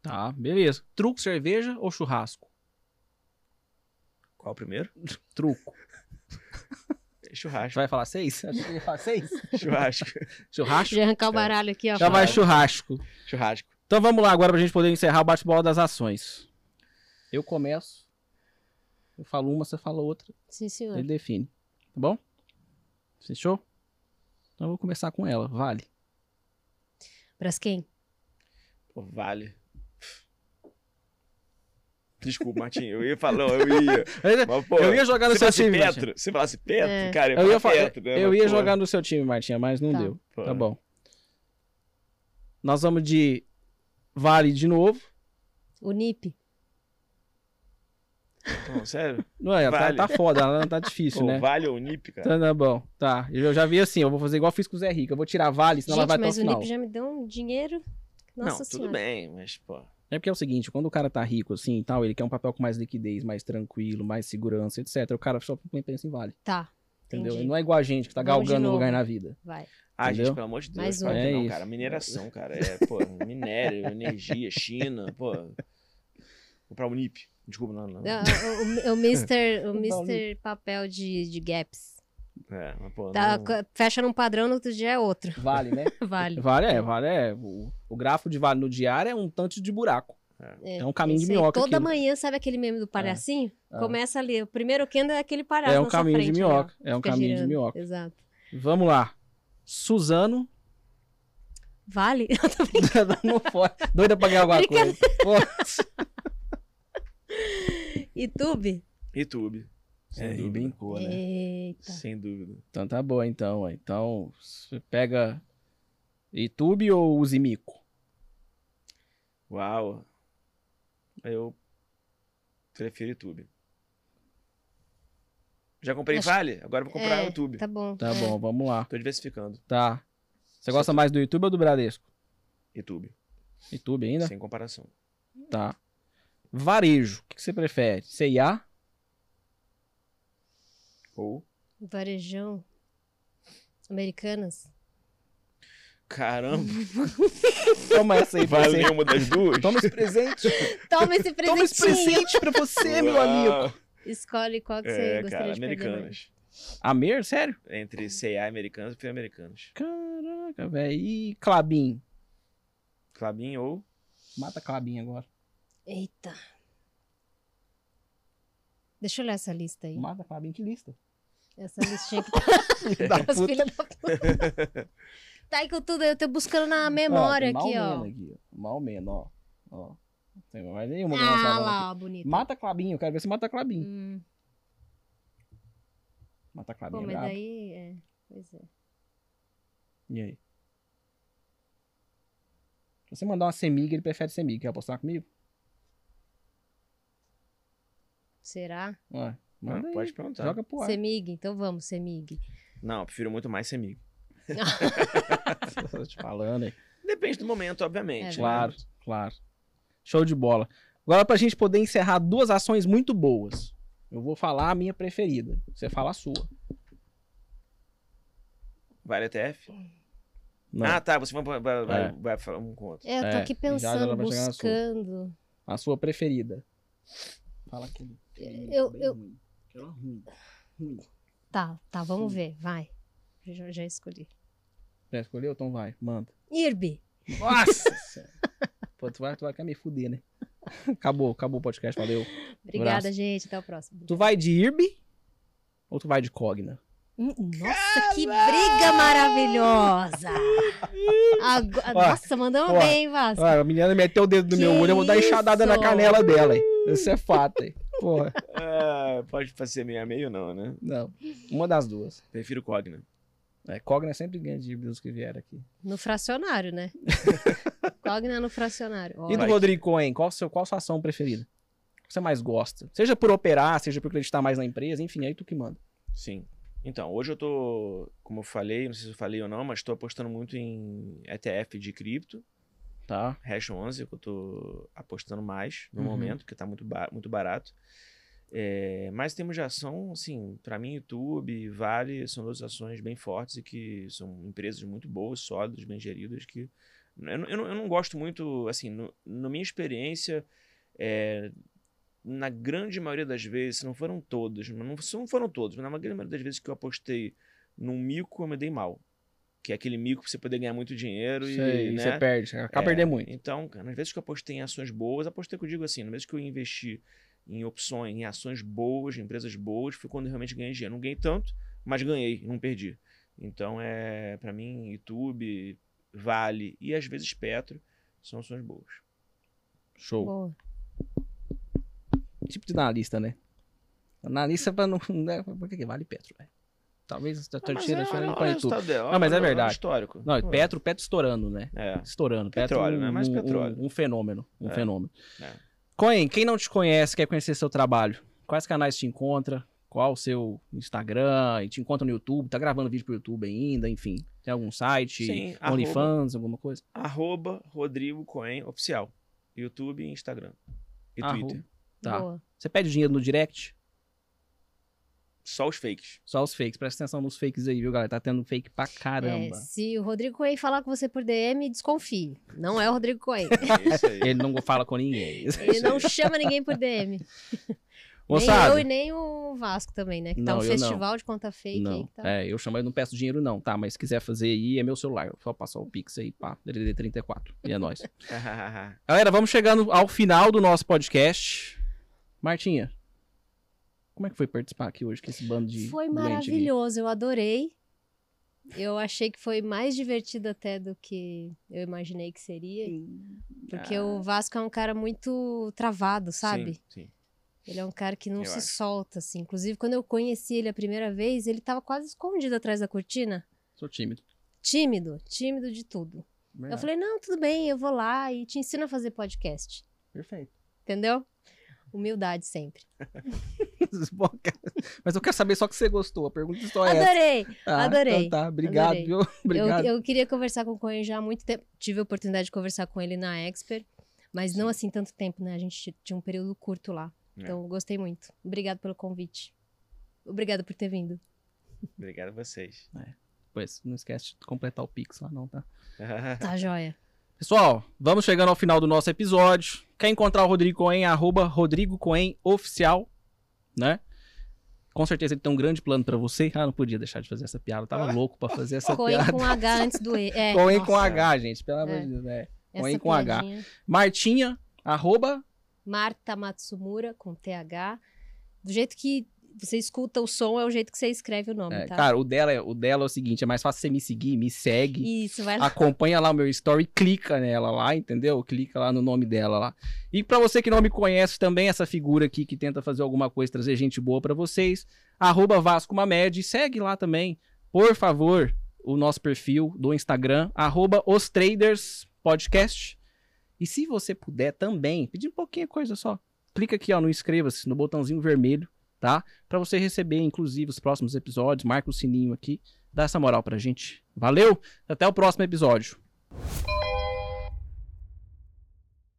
Tá, beleza. Truco, cerveja ou churrasco? Qual o primeiro? Truco. Churrasco. Vai falar seis? Acho que ia falar seis. Churrasco. Churrasco? Já arrancar o baralho aqui, ó. Já vai churrasco. Churrasco. Então vamos lá agora pra gente poder encerrar o bate-bola das ações. Eu começo. Eu falo uma, você fala outra. Sim, senhor. Ele define. Tá bom? Fechou? Então eu vou começar com ela. Vale. Braskem. Pô, vale. Desculpa, Martinho. Eu ia falar, eu ia. Mas, pô, eu ia jogar no se seu falasse time. Petro, se falasse Petro, É. cara, Eu ia, falar fa- Petro, né? eu Mas, ia pô, jogar no seu time, Martinha, mas não Tá. deu. pô, Tá bom. Nós vamos de Vale de novo. O NIP. Pô, sério? Não é, tá, Vale. tá foda, ela tá difícil, Pô, né? Vale ou NIP, cara? Tá, tá bom. Tá. Eu já vi assim, eu vou fazer igual eu fiz com o Zé Rico. Eu vou tirar Vale, senão ela Gente, vai até o mas o final. NIP já me deu um dinheiro. Nossa não, senhora. tudo bem, mas, pô. É porque é o seguinte, quando o cara tá rico assim e tal, ele quer um papel com mais liquidez, mais tranquilo, mais segurança, etc. O cara só pensa em Vale, Tá. entendeu? Entendi. Ele não é igual a gente que tá Vamos galgando um novo. lugar na vida. Vai. Ah, Entendeu? gente, pelo amor de Deus. Mais um. fala É não, isso. cara. Mineração, cara. É, pô, minério, energia, China, pô. Comprar o NIP. Desculpa, não, não. Ah, O, o, o Mr. O Não, Mr. papel de, de gaps. É, mas, pô. Tá, não- fecha num padrão, no outro dia é outro. Vale, né? Vale. Vale é, vale é. O, o gráfico de Vale no diário é um tanto de buraco. É um caminho de minhoca Toda aquilo. manhã, sabe aquele meme do palhacinho? Ah. Começa ali. O primeiro candle é aquele palhaço É um caminho de frente, ali, ó. minhoca. É um Fica caminho de girando. minhoca. Exato. Vamos lá. Suzano. Vale? não pode. Doida pra ganhar alguma coisa. YouTube? YouTube. Sem é, e dúvida. brincou, né? Eita. Sem dúvida. Então tá bom, então. Então, você pega YouTube ou Uzimico? Uau. Eu prefiro YouTube. Já comprei Acho- Vale, agora vou comprar É, YouTube. Tá bom. Tá É. bom, vamos lá. Tô diversificando. Tá. Você gosta mais do YouTube ou do Bradesco? YouTube. YouTube ainda? Sem comparação. Tá. Varejo, o que que você prefere? CIA? Ou. Varejão. Americanas. Caramba, Toma essa aí vale você. nenhuma das duas? Toma esse presente. Toma esse presentinho. Toma esse presente pra você, meu amigo. Escolhe qual que você É, gostaria cara, de mais. americanas. Amer, sério? Entre CA americanas e americanas. Caraca, velho. E Clabin? Clabin ou. Mata Clabin agora. Eita. Deixa eu olhar essa lista aí. Mata Clabin, que lista? Essa listinha que tá da puta. filhas da puta. Tá aí com tudo, eu tô buscando na memória Ó, aqui, ó. Aqui, ó. Malmena, ó. ó. Tem mais nenhuma Ah lá, ó, bonito. Mata Clabin, eu quero ver se mata Clabin. Hum, Mata Clabin pô, é mas brabo. daí, é, pois é. E aí? Se você mandar uma semig, ele prefere semig. Quer apostar comigo? Será? Ué, Ah, manda aí. pode perguntar. Joga pro ar. Semig? Então vamos, Semig. Não, eu prefiro muito mais Semig. Tô te falando aí. Depende do momento, obviamente. É né? Claro, claro. Show de bola. Agora, pra gente poder encerrar duas ações muito boas. Eu vou falar a minha preferida. Você fala a sua. Vale ETF? Não, Ah, tá. Você vai, vai, vai, É. vai falar um com o outro. É, eu tô É, aqui pensando, chegar na sua. buscando. a sua preferida. Fala aquele. Eu- bem eu- ruim. Aquela ruim. Ruim. Tá, tá, vamos ver, vai. Já, já escolhi. Já escolheu? Então vai, manda. Irbi. Nossa. Pô, tu vai, tu vai querer me fuder, né? Acabou, acabou o podcast, valeu. Obrigada, Abraço. gente. Até o próximo. Tu vai de IRB ou tu vai de Cogna? Hum, Nossa, que briga maravilhosa! Ó, Nossa, mandamos ó, bem, Vasco. A menina meteu o dedo no Que meu olho, eu vou dar enxadada na canela dela, hein? Isso é fato, hein? Porra. Ah, pode ser meio a meio, não, né? Não. Uma das duas. Prefiro Cogna. É, Cogna sempre ganha de dos que vieram aqui. No fracionário, né? Cogna no fracionário. Ó, E do. Rodrigo Cohen, qual, seu, qual a sua ação preferida? O que você mais gosta? Seja por operar, seja por acreditar mais na empresa, enfim, aí tu que manda. Sim. Então, hoje eu tô, como eu falei, não sei se eu falei ou não, mas tô apostando muito em ETF de cripto, Tá. Hash 11, que eu tô apostando mais no Uhum. momento, porque tá muito, ba- muito barato. É, mas temos de ação, assim, para mim, YouTube, Vale, são duas ações bem fortes e que são empresas muito boas, sólidas, bem geridas, que eu, não- eu, eu não gosto muito, assim, no, na minha experiência, é, na grande maioria das vezes, se não foram todas, não, não foram todas, mas na grande maioria das vezes que eu apostei num mico, eu me dei mal. Que é aquele mico pra você poder ganhar muito dinheiro Sei, e, e né? você perde, acaba É, perdendo muito. Então, cara, nas vezes que eu apostei em ações boas, apostei que eu digo assim, nas vezes que eu investi em opções, em ações boas, em empresas boas, foi quando eu realmente ganhei dinheiro. Não ganhei tanto, mas ganhei, não perdi. Então, é para mim, YouTube, Vale e às vezes Petro são ações boas. Show. boa. Tipo de analista, né? Analista pra não. Né? Por que que vale Petro, velho? Talvez a Ah, tira é- achando olha- ele olha põe o tudo. Não, mas é verdade. histórico. Não, Petro, Petro estourando, né? É. Estourando. Petro, Petróleo, né? Mais petróleo. Um, um fenômeno. Um É. fenômeno. É. Coen, quem não te conhece, quer conhecer seu trabalho, quais canais te encontra? Qual o seu Instagram? E te encontra no YouTube? Tá gravando vídeo pro YouTube ainda? Enfim, tem algum site? Sim, OnlyFans, alguma coisa? Arroba Rodrigo Coen Oficial. YouTube e Instagram. E Arroba. Twitter. Tá. Boa. Você pede dinheiro no direct? Só os fakes. Só os fakes. Presta atenção nos fakes aí, viu, galera? Tá tendo fake pra caramba. É, se o Rodrigo Coelho falar com você por DM, desconfie. Não é o Rodrigo Coelho. É isso aí. Ele não fala com ninguém. Ele não chama ninguém por DM. Nem Moçada, eu e nem o Vasco também, né? Que tá Não, um eu não. festival de conta fake aí. Não, que tá... é, eu chamo ele, não peço dinheiro não, tá? Mas se quiser fazer aí, é meu celular. Só passar o Pix aí, pá, DDD34. E é nóis. Galera, vamos chegando ao final do nosso podcast. Martinha, como é que foi participar aqui hoje com esse bando de Foi maravilhoso, eu adorei. Eu achei que foi mais divertido até do que eu imaginei que seria. Porque Ah. o Vasco é um cara muito travado, sabe? Sim, sim. Ele é um cara que não Eu se acho. solta, assim. Inclusive, quando eu conheci ele a primeira vez, ele tava quase escondido atrás da cortina. Sou tímido. Tímido, tímido de tudo. Eu Verdade. falei, não, tudo bem, eu vou lá e te ensino a fazer podcast. Perfeito. Entendeu? Humildade sempre. Mas eu quero saber só que você gostou. A pergunta só é essa. Adorei! Ah, adorei, Então tá, obrigado, adorei. viu? Eu, Obrigado. eu queria conversar com o Coen já há muito tempo. Tive a oportunidade de conversar com ele na Expert, mas não assim tanto tempo, né? A gente tinha um período curto lá. É. Então, gostei muito. Obrigado pelo convite. Obrigada por ter vindo. Obrigado a vocês. Pois, não esquece de completar o Pix lá, não, tá? Tá joia. Pessoal, vamos chegando ao final do nosso episódio. Quer encontrar o Rodrigo Coen, arroba Rodrigo Coen Oficial, né? Com certeza ele tem um grande plano pra você. Ah, não podia deixar de fazer essa piada. Eu tava louco pra fazer essa Coen piada. com H antes do E. É, Coen nossa, com H, gente, pelo amor É. de Deus. É. Coen com H. piadinha. Martinha, arroba Marta Matsumura, com TH. Do jeito que você escuta o som, é o jeito que você escreve o nome, É, tá? Cara, o dela, é, o dela é o seguinte: é mais fácil você me seguir, me segue. Isso, vai lá. Acompanha lá o meu story, clica nela lá, entendeu? Clica lá no nome dela lá. E pra você que não me conhece também, essa figura aqui que tenta fazer alguma coisa, trazer gente boa pra vocês, arroba Vasco Mamed, segue lá também, por favor. o nosso perfil do Instagram, arroba os traders podcast. E se você puder também, pedir um pouquinho coisa só, clica aqui ó, no inscreva-se, no botãozinho vermelho, tá? Para você receber, inclusive, os próximos episódios, marca o sininho aqui, dá essa moral pra gente. Valeu, até o próximo episódio.